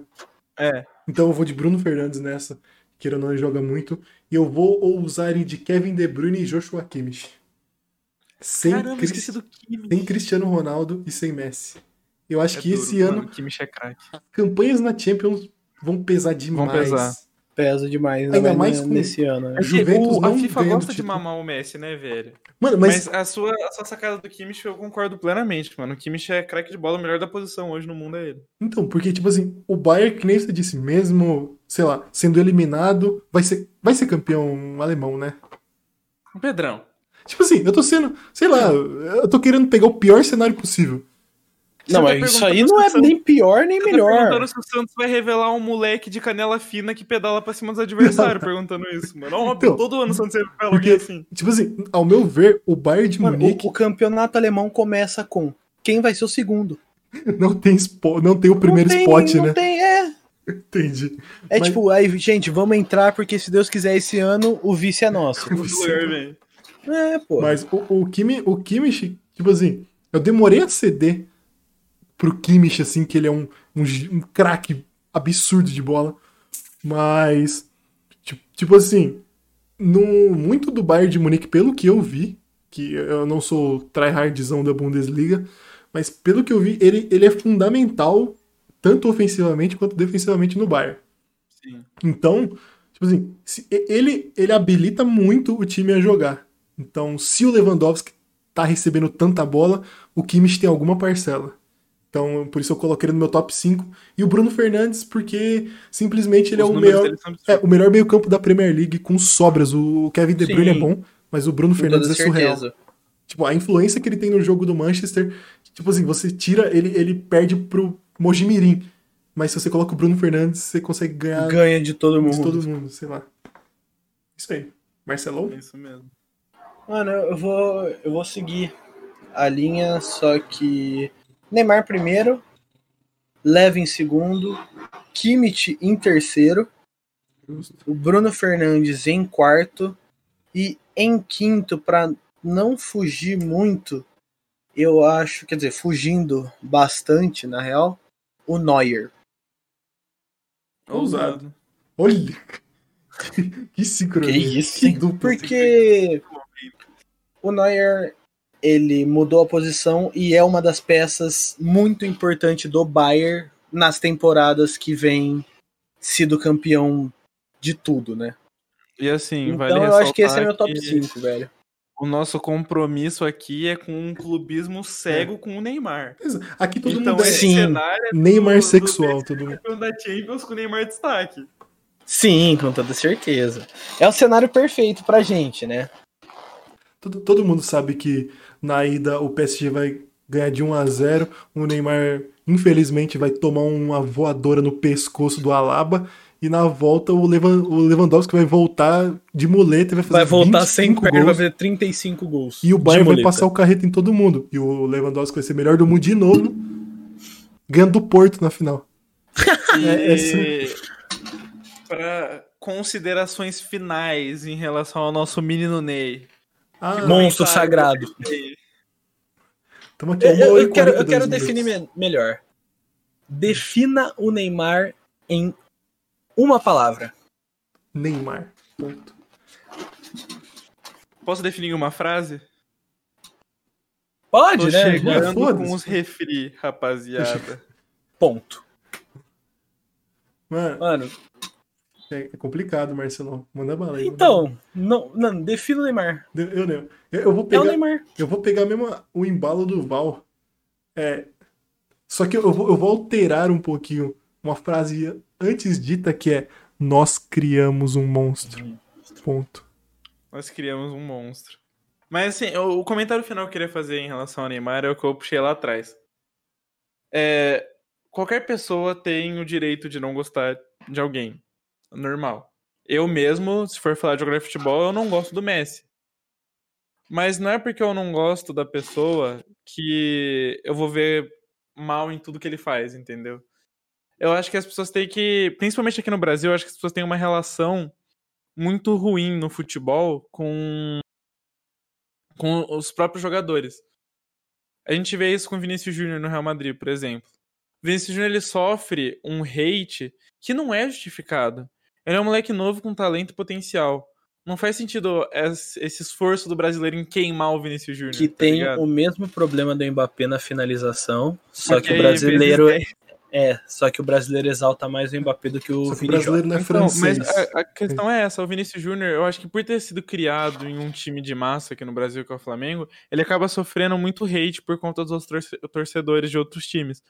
É. Então eu vou de Bruno Fernandes nessa. Que ele não joga muito. E eu vou ousar ir de Kevin De Bruyne e Joshua Kimmich. Sem, Caramba, Cris- esqueci do Kimmich. sem Cristiano Ronaldo e sem Messi. Eu acho É que duro, esse ano mano, Kimmich é craque. campanhas na Champions vão pesar demais. pesar. Pesa demais, Ainda ainda mais mais com- nesse ano. né? É que Juventus o- a FIFA gosta de título. mamar o Messi, né, velho? Mano, mas, Mas, a, sua, a sua sacada do Kimmich eu concordo plenamente, mano. O Kimmich é craque de bola, o melhor da posição hoje no mundo é ele. então, porque tipo assim, o Bayern, que nem você disse, mesmo, sei lá, sendo eliminado, vai ser, vai ser campeão alemão, né? Pedrão. Tipo assim, eu tô sendo, sei lá, eu tô querendo pegar o pior cenário possível. Não, tá mas isso aí não é o nem pior nem Você tá melhor. perguntando se o Santos vai revelar um moleque de canela fina que pedala pra cima dos adversários, [LAUGHS] perguntando isso, mano. Óbvio, Então, todo ano o Santos revela alguém assim. Tipo assim, ao meu ver, o Bayern de Mano, Munique o, o campeonato alemão começa com quem vai ser o segundo. [LAUGHS] não tem, spo- não tem o primeiro não tem, spot, não né? Tem, é. [LAUGHS] Entendi. É Mas- tipo, aí, gente, vamos entrar porque se Deus quiser esse ano, o vice é nosso. Lugar, velho. É, pô. Mas o, o, Kimi, o Kimmich, tipo assim, eu demorei a ceder pro Kimmich, assim, que ele é um, um, um craque absurdo de bola. Mas, tipo, tipo assim, no, muito do Bayern de Munique, pelo que eu vi, que eu não sou tryhardzão da Bundesliga, mas pelo que eu vi, ele, ele é fundamental, tanto ofensivamente quanto defensivamente no Bayern. Sim. Então, tipo assim, se- ele, ele habilita muito o time a jogar. Então, se o Lewandowski tá recebendo tanta bola, o Kimmich tem alguma parcela. Então, por isso eu coloquei ele no meu top 5. E o Bruno Fernandes, porque simplesmente ele Os é o melhor, é, o melhor meio-campo da Premier League com sobras. O Kevin De Bruyne Sim. é bom, mas o Bruno Com Fernandes é surreal. certeza. Tipo, a influência que ele tem no jogo do Manchester, tipo assim, você tira, ele, ele perde pro Mojimirim. Mas se você coloca o Bruno Fernandes, você consegue ganhar Ganha de todo de mundo. todo mundo, sei lá. Isso aí. Marcelão? É isso mesmo. Mano, eu vou, eu vou seguir a linha, só que Neymar primeiro, Leva em segundo, Kimmich em terceiro, o Bruno Fernandes em quarto e em quinto, pra não fugir muito, eu acho, quer dizer, fugindo bastante na real, o Neuer. Ousado. Olha! [LAUGHS] que sincronia. Que isso, Que hein? dupla. Porque o Neuer ele mudou a posição e é uma das peças muito importantes do Bayern nas temporadas que vem sido campeão de tudo, né? E assim, Então vale eu acho que esse é meu top que 5, velho. O nosso compromisso aqui é com um clubismo cego com o Neymar. Aqui todo então mundo é Sim. cenário é Neymar do- sexual, do todo mundo. campeão da Champions com o Neymar destaque. Sim, com toda certeza. É o cenário perfeito pra gente, né? Todo, todo mundo sabe que na ida o PSG vai ganhar de 1 a 0 O Neymar, infelizmente, vai tomar uma voadora no pescoço do Alaba. E na volta o, Levan, o Lewandowski vai voltar de muleta e vai fazer Vai voltar sem 25 perna, vai gols. fazer 35 gols. E o Bayern vai passar o carreto em todo mundo. E o Lewandowski vai ser melhor do mundo de novo, ganhando do Porto na final. [LAUGHS] E É, essa- para considerações finais em relação ao nosso menino Ney. Ah, Monstro sagrado. [LAUGHS] estamos aqui. Eu, eu- eu quero, eu 42 quero definir me- melhor. Defina o Neymar em uma palavra. Neymar. Ponto. Posso definir em uma frase? Pode, Tô né? chegando Já, foda-se. com os refri, rapaziada. [LAUGHS] Ponto. Mano, Mano, é é complicado, Marcelão. Manda bala aí. então, não, não, defina o Neymar. Eu, eu, eu, eu vou É o pegar. Neymar. Eu vou pegar mesmo o embalo do Val. É, só que eu vou, eu vou alterar um pouquinho uma frase antes dita que é Nós criamos um monstro. Ponto. Nós criamos um monstro. Mas assim, o, o comentário final que eu queria fazer em relação ao Neymar é o que eu puxei lá atrás. É, qualquer pessoa tem o direito de não gostar de alguém. Normal. Eu mesmo, se for falar de jogar futebol, eu não gosto do Messi. Mas não é porque eu não gosto da pessoa que eu vou ver mal em tudo que ele faz, entendeu? Eu acho que as pessoas têm que, principalmente aqui no Brasil, eu acho que as pessoas têm uma relação muito ruim no futebol com com os próprios jogadores. A gente vê isso com o Vinícius Júnior no Real Madrid, por exemplo. O Vinícius Júnior ele sofre um hate que não é justificado. Ele é um moleque novo com talento e potencial. Não faz sentido esse esforço do brasileiro em queimar o Vinícius Júnior. Que tá tem ligado? o mesmo problema do Mbappé na finalização, só Porque que o brasileiro vezes é, só que o brasileiro exalta mais o Mbappé do que o que o brasileiro não é Então, francês. mas a, a questão é essa, o Vinícius Júnior, eu acho que por ter sido criado em um time de massa aqui no Brasil, que é o Flamengo, ele acaba sofrendo muito hate por conta dos torce- torcedores de outros times.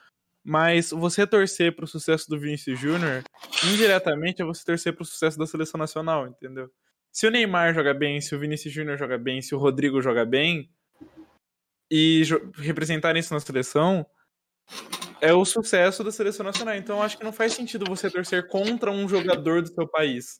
Mas você torcer pro sucesso do Vinícius Júnior, indiretamente é você torcer pro sucesso da seleção nacional, entendeu? Se o Neymar joga bem, se o Vinícius Júnior joga bem, se o Rodrigo joga bem, e representarem isso na seleção, é o sucesso da seleção nacional. Então acho que não faz sentido você torcer contra um jogador do seu país.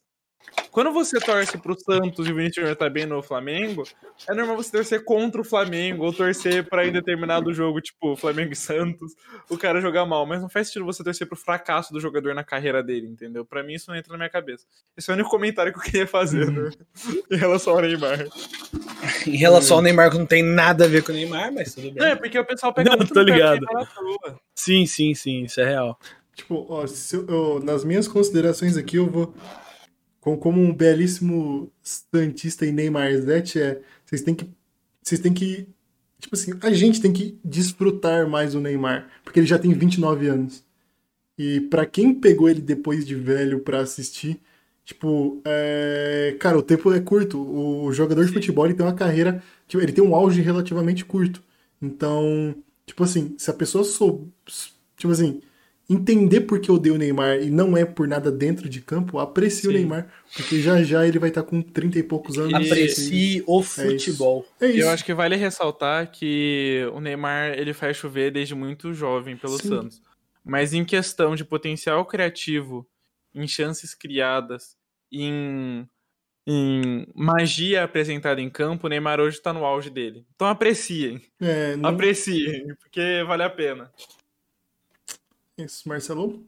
Quando você torce pro Santos e o Vinícius Júnior tá bem no Flamengo, é normal você torcer contra o Flamengo ou torcer pra em determinado jogo, tipo Flamengo e Santos, o cara jogar mal. Mas não faz sentido você torcer pro fracasso do jogador na carreira dele, entendeu? Pra mim isso não entra na minha cabeça. Esse é o único comentário que eu queria fazer né? [LAUGHS] em relação ao Neymar. [LAUGHS] Em relação ao Neymar, que não tem nada a ver com o Neymar, mas tudo bem. Não, é porque o pessoal pega Não, muito tô ligado. Sim, sim, sim, isso é real. Tipo, ó, se eu- eu- nas minhas considerações aqui, eu vou. Com- Como um belíssimo Santista e Neymarzete, é. Vocês têm que. Vocês têm que. Tipo assim, a gente tem que desfrutar mais o Neymar. Porque ele já tem 29 anos. E pra quem pegou ele depois de velho pra assistir, tipo, é... cara, o tempo é curto. O jogador de futebol ele tem uma carreira, tipo, ele tem um auge relativamente curto. Então, tipo assim, se a pessoa soube, tipo assim, entender por que eu odeio o Neymar e não é por nada dentro de campo, aprecie o Sim. Neymar, porque já já ele vai estar com 30 e poucos anos. Aprecie o futebol. É isso. Eu acho que vale ressaltar que o Neymar ele faz chover desde muito jovem pelo Sim. Santos. Mas em questão de potencial criativo, em chances criadas, em, em magia apresentada em campo, o Neymar hoje tá no auge dele. Então apreciem, É, não... apreciem, porque vale a pena. Isso, Marcelo?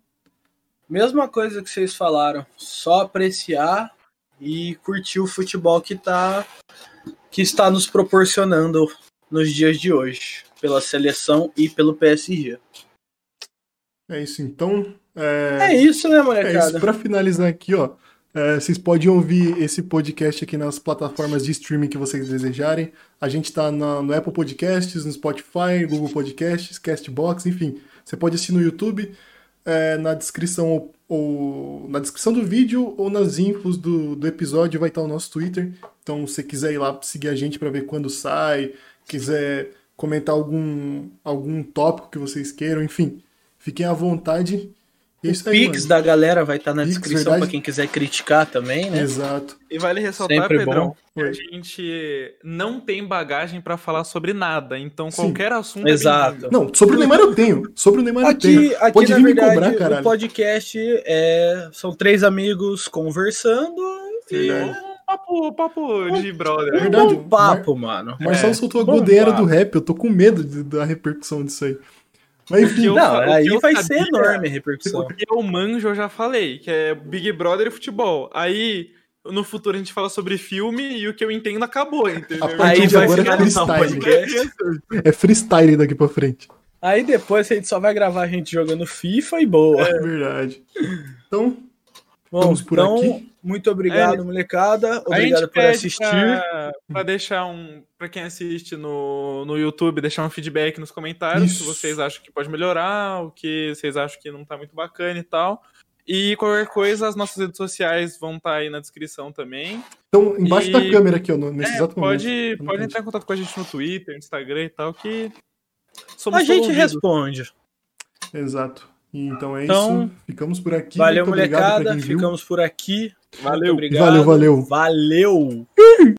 Mesma coisa que vocês falaram, só apreciar e curtir o futebol que tá que está nos proporcionando nos dias de hoje, pela seleção e pelo PSG. É isso, então. É, É isso, né, É isso, molecada? pra finalizar aqui, ó. é, vocês podem ouvir esse podcast aqui nas plataformas de streaming que vocês desejarem. A gente tá na- no Apple Podcasts, no Spotify, Google Podcasts, Castbox, enfim. Você pode assistir no YouTube, é, na descrição ou, ou- na descrição do vídeo ou nas infos do, do episódio vai estar o nosso Twitter. Então, se quiser ir lá seguir a gente pra ver quando sai, quiser comentar algum, algum tópico que vocês queiram, enfim, fiquem à vontade. E é O isso aí, Pix mano. da galera vai estar na Pix, descrição verdade. pra quem quiser criticar também, né? Exato. E vale ressaltar, Sempre Pedrão, bom. que a gente não tem bagagem pra falar sobre nada. Então Sim. qualquer assunto é Exato. bem-vindo. Não, sobre o Neymar eu tenho. Sobre o Neymar eu Aqui, tenho. aqui Pode vir me verdade, cobrar, o caralho. podcast é, são três amigos conversando e Verdade. Um papo, papo de brother. É verdade. um papo, mano. O Marcelo É, soltou a godeira do rap, eu tô com medo de- da repercussão disso aí. Mas enfim, eu- Não, o que aí eu vai sabia- ser enorme a repercussão. Porque eu manjo, eu já falei, que é Big Brother e futebol. Aí, no futuro, a gente fala sobre filme e o que eu entendo acabou, entendeu? A partir Aí de vai agora é freestyle. é freestyle daqui pra frente. Aí depois a gente só vai gravar a gente jogando FIFA e boa. É verdade. Então, Bom, Vamos por então, aqui. muito obrigado, É. molecada. A gente Obrigado por pede assistir. Pra deixar um. Pra quem assiste no, no YouTube, deixar um feedback nos comentários. Isso. Se vocês acham que pode melhorar, o que vocês acham que não tá muito bacana e tal. E qualquer coisa, as nossas redes sociais vão estar aí na descrição também. então embaixo E- da câmera aqui, nesse É, exato pode, momento. pode entrar em contato com a gente no Twitter, no Instagram e tal, que. Somos A gente ouvidos. responde. Exato. Então é Então, isso. Ficamos por aqui. Valeu, Muito molecada. Ficamos por aqui. Valeu. Muito obrigado. Valeu, valeu. Valeu.